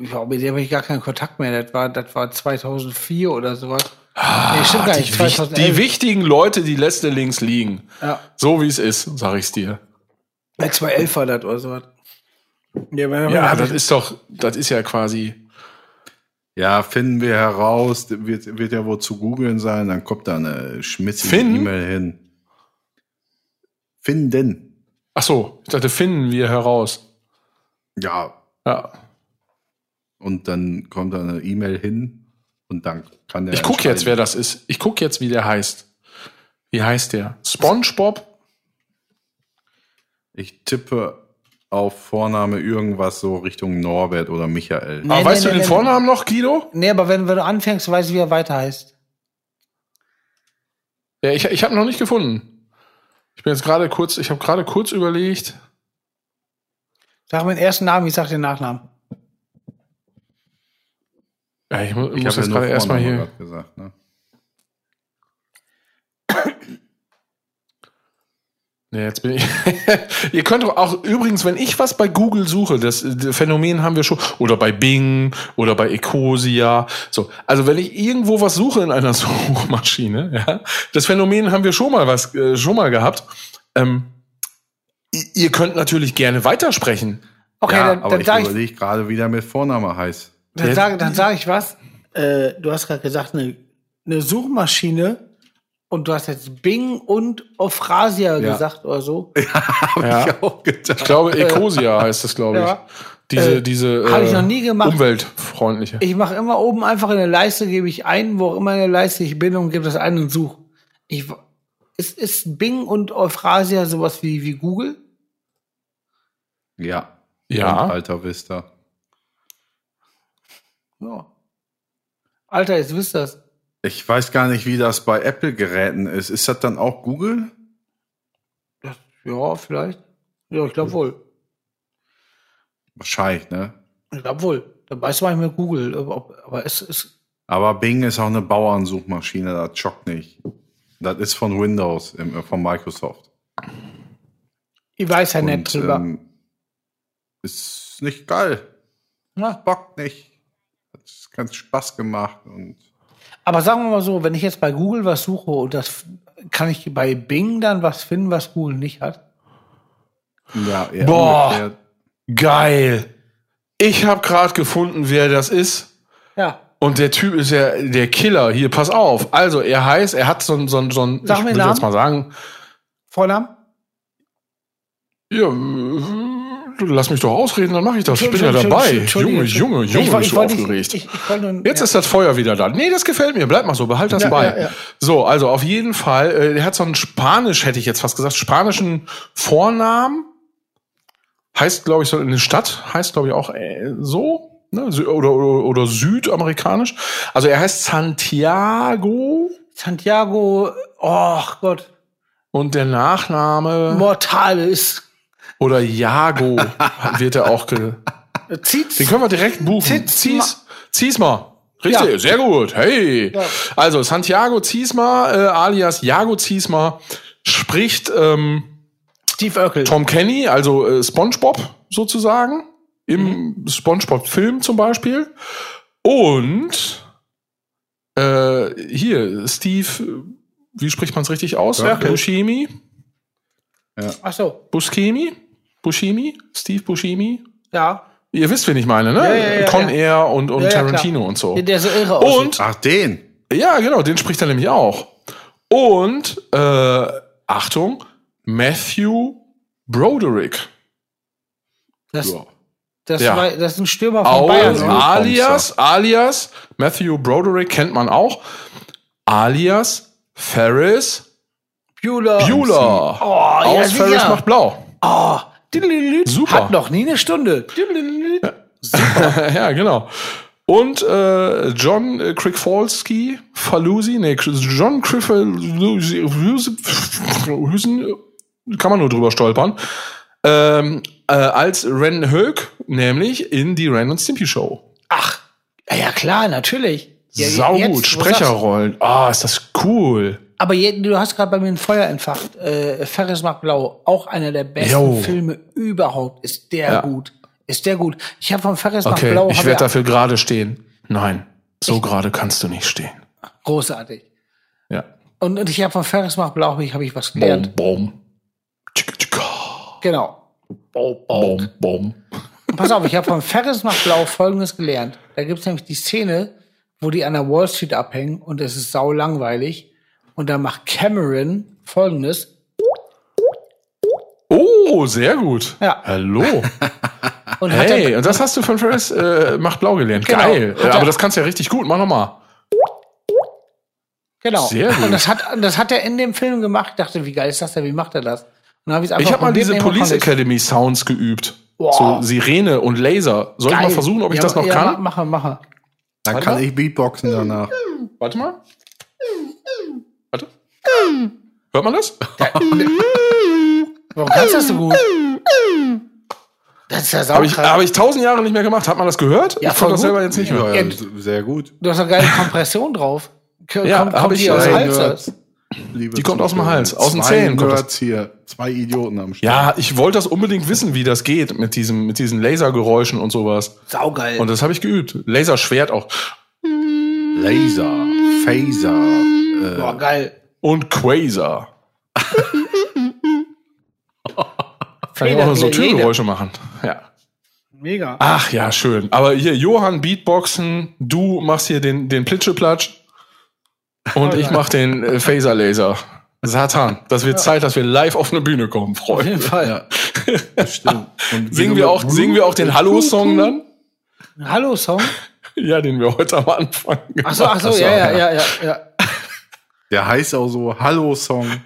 Ich glaube, mit dem habe ich gar keinen Kontakt mehr. Das war, das war 2004 oder sowas. nee, stimmt gar Die, nicht. wich- 2011. die wichtigen Leute, die lässt du links liegen. Ja. So wie es ist, sag ich's dir. Ja, 2011 war das oder sowas. Ja, Ja, hab das ist doch, das ist ja quasi. Ja, finden wir heraus, wird, wird ja wohl zu googeln sein, dann kommt da eine schmissige Finn? E-Mail hin. Finden. Ach so, ich dachte, finden wir heraus. Ja, Ja. und dann kommt da eine E-Mail hin und dann kann der. Ich guck jetzt, wer das ist. Ich guck jetzt, wie der heißt. Wie heißt der? SpongeBob? Ich tippe auf Vorname irgendwas so Richtung Norbert oder Michael. Nee, Aber nee, weißt nee, du den nee. Vornamen noch, Guido? Nee, aber wenn, wenn du anfängst, weißt du, wie er weiter heißt. Ja, ich, ich habe noch nicht gefunden. Ich bin jetzt gerade kurz, ich habe gerade kurz überlegt. Sag mir den ersten Namen, ich sag den Nachnamen. Ja, ich, mu Ich muss habe jetzt ja gerade erstmal hier. gesagt. Ne? Nee, jetzt bin ich. Ihr könnt auch übrigens, wenn ich was bei Google suche, das, Phänomen haben wir schon, oder bei Bing oder bei Ecosia. So, also wenn ich irgendwo was suche in einer Suchmaschine, ja, das Phänomen haben wir schon mal was, äh, schon mal gehabt. Ähm, ihr könnt natürlich gerne weitersprechen. Okay, ja, dann, aber dann ich sag ich, überlege gerade, wie der mit Vorname heißt. dann sag, dann sag ich was. Äh, du hast gerade gesagt, eine, eine Suchmaschine und du hast jetzt Bing und Euphrasia Ja. gesagt oder so. Habe Ja. ich auch gedacht. Ich glaube, Ecosia heißt das, glaube ich. Ja. Diese, Äh, diese hab ich noch nie gemacht. umweltfreundliche. Ich mache immer oben einfach in der Leiste, gebe ich ein, wo auch immer in der Leiste ich bin und gebe das ein und suche. Ich, ist, ist Bing und Euphrasia sowas wie, wie Google? Ja. Ja. Und Alter Vista. Ja. Alter, jetzt wisst ihr das. Ich weiß gar nicht, wie das bei Apple-Geräten ist. Ist das dann auch Google? Ja, vielleicht. Ja, ich glaube wohl. Wahrscheinlich, ne? Ich glaube wohl. Da weiß man nicht mit Google. Aber, aber es ist. Aber Bing ist auch eine Bauernsuchmaschine, das schockt nicht. Das ist von Windows, im, von Microsoft. Ich weiß ja nicht drüber. ähm, ist nicht geil. Ja. Bock nicht. Hat ganz Spaß gemacht und Aber sagen wir mal so, wenn ich jetzt bei Google was suche und das kann ich bei Bing dann was finden, was Google nicht hat. ja, eher Boah. ungefähr. Geil. Ich habe gerade gefunden, wer das ist. Ja. Und der Typ ist ja der Killer. Hier, pass auf. Also, er heißt, er hat so ein, so ein, so ein Sag ich würde jetzt mal sagen, Vornamen? Ja, lass mich doch ausreden, dann mache ich das. Ich bin ja dabei. Junge, Junge, Ich Junge, ich nicht- aufgeregt. Ich, ich Jetzt ja. ist das Feuer wieder da. Nee, das gefällt mir. Bleib mal so, behalt das Ja, bei. ja. So, also auf jeden Fall, äh, der hat so einen Spanisch, hätte ich jetzt fast gesagt, spanischen Vornamen. Heißt, glaube ich, so in der Stadt, heißt, glaube ich, auch äh, so. Ne? Oder, oder, oder südamerikanisch. Also er heißt Santiago Santiago, oh Gott, und der Nachname Mortalis. Oder Jago wird er auch ge Zieht's. Den können wir direkt buchen. Zieh's mal. Richtig, Ja. sehr gut. Hey. Ja. Also Santiago Ziesma, äh, alias Jago Ziesma, spricht ähm, Steve Urkel. Tom Kenny, also äh, SpongeBob sozusagen, im Mhm. SpongeBob-Film zum Beispiel. Und äh, hier, Steve, wie spricht man es richtig aus? Urkel. Buscemi? Ach so, Buscemi? Buscemi? Steve Buscemi? ja. Ihr wisst, wen ich meine, ne? Ja, ja, ja, Con ja. Air und, und Ja, ja, Tarantino klar. und so. Der, der so irre aussieht. Und, Ach, den. ja, genau, den spricht er nämlich auch. Und, äh, Achtung, Matthew Broderick. Das, Ja. das, Ja. war, das ist ein Stürmer von Auch, Bayern. ne? alias, alias, Matthew Broderick kennt man auch, alias Ferris Bueller. Bueller. Oh, ja, Aus Ferris sicher. macht blau. Oh. Super. Hat noch nie eine Stunde. Diddlililid. ja, genau. Und äh, John äh, Kricfalski, Falusi, nee, John Kricfalsi, kann man nur drüber stolpern, ähm, äh, als Ren Höck, nämlich in die Ren und Stimpy Show. Ach, ja, klar, natürlich. Ja, Sau gut, Sprecherrollen. Ah, ist das cool. Aber je, du hast gerade bei mir ein Feuer entfacht. Äh, Ferris macht blau, auch einer der besten Jo. Filme überhaupt. Ist der Ja. gut? Ist der gut? Ich habe von Ferris macht Okay, blau ich werde dafür gerade stehen. Nein, so gerade kannst du nicht stehen. großartig. Ja. Und, und ich habe von Ferris macht blau habe ich, hab ich was gelernt. bom. Tschicka, tschicka. Genau. Bom, bom. Und pass auf, ich habe von Ferris macht blau Folgendes gelernt. Da gibt es nämlich die Szene, wo die an der Wall Street abhängen und es ist sau langweilig. Und da macht Cameron Folgendes. Oh, sehr gut. Ja. Hallo. Und Hey, dann, und das hast du von Ferris äh, macht blau gelernt. Genau. Geil. Hat er- Aber das kannst du ja richtig gut. Mach nochmal. genau. sehr gut. Und das hat, das hat er in dem Film gemacht. Ich dachte, wie geil ist das denn? Wie macht er das? Und dann hab Ich habe mal diese Police. Academy Sounds geübt. Wow. So Sirene und Laser. Soll ich Geil. mal versuchen, ob ich Ja, das noch ja, kann? Mache, mache. Dann Warte kann mal. ich Beatboxen danach. Warte mal. Hört man das? Warum kannst du das so gut? Das ist ja sau Habe ich, hab ich tausend Jahre nicht mehr gemacht. Hat man das gehört? Ja, ich konnte das selber jetzt nicht mehr. Ja, sehr gut. Du hast eine geile Kompression drauf. K Ja, kommt, kommt ich, die aus äh, dem Hals? Nerds. Liebe Die kommt aus dem. Hals, aus den Zähnen kommt das. Hier, zwei Idioten am Start. Ja, ich wollte das unbedingt wissen, wie das geht mit diesem, mit diesen Lasergeräuschen und sowas. Saugeil. Und das habe ich geübt. Laserschwert auch. Laser, Phaser, Boah, geil. Und Quasar. Kann ich auch noch so. Türgeräusche machen. Ja. Mega. Ach ja, schön. Aber hier, Johann Beatboxen, du machst hier den, den Plitscheplatsch und ich mach den äh, Phaser-Laser. Satan, das wird Zeit, dass wir live auf eine Bühne kommen, Auf Freunde. jeden Fall. Stimmt. Und Singen wir auch, singen wir auch den Hallo-Song dann? Hallo-Song. Ja, den wir heute am Anfang Ach so, ach so, Ach so, ja, ja, ja. ja, ja, ja. Der heißt auch so Hallo-Song.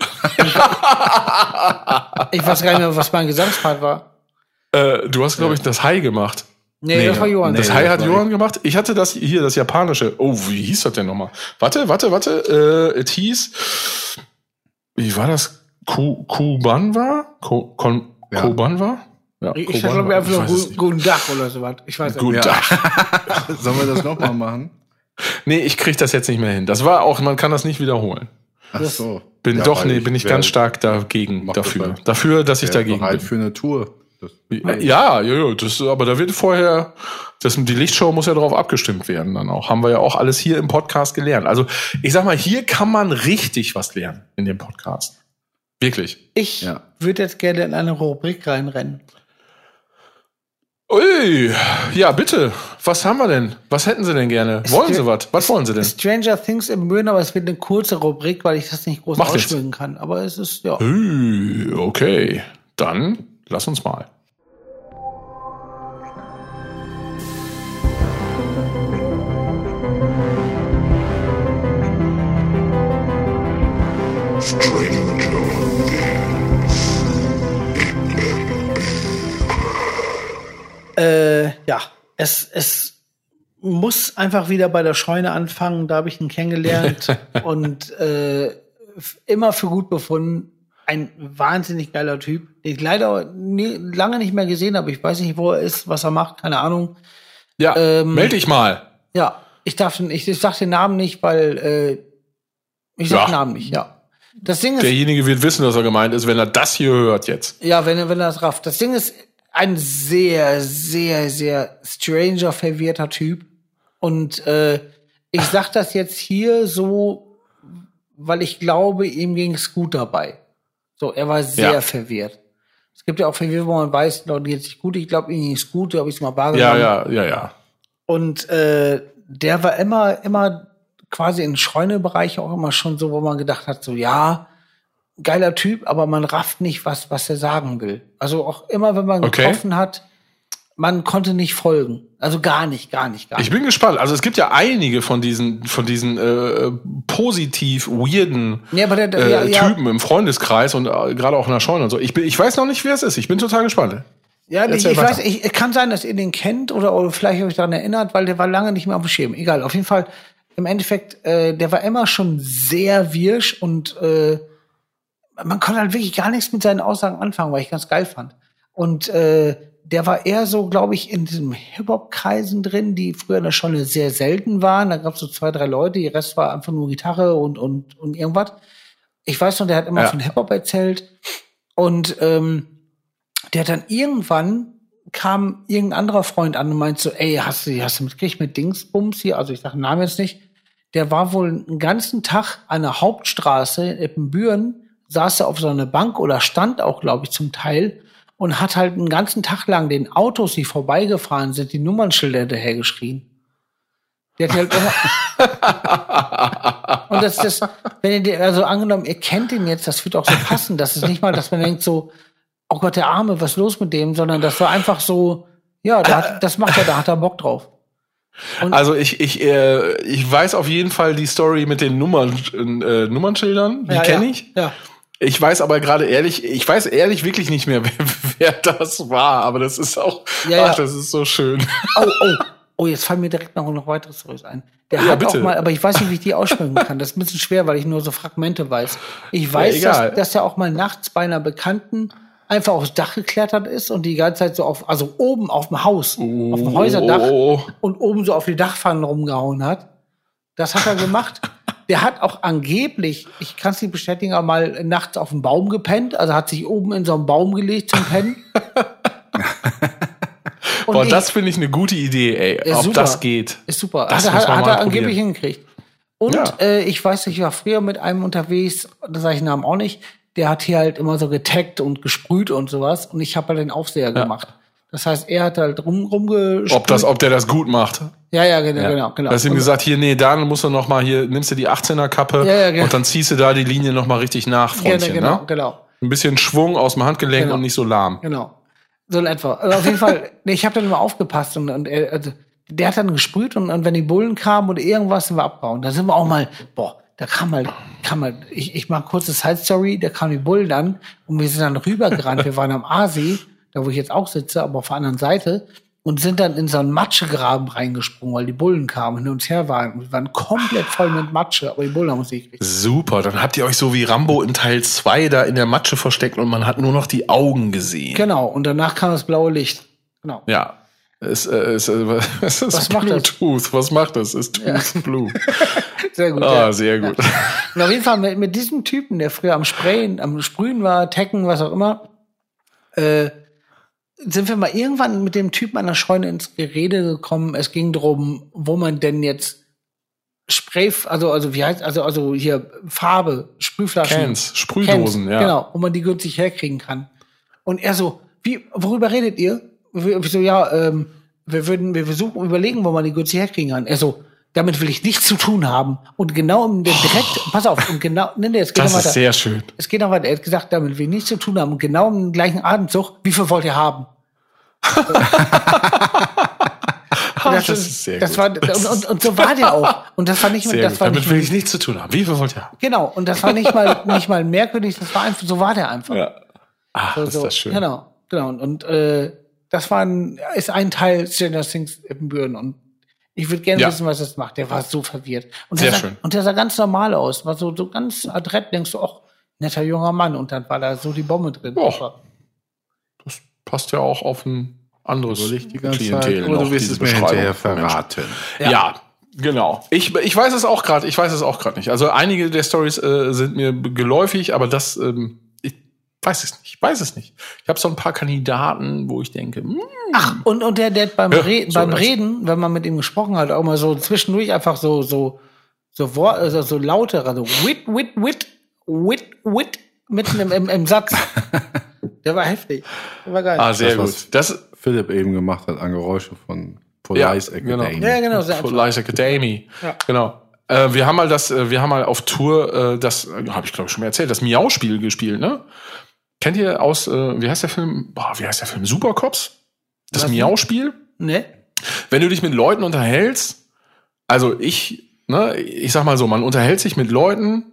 Ich weiß gar nicht mehr, was mein Gesangspart war. Äh, du hast, glaube ich, das Hai gemacht. Nee, Nee, das war Johann. Das Nee, Hai das hat Johann gemacht. Ich hatte das hier, das japanische. Oh, wie hieß das denn nochmal? Warte, warte, warte. Äh, es hieß. Wie war das? Ku, Kubanwa? Ko, kon, Ja. Kubanwa? Ja, Ich hatte, glaube ich, einfach nur guten, nicht. guten Dach oder so was. Ich weiß es Guten nicht. Ja. Tag. Sollen wir das nochmal machen? Nee, ich krieg das jetzt nicht mehr hin. Das war auch, man kann das nicht wiederholen. Ach so. Bin Ja, doch, nee, bin ich ganz stark dagegen, Mach das dafür. mal. Dafür, dass ich dagegen bin. für eine Tour. Das, Ja, ja, ja, das, aber da wird vorher, das, die Lichtshow muss ja darauf abgestimmt werden dann auch. Haben wir ja auch alles hier im Podcast gelernt. Also ich sag mal, hier kann man richtig was lernen in dem Podcast. Wirklich. Ich Ja. würde jetzt gerne in eine Rubrik reinrennen. Ui, ja, bitte. Was haben wir denn? Was hätten Sie denn gerne? Wollen Sie was? Was wollen Sie denn? Stranger Things im Möhnen, aber es wird eine kurze Rubrik, weil ich das nicht groß Macht ausschmücken kann. Aber es ist, ja. Ui, okay. Dann Lass uns mal. Äh, ja, es, es muss einfach wieder bei der Scheune anfangen. Da habe ich ihn kennengelernt und äh, immer für gut befunden. Ein wahnsinnig geiler Typ, den ich leider nie, lange nicht mehr gesehen habe. Ich weiß nicht, wo er ist, was er macht, keine Ahnung. Ja, Ähm, meld dich mal. Ja, ich darf, den- ich, ich sag den Namen nicht, weil äh, ich sag Ja. den Namen nicht. Ja, das Ding ist, Derjenige wird wissen, dass er gemeint ist, wenn er das hier hört jetzt. Ja, wenn, er- wenn er das rafft. Das Ding ist ein sehr, sehr, sehr stranger, verwirrter Typ. Und äh, ich sag das jetzt hier so, weil ich glaube, ihm ging es gut dabei. So, er war sehr Ja. verwirrt. Es gibt ja auch Verwirrung, wo man weiß, Leute geht sich gut. Ich glaube, ihm ging es gut, habe ich es mal Ja, wahrgenommen. ja, ja, ja. Und äh, der war immer, immer quasi im Scheunebereich auch immer schon so, wo man gedacht hat, so ja, geiler Typ, aber man rafft nicht, was, was er sagen will. Also auch immer, wenn man Okay. getroffen hat, man konnte nicht folgen. Also gar nicht, gar nicht, gar Ich nicht. bin gespannt. Also es gibt ja einige von diesen, von diesen äh, positiv weirden Ja, aber der, äh, ja, ja, Typen im Freundeskreis und äh, gerade auch in der Scheune und so. Ich, bin, ich weiß noch nicht, wer es ist. Ich bin total gespannt. ja, ich, ich weiß, ich, kann sein, dass ihr den kennt oder, oder vielleicht euch daran erinnert, weil der war lange nicht mehr auf dem Schirm. Egal, auf jeden Fall, im Endeffekt, äh, der war immer schon sehr wirsch und äh, man konnte halt wirklich gar nichts mit seinen Aussagen anfangen, weil ich ganz geil fand. Und äh, der war eher so, glaube ich, in diesen Hip-Hop-Kreisen drin, die früher in der Scheune sehr selten waren. Da gab es so zwei, drei Leute, die Rest war einfach nur Gitarre und, und, und irgendwas. Ich weiß noch, der hat immer Ja. von Hip-Hop erzählt. Und ähm, der hat dann irgendwann kam irgendein anderer Freund an und meinte so, ey, hast du, hast du mitgekriegt mit Dingsbums hier? Also ich sage den Namen jetzt nicht. Der war wohl einen ganzen Tag an der Hauptstraße in Eppenbüren, saß er auf so einer Bank oder stand auch, glaube ich, zum Teil und hat halt einen ganzen Tag lang den Autos, die vorbeigefahren sind, die Nummernschilder hinterher geschrien. Der hat halt immer und das, das, wenn ihr, den- also angenommen, ihr kennt ihn jetzt, das wird auch so passen. Das ist nicht mal, dass man denkt so, oh Gott, der Arme, was ist los mit dem, sondern das war einfach so, ja, hat, das macht er, da hat er Bock drauf. Und- Also ich, ich, äh, ich weiß auf jeden Fall die Story mit den Nummern, äh, Nummernschildern. Die Ja, kenne ja, ich. Ja. Ich weiß aber gerade ehrlich, ich weiß ehrlich wirklich nicht mehr, wer, wer das war. Aber das ist auch, Ja, ach, ja. das ist so schön. Oh, oh, oh, jetzt fallen mir direkt noch, noch weitere Storys ein. Der Ja, hat bitte. auch mal, aber ich weiß nicht, wie ich die aussprechen kann. Das ist ein bisschen schwer, weil ich nur so Fragmente weiß. Ich weiß, egal. dass, dass er auch mal nachts bei einer Bekannten einfach aufs Dach geklettert ist und die ganze Zeit so auf, also oben auf dem Haus, auf dem Häuserdach Oh, und oben so auf die Dachpfannen rumgehauen hat. Das hat er gemacht. Der hat auch angeblich, ich kann es nicht bestätigen, aber mal nachts auf dem Baum gepennt. Also hat sich oben in so einen Baum gelegt zum Pennen. Und Boah, ich- das finde ich eine gute Idee, ey. Ob super. das geht. Ist super. Das hat er, man hat mal er angeblich hingekriegt. Und Ja. äh, ich weiß, ich war früher mit einem unterwegs, da sage ich den Namen auch nicht, der hat hier halt immer so getaggt und gesprüht und sowas. Und ich habe halt den Aufseher gemacht. Das heißt, er hat halt rum, rumgesprüht. Ob, das, ob der das gut macht. ja, ja, genau, genau. genau. Du hast ihm gesagt, hier, nee, dann musst du noch mal hier, nimmst du die 18er-Kappe Ja, ja, genau. und dann ziehst du da die Linie noch mal richtig nach, Freundchen. genau, ne? genau. Ein bisschen Schwung aus dem Handgelenk Genau. und nicht so lahm. Genau. So in etwa. Also auf jeden Fall, nee, ich habe dann immer aufgepasst und, und er, also, der hat dann gesprüht und, und wenn die Bullen kamen oder irgendwas, sind wir abgehauen. Da sind wir auch mal, boah, da kam mal, kam mal, ich, ich mach kurze Side Story, da kamen die Bullen an und wir sind dann rübergerannt. wir waren am Aasee, da wo ich jetzt auch sitze, aber auf der anderen Seite und sind dann in so einen Matschegraben reingesprungen, weil die Bullen kamen und hin und her waren. Und wir waren komplett voll mit Matsche, aber die Bullen haben uns nicht gekriegt. Super, dann habt ihr euch so wie Rambo in Teil 2 da in der Matsche versteckt und man hat nur noch die Augen gesehen. Genau, und danach kam das blaue Licht. Genau. Ja. Es, äh, es, äh, es ist Was macht das? Bluetooth. Was macht das? Es ist Tooth Blue. Sehr gut. Ah, ja. sehr gut. Und auf jeden Fall mit, mit diesem Typen, der früher am Sprayen, am Sprühen war, Tecken, was auch immer, äh, sind wir mal irgendwann mit dem Typen an der Scheune ins Gerede gekommen. Es ging darum, wo man denn jetzt Spray, also, also wie heißt, also, also hier Farbe, Sprühflaschen. Cans, Sprühdosen, Cans, ja. Genau, wo man die günstig herkriegen kann. Und er so, wie, worüber redet ihr? Ich so, ja, ähm, wir würden, wir versuchen, überlegen, wo man die günstig herkriegen kann. Er so, damit will ich nichts zu tun haben. Und genau im direkt, pass auf, und genau, nee, nee, es geht Das noch ist weiter. sehr schön. Es geht noch weiter. Er hat gesagt, damit will ich nichts zu tun haben. Und genau im gleichen Atemzug, wie viel wollt ihr haben? Und das ist sehr das gut. war, und, und, und so war der auch. Und das war nicht mal, Sehr das gut. war Damit nicht will ich nichts zu tun haben. Wie viel wollt ihr haben? genau. Und das war nicht mal, nicht mal merkwürdig, das war einfach, so war der einfach. Ja. Ach, So, ist das schön. Genau, genau. Und, und äh, das war ein, ist ein Teil Stranger Things im Büren. Und ich würde gerne Ja. wissen, was das macht. Der war so verwirrt. Und Sehr der sah, schön. Und der sah ganz normal aus. War so, so ganz adrett, denkst du, ach, netter junger Mann. Und dann war da so die Bombe drin. Och. Das passt ja auch auf ein anderes Soll ich die ganze Zeit? Klientel Oder du wirst es mir hinterher verraten. Ja. genau. Ich, ich weiß es auch gerade. Ich weiß es auch gerade nicht. Also einige der Stories äh, sind mir geläufig, aber das ähm, weiß es nicht. Ich weiß es nicht. Ich habe so ein paar Kandidaten, wo ich denke, hm, Ach, und, und der, der hat beim, Ja, Re so beim. Reden, wenn man mit ihm gesprochen hat, auch mal so zwischendurch einfach so, so, so, Wort, also so lautere, so wit, wit, wit, wit, wit, mitten im, im, im Satz. der war heftig. Der war geil. ah, sehr Das, was gut. Das Philipp eben gemacht hat an Geräusche von Police genau. Academy. ja, genau. Sehr. Police Academy. Ja. Genau. Äh, wir haben mal das, äh, wir haben mal auf Tour, äh, das habe ich glaube ich schon mal erzählt, das Miau-Spiel gespielt, ne? Kennt ihr aus, äh, wie heißt der Film? Boah, wie heißt der Film? Supercops? Das? Miau-Spiel? Ne? Wenn du dich mit Leuten unterhältst, also ich, ne, ich sag mal so, man unterhält sich mit Leuten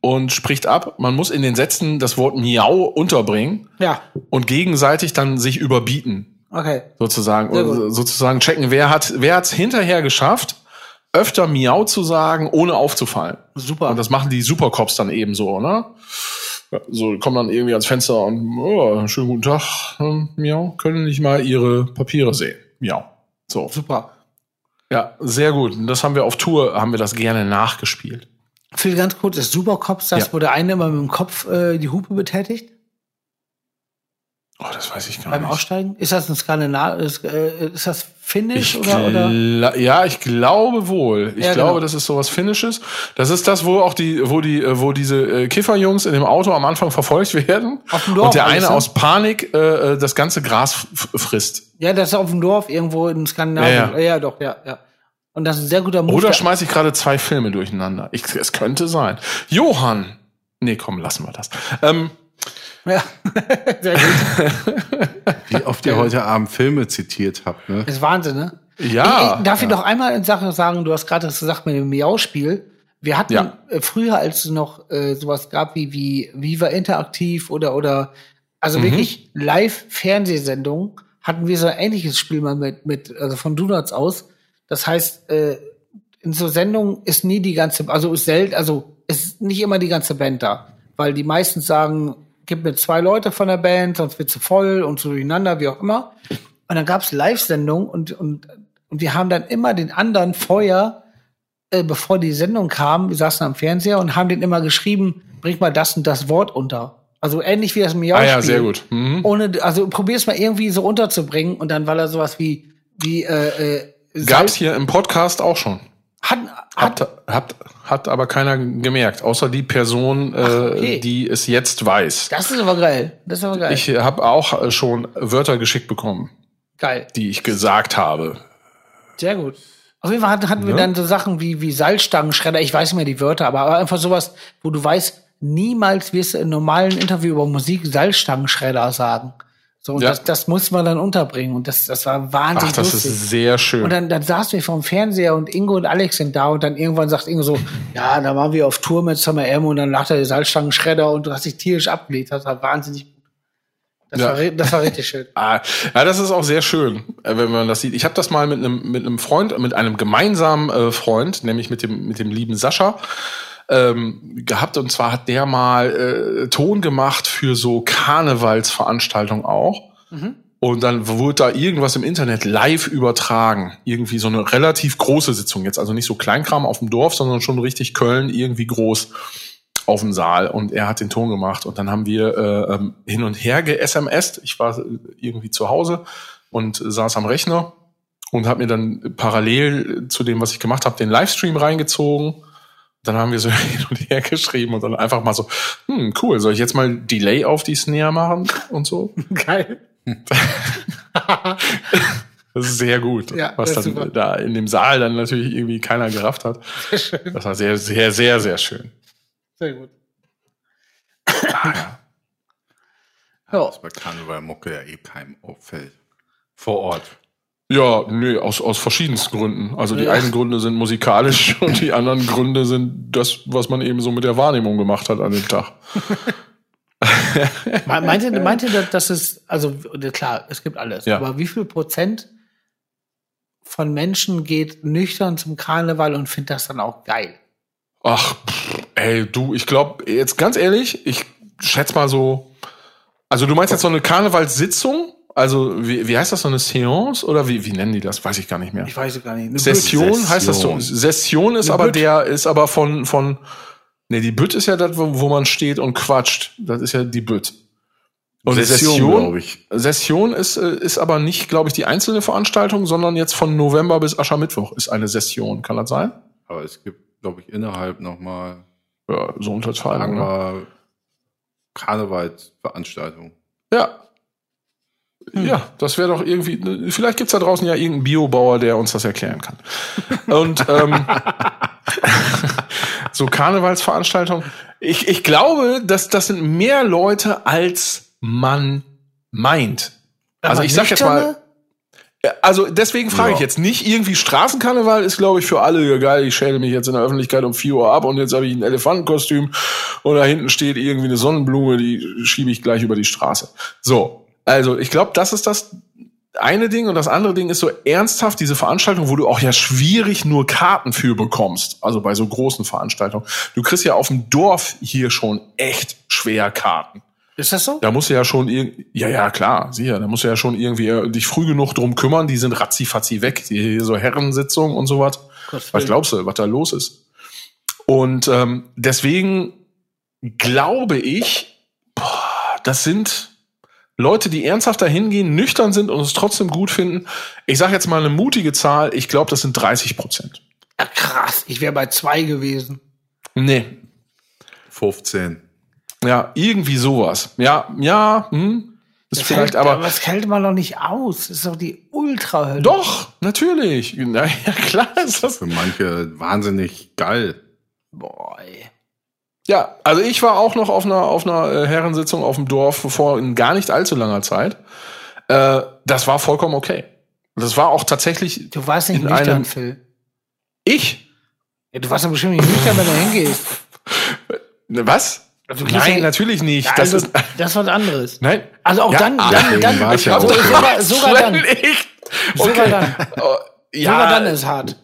und spricht ab, man muss in den Sätzen das Wort Miau unterbringen Ja, und gegenseitig dann sich überbieten okay. sozusagen oder sozusagen checken, wer hat wer hat's hinterher geschafft, öfter Miau zu sagen, ohne aufzufallen. Super. Und das machen die Supercops dann eben so, ne? So kommen dann irgendwie ans Fenster und oh, schönen guten Tag, ähm, Miau, können nicht mal ihre Papiere sehen. Miau. So. Super. Ja, sehr gut. Und das haben wir auf Tour, haben wir das gerne nachgespielt. Phil, ganz kurz, ist Supercops das, Ja. wo der eine immer mit dem Kopf äh, die Hupe betätigt? Oh, das weiß ich gar Beim nicht. Aussteigen? Ist das ein Skandinav? Ist, äh, ist das Finnish Ich oder, oder? Ja, ich glaube wohl. Ich Ja, glaube, genau. das ist sowas Finnisches. Das ist das, wo auch die, wo die, äh, wo diese äh, Kifferjungs in dem Auto am Anfang verfolgt werden. Auf dem Dorf und der eine ne? aus Panik äh, äh, das ganze Gras frisst. Ja, das ist auf dem Dorf irgendwo in Skandinavien. Ja, Ja, ja. doch, ja, ja. Und das ist ein sehr guter Move. Oder Der- schmeiße ich gerade zwei Filme durcheinander? Ich, es könnte sein. Johann. Nee, komm, lassen wir das. Ähm, ja. sehr gut. Wie oft ihr heute Abend Filme zitiert habt, ne? Das ist Wahnsinn, ne? ja. Ich, ich, darf ich noch einmal eine Sache sagen? Du hast gerade das gesagt mit dem Miau-Spiel. Wir hatten Ja. äh, früher, als es noch äh, sowas gab wie, wie Viva Interaktiv oder, oder also Mhm. wirklich Live-Fernsehsendungen, hatten wir so ein ähnliches Spiel mal mit, mit also von Donuts aus. Das heißt, äh, in so Sendungen ist nie die ganze, also ist selten, also ist nicht immer die ganze Band da. Weil die meisten sagen, gib mir zwei Leute von der Band, sonst wird zu voll und so durcheinander, wie auch immer. Und dann gab's Live-Sendungen und, und, und wir haben dann immer den anderen vorher, äh, bevor die Sendung kam, wir saßen am Fernseher und haben den immer geschrieben, bring mal das und das Wort unter. Also ähnlich wie das miau ah ja, sehr gut. Mhm. Ohne, also probier's mal irgendwie so unterzubringen und dann war da sowas wie, wie, äh, äh, Gab's hier im Podcast auch schon. Hat, hat, Hat, hat, hat aber keiner gemerkt, außer die Person, äh, okay. die es jetzt weiß. das ist aber geil. Das ist aber geil. Ich habe auch äh, schon Wörter geschickt bekommen, geil. die ich gesagt habe. Sehr gut. Auf jeden Fall hatten, wir Ne? dann so Sachen wie, wie Salzstangenschredder, ich weiß nicht mehr die Wörter, aber, einfach sowas, wo du weißt, niemals wirst du in normalen Interview über Musik Salzstangenschredder sagen. So, und Ja. das, das muss man dann unterbringen. Und das, das war wahnsinnig Ach, das lustig. ist sehr schön. und dann, dann saßen wir vorm Fernseher und Ingo und Alex sind da und dann irgendwann sagt Ingo so, ja, da waren wir auf Tour mit Summer M und dann lag da der Salzstangenschredder und du hast dich tierisch abgelegt. Das war wahnsinnig gut. Das, Ja. war, das war richtig schön. Ah, ja, das ist auch sehr schön, äh, wenn man das sieht. Ich habe das mal mit einem mit einem Freund, mit einem gemeinsamen äh, Freund, nämlich mit dem mit dem lieben Sascha ähm, gehabt. Und zwar hat der mal äh, Ton gemacht für so Karnevalsveranstaltungen auch. Und dann wurde da irgendwas im Internet live übertragen. Irgendwie so eine relativ große Sitzung jetzt. Also nicht so Kleinkram auf dem Dorf, sondern schon richtig Köln irgendwie groß auf dem Saal. Und er hat den Ton gemacht. Und dann haben wir äh, ähm, hin und her ge-SMSt. Ich war äh, irgendwie zu Hause und saß am Rechner und habe mir dann parallel zu dem, was ich gemacht habe, den Livestream reingezogen. Dann haben wir so hin und her geschrieben und dann einfach mal so, hm, cool, soll ich jetzt mal Delay auf die Snare machen und so? Geil. Das ist sehr gut. Ja, was dann super. da in dem Saal dann natürlich irgendwie keiner gerafft hat. Das war sehr, sehr, sehr, sehr schön. Sehr gut. Ah, Ja. Das bei Karneval Mucke ja eh keinem auffällt. Vor Ort. Ja, nee, aus, aus verschiedensten Gründen. Also die Ja. einen Gründe sind musikalisch und die anderen Gründe sind das, was man eben so mit der Wahrnehmung gemacht hat an dem Tag. Me- Meint ihr, meint ihr, dass es, also klar, es gibt alles, Ja. aber wie viel Prozent von Menschen geht nüchtern zum Karneval und findet das dann auch geil? Ach, pff, ey, du, ich glaube, jetzt ganz ehrlich, ich schätze mal so, also du meinst jetzt so eine Karnevalssitzung? Also, wie, wie heißt das, so eine Seance? Oder wie, wie nennen die das? Weiß ich gar nicht mehr. Ich weiß es gar nicht. Eine Session, Session. heißt das so. Session ist Eine aber Bütt. der, ist aber von, von, nee, die Bütt ist ja das, wo, wo man steht und quatscht. Das ist ja die Bütt. Und Session, Session, glaub ich. Session ist, äh, ist aber nicht, glaube ich, die einzelne Veranstaltung, sondern jetzt von November bis Aschermittwoch ist eine Session. Kann das sein? Aber es gibt, glaube ich, innerhalb nochmal Ja, so Unterteilung. Ne? andere Karnevalsveranstaltungen. Ja. Ja, das wäre doch irgendwie, vielleicht gibt's da draußen ja irgendeinen Biobauer, der uns das erklären kann. Und ähm, so Karnevalsveranstaltungen. Ich, ich glaube, dass das sind mehr Leute, als man meint. Also Aber ich sag jetzt mal, Also deswegen frage Ja. ich jetzt nicht irgendwie Straßenkarneval ist, glaube ich, für alle ja, geil. Ich schäle mich jetzt in der Öffentlichkeit um 4 Uhr ab und jetzt habe ich ein Elefantenkostüm und da hinten steht irgendwie eine Sonnenblume, die schiebe ich gleich über die Straße. So, also ich glaube, das ist das eine Ding und das andere Ding ist so ernsthaft diese Veranstaltung, wo du auch ja schwierig nur Karten für bekommst. Also bei so großen Veranstaltungen. Du kriegst ja auf dem Dorf hier schon echt schwer Karten. Ist das so? Da musst du ja schon irgendwie, ja, ja, klar, sicher, da musst du ja schon irgendwie äh, dich früh genug drum kümmern, die sind ratzi-fatzi weg, die so Herrensitzungen und sowas. Was glaubst du, was da los ist? Und ähm, deswegen glaube ich, boah, das sind Leute, die ernsthaft dahin gehen, nüchtern sind und es trotzdem gut finden. Ich sage jetzt mal eine mutige Zahl, ich glaube, das sind 30 Prozent. Ja, krass, ich wäre bei zwei gewesen. Nee, 15. ja, irgendwie sowas. Ja, ja, hm, ist Das vielleicht hält, aber... das hält man doch nicht aus. Das ist doch die Ultrahölle. Doch, natürlich. Na ja, klar ist das. Für manche wahnsinnig geil. Boah, ey. Ja, also ich war auch noch auf einer, auf einer äh, Herrensitzung auf dem Dorf vor in gar nicht allzu langer Zeit. Äh, das war vollkommen okay. Das war auch tatsächlich Du warst nicht nüchtern, einem- Phil. ich. Ja, du warst doch bestimmt nicht nüchtern, wenn du hingehst. Ne, Was? Also, Nein, ja- natürlich nicht. Ja, das also, ist, das ist was anderes. nein. Also auch Ja, dann, ah, dann, dann, war ich ja so, auch. sogar, sogar dann, sogar Okay. dann, Oh, ja, sogar dann ist hart.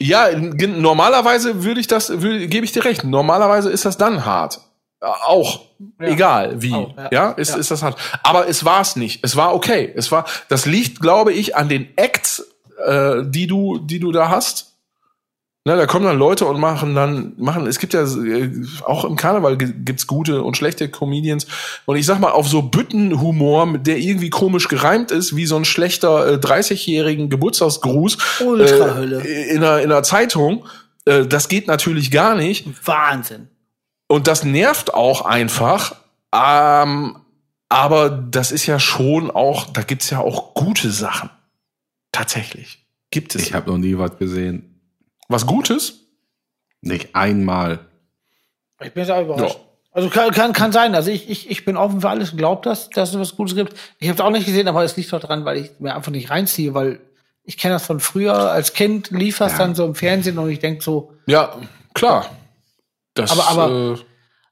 Ja, normalerweise würde ich das, würde, gebe ich dir recht. Normalerweise ist das dann hart. Äh, Auch. Egal wie. Auch, ja. ja. ist, Ja. ist das hart. Aber es war es nicht. Es war okay. Es war, das liegt, glaube ich, an den Acts, äh, die du, die du da hast. Ne, da kommen dann Leute und machen dann, machen, es gibt ja, äh, auch im Karneval gi- gibt's gute und schlechte Comedians. Und ich sag mal, auf so Büttenhumor, der irgendwie komisch gereimt ist, wie so ein schlechter äh, 30-jährigen Geburtstagsgruß Ultrahölle. äh, in, einer, in einer Zeitung, äh, das geht natürlich gar nicht. Wahnsinn. Und das nervt auch einfach. Ähm, aber das ist ja schon auch, da gibt's ja auch gute Sachen. Tatsächlich. Gibt es. Ich habe noch nie was gesehen. Was Gutes? Nicht einmal. Ich bin jetzt auch überrascht. Also kann, kann, kann sein. Also ich, ich, ich bin offen für alles und glaube, dass, dass es was Gutes gibt. Ich habe es auch nicht gesehen, aber es liegt doch dran, weil ich mir einfach nicht reinziehe, weil ich kenne das von früher. Als Kind lief das dann so im Fernsehen und ich denk so, Ja, klar. Das, Aber- aber- äh,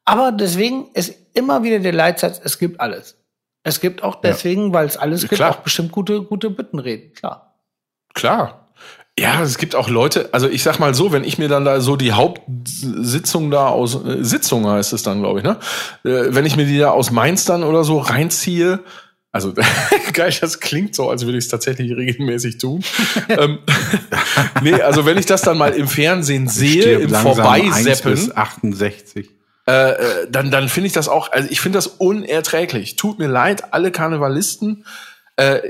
aber deswegen ist immer wieder der Leitsatz, es gibt alles. Es gibt auch deswegen, weil es alles gibt, Klar. auch bestimmt gute, gute Büttenreden, klar. Klar. Ja, es gibt auch Leute, also ich sag mal so, wenn ich mir dann da so die Hauptsitzung da aus, äh, Sitzung heißt es dann, glaube ich, ne? Äh, wenn ich mir die da aus Mainz dann oder so reinziehe, also geil, das klingt so, als würde ich es tatsächlich regelmäßig tun. ähm, nee, also wenn ich das dann mal im Fernsehen sehe, im langsam 1 Vorbeiseppen, bis 68. äh, äh, dann, dann finde ich das auch, also ich finde das unerträglich. Tut mir leid, alle Karnevalisten. Äh,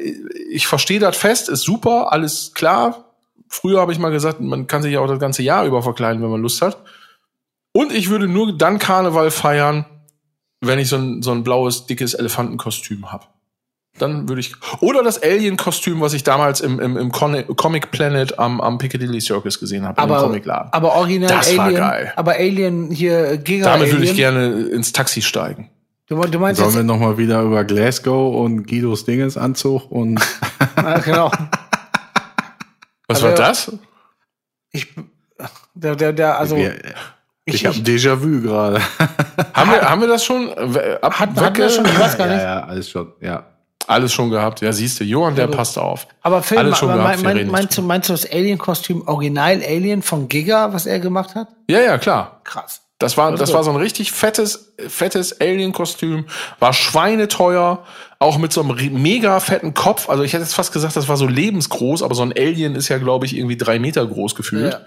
ich verstehe das fest, ist super, alles klar. Früher habe ich mal gesagt, man kann sich ja auch das ganze Jahr über verkleiden, wenn man Lust hat. Und ich würde nur dann Karneval feiern, wenn ich so ein, so ein blaues, dickes Elefantenkostüm habe. Dann würde ich. Oder das Alien-Kostüm, was ich damals im, im, im Comic Planet am, am Piccadilly Circus gesehen habe, im Aber, Comicladen. aber original Das war Alien. geil. Aber Alien hier Giga Damit würde ich gerne ins Taxi steigen. Du, du meinst Sollen jetzt, wir noch mal wieder über Glasgow und Guidos Dingensanzug und Ah, genau. Was Also- war das? Ich, der, der, der, also, Wir- ich, ich habe Déjà-vu gerade. Haben wir, haben wir das schon? äh, Ab, hat, hatten wir schon, ich weiß gar Ja, nicht. ja, alles schon. Ja. Alles schon gehabt. Ja, siehst du, Johann, der passt auf. Aber Phil, Alles schon aber gehabt, mein, wir reden mein, meinst, du, meinst du das Alien-Kostüm Original Alien von Giga, was er gemacht hat? Ja, ja, klar. Krass. Das war, Das das war so ein richtig fettes, fettes Alien-Kostüm, war schweineteuer, auch mit so einem mega fetten Kopf. Also ich hätte jetzt fast gesagt, das war so lebensgroß, aber so ein Alien ist ja, glaube ich, irgendwie drei Meter groß gefühlt. Ja.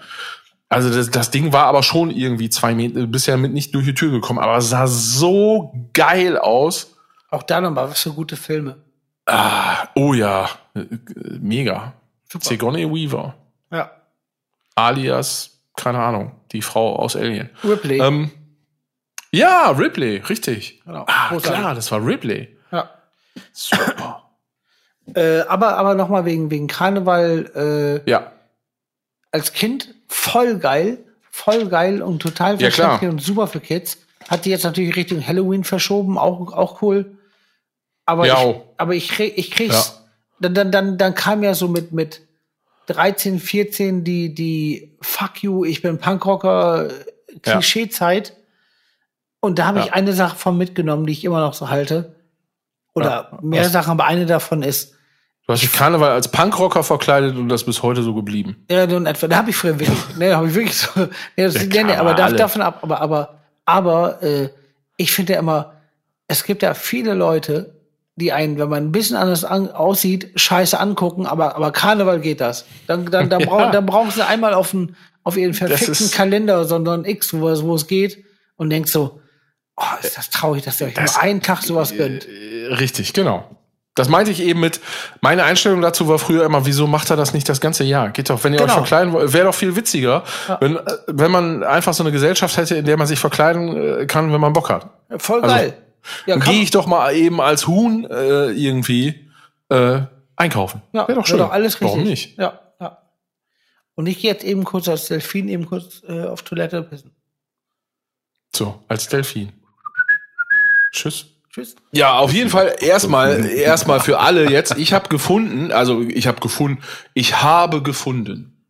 Also das, das Ding war aber schon irgendwie zwei Meter, bisher mit nicht durch die Tür gekommen, aber sah so geil aus. Auch da nochmal, was für gute Filme. Ah, oh ja, äh, äh, mega. Super. Sigourney Weaver, Ja. alias, keine Ahnung, die Frau aus Alien. Ripley. Ähm, ja, Ripley, richtig. Genau. Ah, klar, das war Ripley. Ja. Super. Äh, aber aber nochmal wegen, wegen Karneval, äh, ja, als Kind voll geil, voll geil und total Ja, verständlich und super für Kids. Hat die jetzt natürlich Richtung Halloween verschoben, auch, auch cool. Aber Ja, ich, aber ich, krieg, ich krieg's. Dann, dann, dann, dann kam ja so mit, mit 13, 14 die, die Fuck you, ich bin Punkrocker äh, Ja. Klischeezeit. Und da habe ich Ja. eine Sache von mitgenommen, die ich immer noch so halte. Oder Ja. mehr? Sachen, aber eine davon ist, du hast dich Karneval als Punkrocker verkleidet und das bis heute so geblieben. Ja, nun etwa. Da habe ich früher wirklich, ne, habe ich wirklich so. Ne, das, klar, nee, aber da, alle. davon ab, aber, aber, aber, äh, ich finde ja immer, es gibt ja viele Leute, die einen, wenn man ein bisschen anders an, aussieht, scheiße angucken, aber, aber Karneval geht das. Dann, dann, dann, Ja. brauchen, dann brauchen sie einmal auf, einen, auf ihren verfickten Kalender, sondern X, wo es, wo es geht, und denkst so, oh, ist das traurig, dass ihr euch Das- nur einen Tag sowas gönnt. Äh, Richtig, genau. Das meinte ich eben mit, meine Einstellung dazu war früher immer, wieso macht er das nicht das ganze Jahr? Geht doch, wenn ihr euch Genau. verkleiden wollt, wäre doch viel witziger, wenn, äh, wenn man einfach so eine Gesellschaft hätte, in der man sich verkleiden äh, kann, wenn man Bock hat. Voll Also, geil. Ja, kann- Gehe ich doch mal eben als Huhn äh, irgendwie äh, einkaufen. Ja, wäre doch schön. Doch alles richtig. Warum nicht? Ja, ja. Und ich gehe jetzt eben kurz als Delfin eben kurz äh, auf Toilette pissen. So, als Delfin. Tschüss. Tschüss. Ja, auf jeden Fall erstmal erstmal für alle jetzt. Ich habe gefunden, also ich habe gefunden, ich habe gefunden.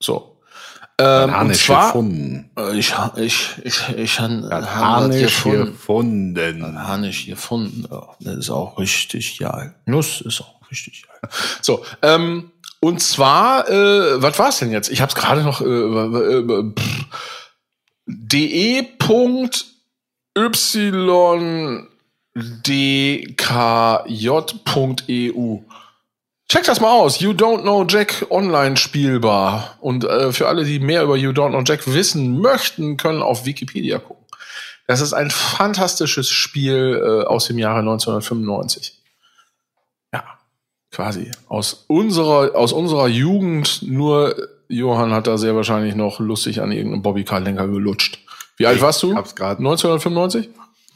So. Ähm, und zwar, gefunden. äh, ich ich ich ich han, Harnisch gefunden. Harnisch gefunden. Ja, das ist auch richtig geil. Nuss ist auch richtig geil. So, ähm, und zwar, äh, was war's denn jetzt? Ich habe es gerade noch äh, äh, pff, de.ydkj.eu. Check das mal aus. You Don't Know Jack online spielbar. Und äh, für alle, die mehr über You Don't Know Jack wissen möchten, können auf Wikipedia gucken. Das ist ein fantastisches Spiel äh, aus dem Jahre 1995. Ja, quasi aus unserer aus unserer Jugend. Nur Johann hat da sehr wahrscheinlich noch lustig an irgendeinem Bobbycar-Lenker gelutscht. Wie alt Ich warst du? hab's grad- 1995?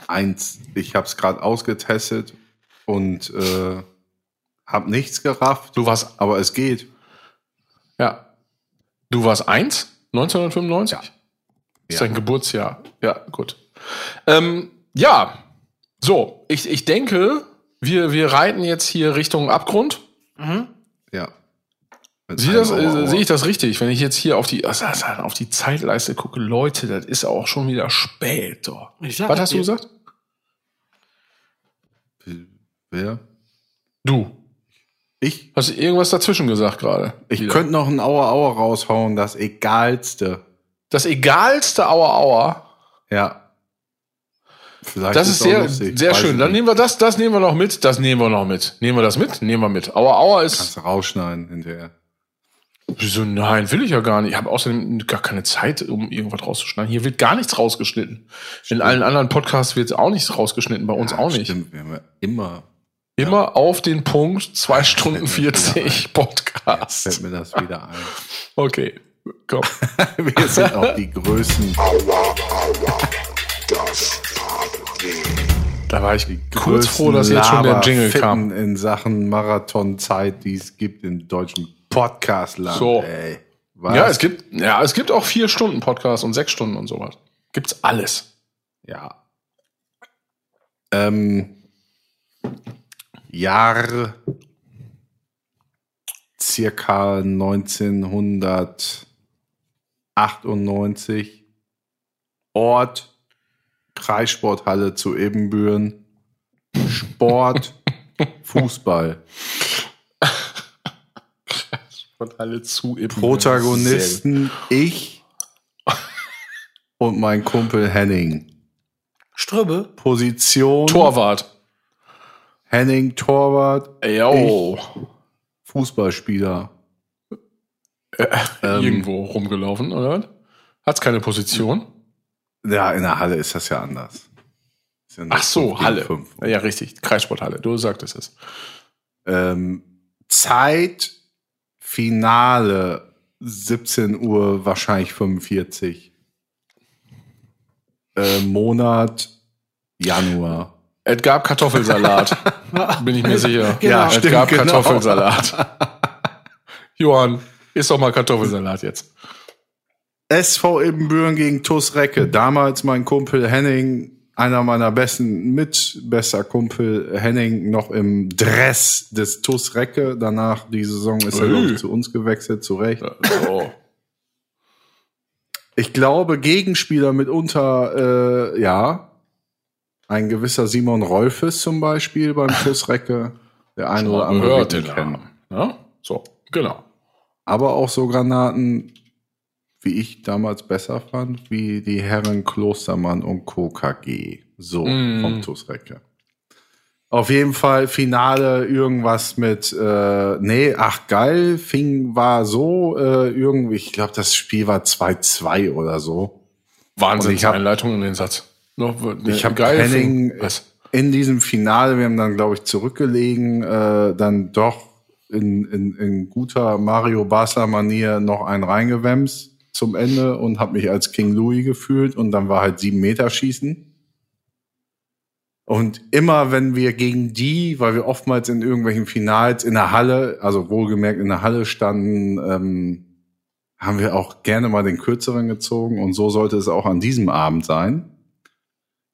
Eins, ich habe es gerade ausgetestet und äh, habe nichts gerafft, Du warst aber es geht. Ja. Du warst eins? 1995? Ja. Ist Ja. dein Geburtsjahr. Ja, gut. Ähm, ja. So, ich, ich denke, wir, wir reiten jetzt hier Richtung Abgrund. Ja. Sieh das, äh, sehe ich das richtig? Wenn ich jetzt hier auf die, auf die Zeitleiste gucke, Leute, das ist auch schon wieder spät. Sag Was hast du gesagt? Wer? Du. Ich? Hast du irgendwas dazwischen gesagt gerade? Ich Wieder. könnte noch ein Auer Auer raushauen, das egalste. Das egalste Auer Auer. Ja. Vielleicht Das ist auch sehr, lustig, sehr weiß schön. Dann nehmen wir das, das nehmen wir noch mit. Das nehmen wir noch mit. Nehmen wir das mit? Nehmen wir mit. Auer Auer ist. Kannst du rausschneiden hinterher. Wieso? Nein, will ich ja gar nicht. Ich habe außerdem gar keine Zeit, um irgendwas rauszuschneiden. Hier wird gar nichts rausgeschnitten. In allen anderen Podcasts wird auch nichts rausgeschnitten, bei uns Ja, auch nicht. Stimmt, wir haben ja immer Immer auf den Punkt, zwei Stunden fällt mir wieder 40 Podcast. fällt mir das wieder ein. Okay, komm. Wir sind auch die Größen. Aua, aua, das tat weh. Da war ich kurz froh, dass jetzt schon der Jingle kam. In Sachen Marathonzeit, die es gibt im deutschen Podcastland. So. Ey. Ja, es gibt, ja, es gibt auch vier Stunden Podcast und sechs Stunden und sowas. Gibt's alles. Ja. Ähm, Jahr circa 1998. Ort Kreissporthalle zu Ebenbüren. Sport Fußball. Und alle zu. Protagonisten ich und mein Kumpel Henning. Strübbe. Position Torwart. Henning Torwart, Jo. Fußballspieler. Ähm, Irgendwo rumgelaufen, oder? Hat's keine Position? Ja, in der Halle ist das ja anders. Ist ja Ach so, Halle. Ja, richtig. Kreissporthalle. Du sagtest es. Ähm, Zeit, Finale, 17 Uhr, wahrscheinlich 45. Äh, Monat, Januar. Es gab Kartoffelsalat. Bin ich mir sicher. Genau. es gab genau. Kartoffelsalat. Johann, isst doch mal Kartoffelsalat jetzt. SV Ibbenbüren gegen TuS Recke. Damals mein Kumpel Henning, einer meiner besten, mit bester Kumpel Henning, noch im Dress des TuS Recke. Danach, die Saison ist er Ui. glaub ich, zu uns gewechselt, zu Recht. So. Ich glaube, Gegenspieler mitunter, äh, ja, ein gewisser Simon Rolfes zum Beispiel beim TuS Recke. Der eine oder andere wird den ihn kennen. Ja? So, genau. aber auch so Granaten, wie ich damals besser fand, wie die Herren Klostermann und Co. KG. So, Mm. vom TuS Recke. Auf jeden Fall Finale irgendwas mit, äh, nee, ach geil, fing, war so, äh, irgendwie, ich glaube, das Spiel war 2-2 oder so. Wahnsinn, ich hab- Einleitung in den Satz. Noch, Ich habe geil. Henning in diesem Finale, wir haben dann, glaube ich, zurückgelegen, äh, dann doch in, in, in guter Mario Basler-Manier noch einen reingewemst zum Ende und habe mich als King Louis gefühlt und dann war halt sieben Meter schießen. Und immer wenn wir gegen die, weil wir oftmals in irgendwelchen Finals in der Halle, also wohlgemerkt in der Halle standen, ähm, haben wir auch gerne mal den kürzeren gezogen und so sollte es auch an diesem Abend sein.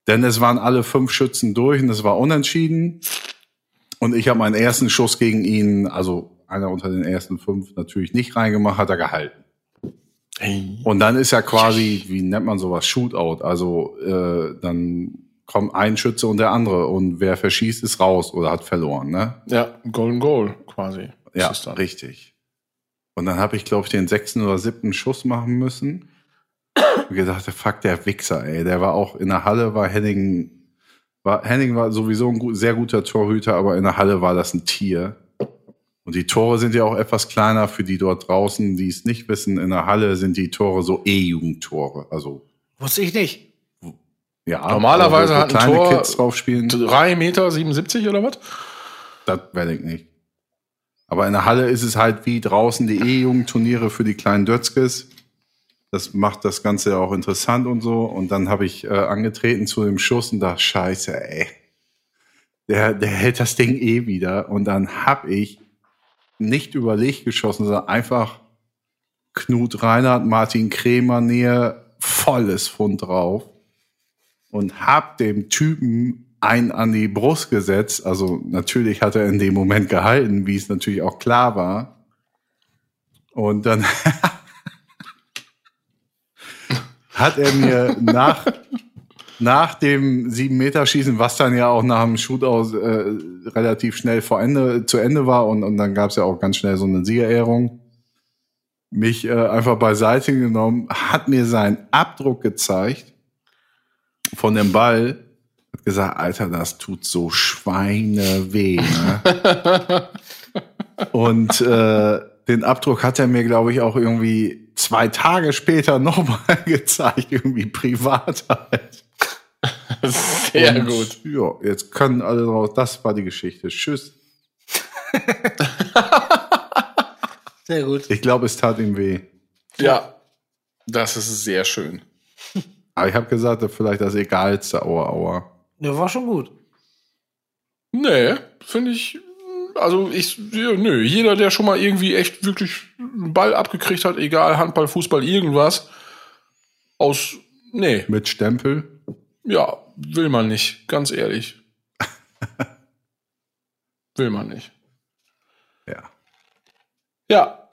Denn es waren alle fünf Schützen durch und es war unentschieden. Und ich habe meinen ersten Schuss gegen ihn, also einer unter den ersten fünf, natürlich nicht reingemacht, hat er gehalten. Hey. Und dann ist ja quasi, wie nennt man sowas, Shootout. Also äh, dann kommt ein Schütze und der andere und wer verschießt, ist raus oder hat verloren. Ne? Ja, Golden Goal quasi. Ja, ist es dann. richtig. Und dann habe ich, glaube ich, den sechsten oder siebten Schuss machen müssen. Und gedacht, fuck, der Wichser, ey. Der war auch in der Halle, war Henning, war, Henning war sowieso ein gut, sehr guter Torhüter, aber in der Halle war das ein Tier. Und die Tore sind ja auch etwas kleiner für die dort draußen, die es nicht wissen. In der Halle sind die Tore so E-Jugendtore. Also, Wusste ich nicht. ja. Normalerweise wo hat ein kleine Tor- Kids drauf spielen. 3 Meter 77 oder was? Das werde ich nicht. Aber in der Halle ist es halt wie draußen die E-Jugendturniere für die kleinen Dötzkes. Das macht das Ganze auch interessant und so. Und dann habe ich äh, angetreten zu dem Schuss und dachte, scheiße, ey. Der, der hält das Ding eh wieder. Und dann habe ich nicht überlegt geschossen, sondern einfach Knut Reinhardt, Martin Kremer näher, volles Pfund drauf. Und hab dem Typen einen an die Brust gesetzt. Also natürlich hat er in dem Moment gehalten, wie es natürlich auch klar war. Und dann hat er mir nach, nach dem sieben Meter Schießen, was dann ja auch nach dem Shootout äh, relativ schnell vor Ende, zu Ende war und, und dann gab es ja auch ganz schnell so eine Siegerehrung, mich äh, einfach beiseite genommen, hat mir seinen Abdruck gezeigt von dem Ball, hat gesagt, Alter, das tut so Schweine weh. Ne? und äh, den Abdruck hat er mir, glaube ich, auch irgendwie zwei Tage später nochmal gezeigt, irgendwie privat halt. Sehr Und, gut. Ja, jetzt können alle draus. Das war die Geschichte. Tschüss. Sehr gut. Ich glaube, es tat ihm weh. Ja, das ist sehr schön. Aber ich habe gesagt, vielleicht das egalste Aua Aua. Der war schon gut. Nee, finde ich. Also ich, nö, jeder, der schon mal irgendwie echt wirklich einen Ball abgekriegt hat, egal, Handball, Fußball, irgendwas, aus, nee, Mit Stempel. ja, will man nicht, ganz ehrlich. will man nicht. Ja. Ja,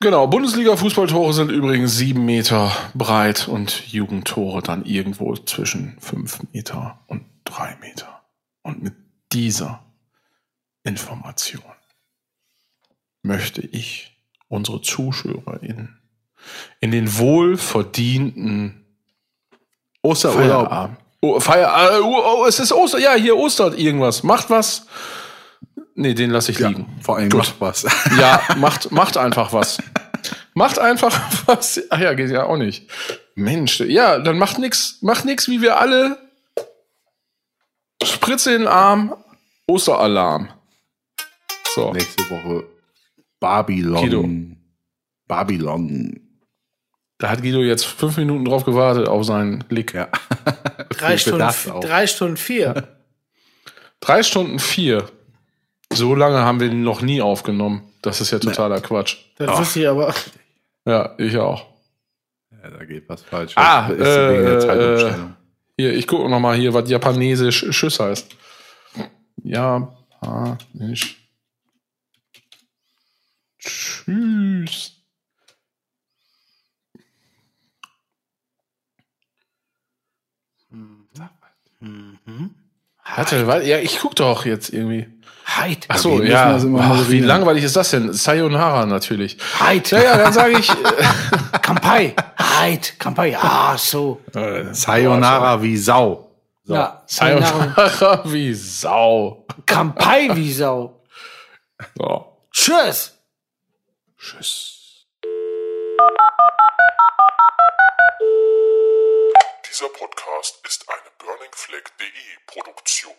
genau. Bundesliga-Fußballtore sind übrigens sieben Meter breit und Jugendtore dann irgendwo zwischen fünf Meter und drei Meter. Und mit dieser Information möchte ich unsere ZuschauerInnen in den wohlverdienten Osterurlaub. Oh, Feier, äh, oh, oh, es ist Oster. Ja, hier Ostert irgendwas. Macht was. Nee, den lasse ich Ja, liegen. vor allem Gut. macht was. Ja, macht, macht einfach was. Macht einfach was. Ach ja, geht ja auch nicht. Mensch, ja, dann macht nix, macht nix, wie wir alle. Spritze in den Arm, Osteralarm. So. Nächste Woche Babylon. Guido. Babylon. Da hat Guido jetzt fünf Minuten drauf gewartet auf seinen Blick. Ja. Drei Stunden, drei Stunden vier. Drei Stunden vier. So lange haben wir ihn noch nie aufgenommen. Das ist ja totaler Quatsch. Das wusste ich aber. Ja, ich auch. ja, da geht was falsch. Ah, Das ist wegen der äh, Zeitumstellung. Hier, ich gucke noch mal hier, was japanesisch Schiss heißt. Japanisch. Tschüss. Warte, warte, ja, ich guck doch jetzt irgendwie. Heid. Ach so, ja. immer Ach, wie langweilig ist das denn? Sayonara natürlich. Heid. Ja, ja, dann sage ich. Kampai. Heid. Kampai. Ah, so. äh, Sayonara wie Sau. So. Ja. Sayonara. Sayonara wie Sau. Kampai wie Sau. So. Tschüss. Tschüss. Dieser Podcast ist eine burningfleck.de Produktion.